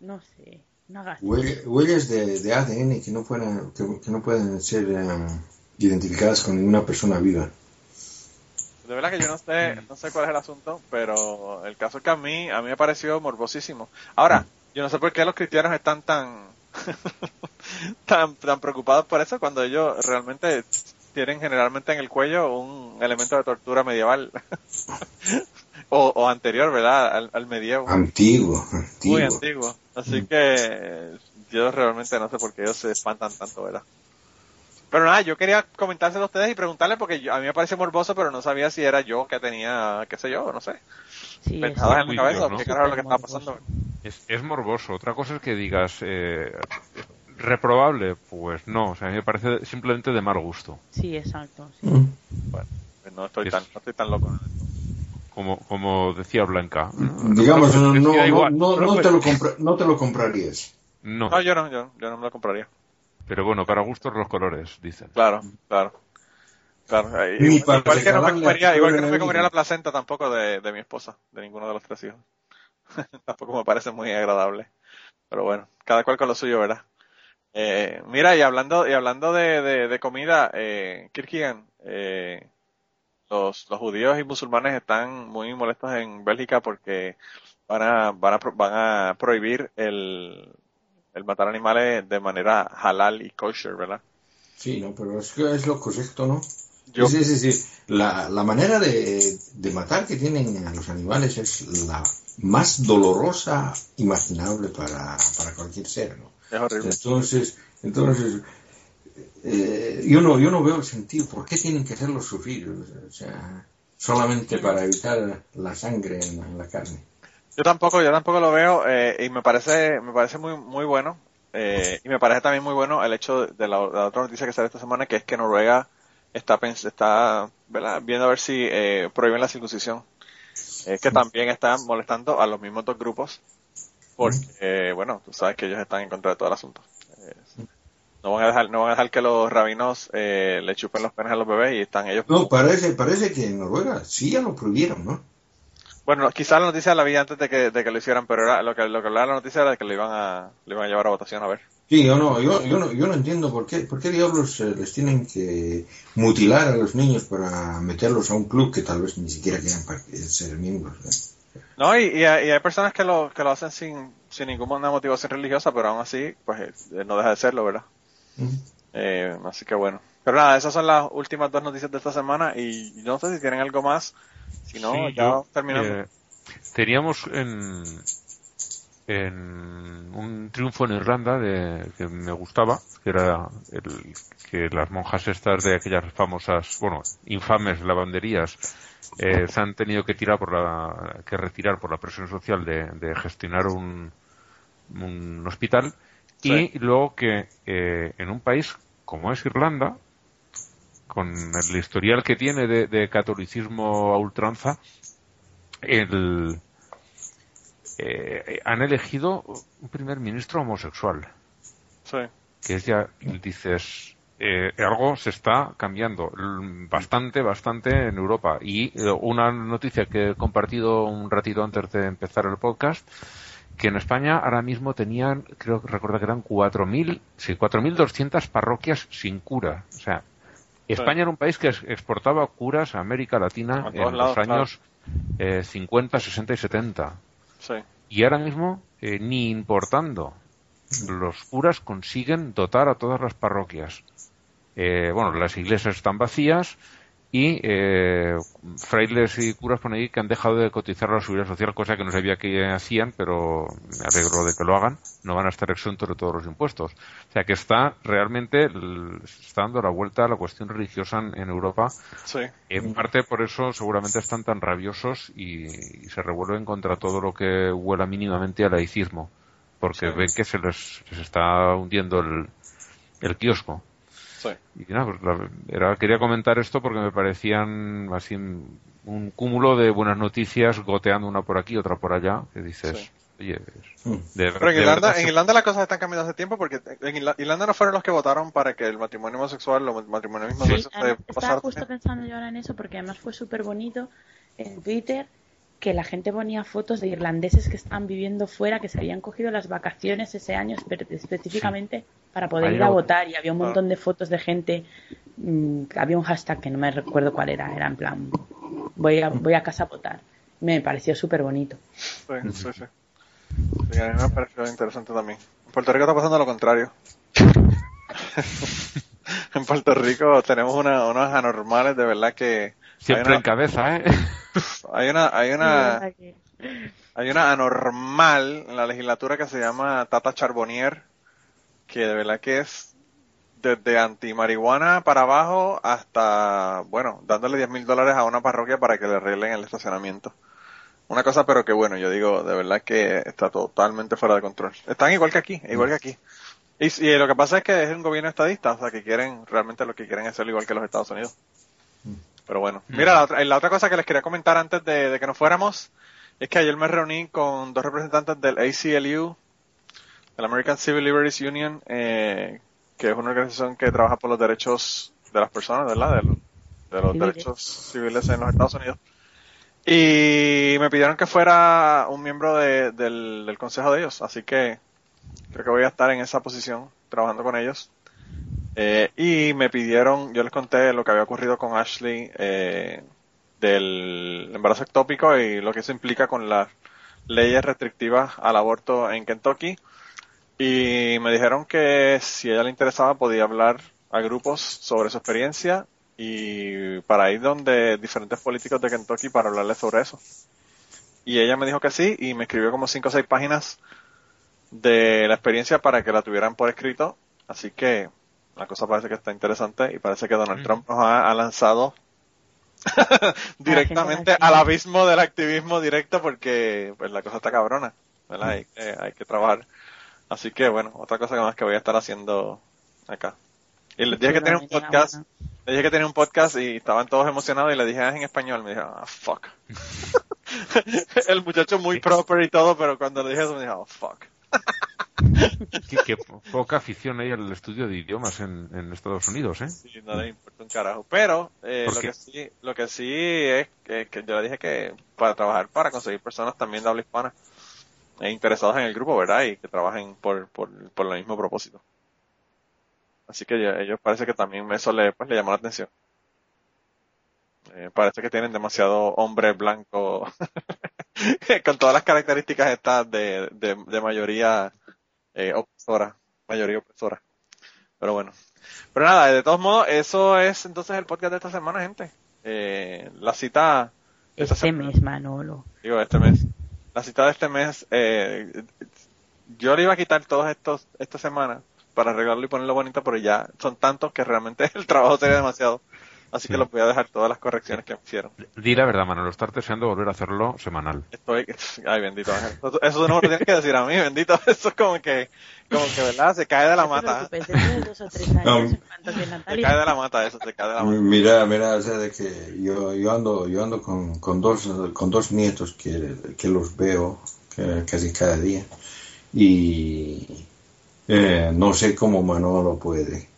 No sé, no hagas. huellas de, de ADN que no puedan, que, que no pueden ser em, identificadas con ninguna persona viva. de verdad que yo no sé, no sé cuál es el asunto, pero el caso es que a mí, a mí me pareció morbosísimo. Ahora, yo no sé por qué los cristianos están tan, tan, tan preocupados por eso cuando ellos realmente tienen generalmente en el cuello un elemento de tortura medieval. o, o anterior, ¿verdad? Al, al medievo. Antiguo, antiguo. Muy antiguo. Así que yo realmente no sé por qué ellos se espantan tanto, ¿verdad? Pero nada, yo quería comentárselo a ustedes y preguntarles porque yo- a mí me parece morboso, pero no sabía si era yo que tenía, qué sé yo, no sé, Sí, es pensadas en mi cabeza ¿no? qué carajo lo que estaba pasando. Es, es morboso. Otra cosa es que digas, eh, reprobable, pues no. O sea, a mí me parece simplemente de mal gusto. Sí, exacto. sí. Mm. Bueno, pues no estoy Es- tan, no estoy tan loco. Como, como decía Blanca. Digamos, no, Es que no, no, no, pues- te lo compra- no te lo comprarías. No, No, yo no, yo, yo no me lo compraría. pero bueno, para gustos los colores, dicen. Claro, claro. Claro, eh, igual, que no me comería, igual que no me la comería la placenta tampoco de, de mi esposa, de ninguno de los tres hijos. tampoco me parece muy agradable. Pero bueno, cada cual con lo suyo, ¿verdad? Eh, mira, y hablando, y hablando de, comida, eh, Kirkigan, eh, los, los judíos y musulmanes están muy molestos en Bélgica porque van a, van a, van a prohibir el, el matar animales de manera halal y kosher, ¿verdad? Sí, no, pero es que es lo correcto, ¿no? Yo- Sí, sí, sí. La, la manera de, de matar que tienen a los animales es la más dolorosa imaginable para, para cualquier ser, ¿no? Es horrible. Entonces, entonces eh, yo no yo no veo el sentido. ¿Por qué tienen que hacerlos sufrir? O sea, solamente para evitar la sangre en la, en la carne. Yo tampoco, yo tampoco lo veo eh, y me parece, me parece muy, muy bueno. Eh, y me parece también muy bueno el hecho de la, la otra noticia que sale esta semana, que es que Noruega está, está ¿verdad? viendo a ver si eh, prohíben la circuncisión. Es que también están molestando a los mismos dos grupos, porque, eh, bueno, tú sabes que ellos están en contra de todo el asunto. No van a dejar, no van a dejar que los rabinos eh, le chupen los penes a los bebés y están ellos. No, parece, parece que en Noruega sí ya lo prohibieron, ¿no? Bueno, quizás la noticia la vi antes de que, de que lo hicieran, pero era, lo que lo que hablaba la noticia era que lo iban a, lo iban a llevar a votación a ver. Sí, yo no, yo, yo no, yo no entiendo por qué, por qué diablos eh, les tienen que mutilar a los niños para meterlos a un club que tal vez ni siquiera quieran eh, ser miembros. ¿eh? No, y, y hay, y hay personas que lo, que lo hacen sin, sin ninguna motivación religiosa, pero aún así, pues eh, no deja de serlo, ¿verdad? Ujú. Eh, así que bueno. Pero nada, esas son las últimas dos noticias de esta semana y no sé si tienen algo más. Si no, Sí, ya yo, terminamos. eh, teníamos en, en un triunfo en Irlanda de, que me gustaba, que era el, que las monjas estas de aquellas famosas, bueno, infames lavanderías, eh, se han tenido que tirar por la, que retirar por la presión social de, de gestionar un, un hospital Sí. y luego que eh, en un país como es Irlanda, con el historial que tiene de, de catolicismo a ultranza, el, eh, han elegido un primer ministro homosexual, Sí. que es ya, dices, eh, algo se está cambiando bastante, bastante en Europa. Y eh, una noticia que he compartido un ratito antes de empezar el podcast, que en España ahora mismo tenían, creo que recuerdo que eran 4.000, sí, 4.200 parroquias sin cura. O sea, España era un país que ex- exportaba curas a América Latina A en lados, los años eh, 50, 60 y 70. Sí. Y ahora mismo, eh, ni importando, los curas consiguen dotar a todas las parroquias. Eh, bueno, las iglesias están vacías y eh, frailes y curas por ahí que han dejado de cotizar la seguridad social, cosa que no sabía que hacían, pero me alegro de que lo hagan. No van a estar exentos de todos los impuestos. O sea que está realmente, está dando la vuelta a la cuestión religiosa en, en Europa Sí. en parte por eso seguramente están tan rabiosos y, y se revuelven contra todo lo que huela mínimamente a laicismo, porque Sí. ven que se les, se les está hundiendo el, el kiosco. Sí. Y nada, pues la- era, quería comentar esto porque me parecían así un cúmulo de buenas noticias goteando una por aquí, otra por allá, que dices, Sí. oye, es- Mm. de, Pero en Irlanda, en se- Irlanda las cosas están cambiando hace tiempo porque en Irla- Irlanda no fueron los que votaron para que el matrimonio homosexual o matrimonio Sí, homosexual se además, estaba justo también. pensando yo ahora en eso porque además fue súper bonito en Twitter que la gente ponía fotos de irlandeses que estaban viviendo fuera, que se habían cogido las vacaciones ese año espe- específicamente para poder ir a votar. votar y había un montón de fotos de gente, mm, había un hashtag que no me recuerdo cuál era, era en plan, voy a, voy a casa a votar. Me pareció súper bonito. Sí, sí, sí. Sí, a mí me pareció interesante también. En Puerto Rico está pasando lo contrario. en Puerto Rico tenemos una, unos anormales de verdad que siempre en cabeza, ¿eh? hay una, hay una, hay una anormal en la legislatura que se llama Tata Charbonnier, que de verdad que es desde anti-marihuana para abajo hasta, bueno, dándole 10 mil dólares a una parroquia para que le arreglen el estacionamiento. Una cosa, pero que bueno, yo digo, de verdad que está totalmente fuera de control. Están igual que aquí, igual que aquí. Y, y lo que pasa es que es un gobierno estadista, o sea, que quieren, realmente lo que quieren es hacerlo igual que los Estados Unidos. Pero bueno, mira, la otra, la otra cosa que les quería comentar antes de, de que nos fuéramos es que ayer me reuní con dos representantes del ACLU, del American Civil Liberties Union, eh, que es una organización que trabaja por los derechos de las personas, ¿verdad? De, los- de los Civiles. derechos civiles en los Estados Unidos. Y me pidieron que fuera un miembro de- del, del consejo de ellos, así que creo que voy a estar en esa posición trabajando con ellos. Eh, y me pidieron, yo les conté lo que había ocurrido con Ashley eh, del embarazo ectópico y lo que eso implica con las leyes restrictivas al aborto en Kentucky. Y me dijeron que si a ella le interesaba podía hablar a grupos sobre su experiencia y para ir donde diferentes políticos de Kentucky para hablarles sobre eso. Y ella me dijo que sí y me escribió como cinco o seis páginas de la experiencia para que la tuvieran por escrito. Así que la cosa parece que está interesante y parece que Donald Mm. Trump nos ha, ha lanzado directamente al abismo del activismo directo porque pues la cosa está cabrona, ¿verdad? Hay, que- hay que trabajar. Así que bueno, otra cosa más que voy a estar haciendo acá. Y les dije que tenía un podcast, le dije que tenía un podcast y estaban todos emocionados y le dije "Ah, es en español, me dijeron, ah, fuck. El muchacho muy proper y todo, pero cuando le dije eso me dijo, oh, fuck. Qué, qué po- poca afición hay al estudio de idiomas en, en Estados Unidos, ¿eh? Sí, no le importa un carajo. Pero eh, ¿Por lo qué? que sí, lo que sí es que, que yo le dije que para trabajar, para conseguir personas también de habla hispana e interesados en el grupo, ¿verdad? Y que trabajen por, por, por el mismo propósito. Así que ya- ellos parece que también eso le, pues, le llamó la atención. Eh, parece que tienen demasiado hombre blanco con todas las características estas de, de, de mayoría eh, opresora, mayoría opresora. Pero bueno. Pero nada, de todos modos, eso es entonces el podcast de esta semana, gente. Eh, la cita, Este semana- mes, Manolo. digo, este mes. La cita de este mes, eh, yo le iba a quitar todos estos, esta semana para arreglarlo y ponerlo bonito, pero ya son tantos que realmente el trabajo sería demasiado. Así que Sí. los voy a dejar todas las correcciones que me hicieron. Di la verdad, Manolo, estar deseando volver a hacerlo semanal. Estoy, ay bendito Ángel. Eso, eso no me lo tienes que decir a mí, bendito. Eso es como que, como que, ¿verdad? Se cae de la mata. Se cae de la mata eso, se cae de la mata. Mira, mira, o sea, de que yo, yo ando, yo ando con, con dos, con dos nietos que, que los veo que- casi cada día y eh, no sé cómo Manolo puede.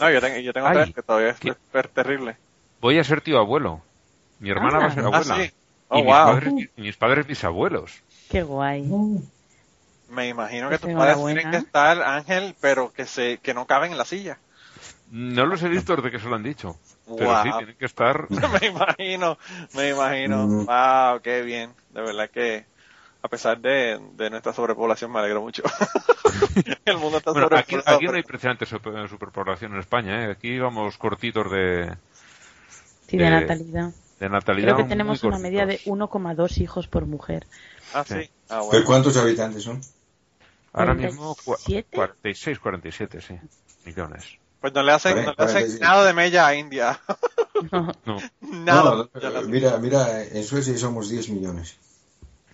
No, yo tengo, yo tengo Ay, tres que todavía es terrible. Voy a ser tío abuelo. Mi hermana Ah. va a ser Ah, abuela. sí. Oh, y mis, wow. padres, mis padres bisabuelos. Qué guay. Me imagino que Pues tus padres tienen que estar, Ángel, pero que se, que no caben en la silla. No los he visto desde que se lo han dicho. Pero Wow. sí, tienen que estar... me imagino, me imagino. Mm. Wow, qué bien. De verdad que, a pesar de, de nuestra sobrepoblación, me alegro mucho. El mundo está Bueno, aquí, sobrepoblado. aquí no hay de super- superpoblación en España, ¿eh? Aquí vamos cortitos de, Sí, de Eh, natalidad. de natalidad. Creo que tenemos una media de cortitos. 1,2 hijos por mujer. Ah, sí. Sí. Ah, ¿De bueno. cuántos habitantes son? Ahora mismo cua- 47. 46, 47, sí. Millones. Pues no le hacen, no le hacen 47. nada de mella a India. No. No. nada. No, mira, mira, en Suecia somos 10 millones.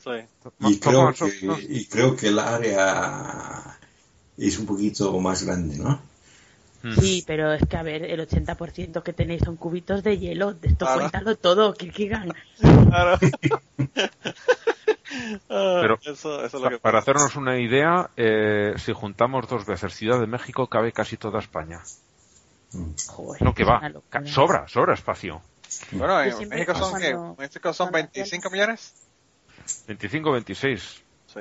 Sí. Y creo, que, y creo que el área es un poquito más grande, ¿no? Mm. Sí, pero es que a ver, el 80% que tenéis son cubitos de hielo. De esto Claro. cuéntalo todo, Kirkigan. Claro. Ah, Pero- eso, eso es lo que Para pasa. hacernos una idea, eh, si juntamos dos veces Ciudad de México, cabe casi toda España. Joder, No, que va. Sobra, sobra espacio. Bueno, en México son, ¿qué? cuando- México son cuando hacía 25 millones. 25, 26. Sí.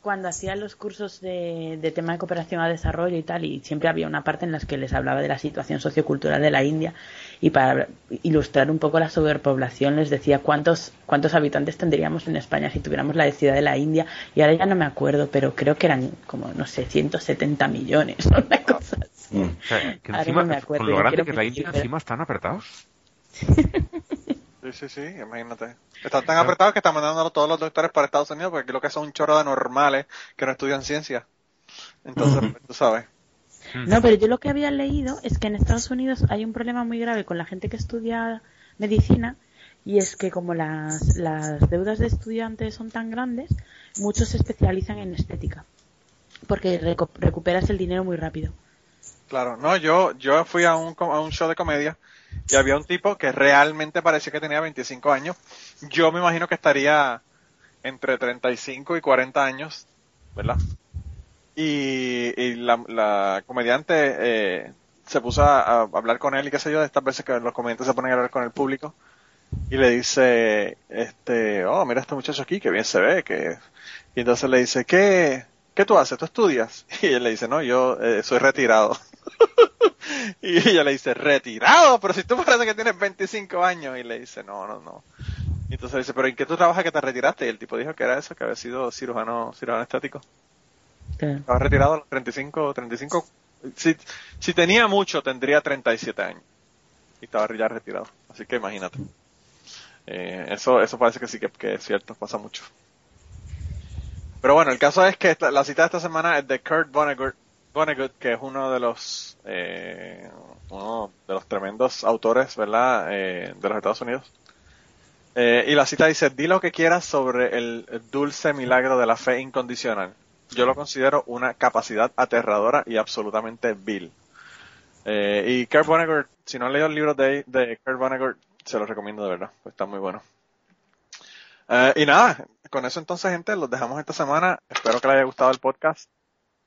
Cuando hacía los cursos de, de tema de cooperación a desarrollo y tal, y siempre había una parte en la que les hablaba de la situación sociocultural de la India, y para ilustrar un poco la sobrepoblación les decía cuántos, cuántos habitantes tendríamos en España si tuviéramos la ciudad de la India, y ahora ya no me acuerdo, pero creo que eran como, no sé, 170 millones, una cosa así. Mm. O sea, que Ahora encima, no me acuerdo, con lo grande que es la India, pero- encima están apretados. Sí, sí, sí, imagínate. Están tan apretados que están mandando a todos los doctores para Estados Unidos porque aquí lo que son un chorro de normales que no estudian ciencia. Entonces, pues, tú sabes. No, pero yo lo que había leído es que en Estados Unidos hay un problema muy grave con la gente que estudia medicina y es que como las, las deudas de estudiantes son tan grandes, muchos se especializan en estética porque recuperas el dinero muy rápido. Claro, no, yo, yo fui a un, a un show de comedia y había un tipo que realmente parecía que tenía 25 años. Yo me imagino que estaría entre 35 y 40 años, ¿verdad? Y, y la, la comediante eh, se puso a, hablar con él y qué sé yo, de estas veces que los comediantes se ponen a hablar con el público y le dice, este, oh, mira este muchacho aquí, que bien se ve, que... Y entonces le dice, ¿qué, qué tú haces? ¿Tú estudias? Y él le dice, no, yo eh, soy retirado. y ella le dice, ¿retirado? Pero si tú parece que tienes 25 años. Y le dice, no, no, no. Y entonces le dice, ¿pero en qué tú trabajas que te retiraste? Y el tipo dijo que era eso, que había sido cirujano, cirujano estético. Claro. Estaba retirado a los 35, 35. Si, si tenía mucho, tendría 37 años. Y estaba ya retirado. Así que imagínate. Eh, eso, eso parece que sí que, que es cierto, pasa mucho. Pero bueno, el caso es que esta- la cita de esta semana es de Kurt Vonnegut, que es uno de los eh, uno de los tremendos autores, ¿verdad?, eh, de los Estados Unidos. Eh, y la cita dice, di lo que quieras sobre el dulce milagro de la fe incondicional. Yo lo considero una capacidad aterradora y absolutamente vil. Eh, y Kurt Vonnegut, si no han leído el libro de, de Kurt Vonnegut, se los recomiendo de verdad, pues está muy bueno. Eh, y nada, con eso entonces, gente, los dejamos esta semana. Espero que les haya gustado el podcast.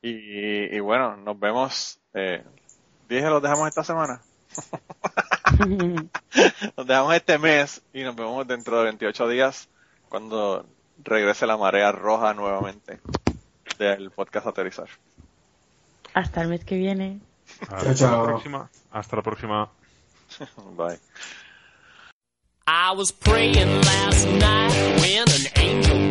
Y, y bueno, nos vemos. Eh, dije, los dejamos esta semana. nos dejamos este mes y nos vemos dentro de 28 días cuando regrese la marea roja nuevamente del podcast Aterrizar. Hasta el mes que viene. Hasta Chao, la próxima. Hasta la próxima. Bye. I was praying last night when an angel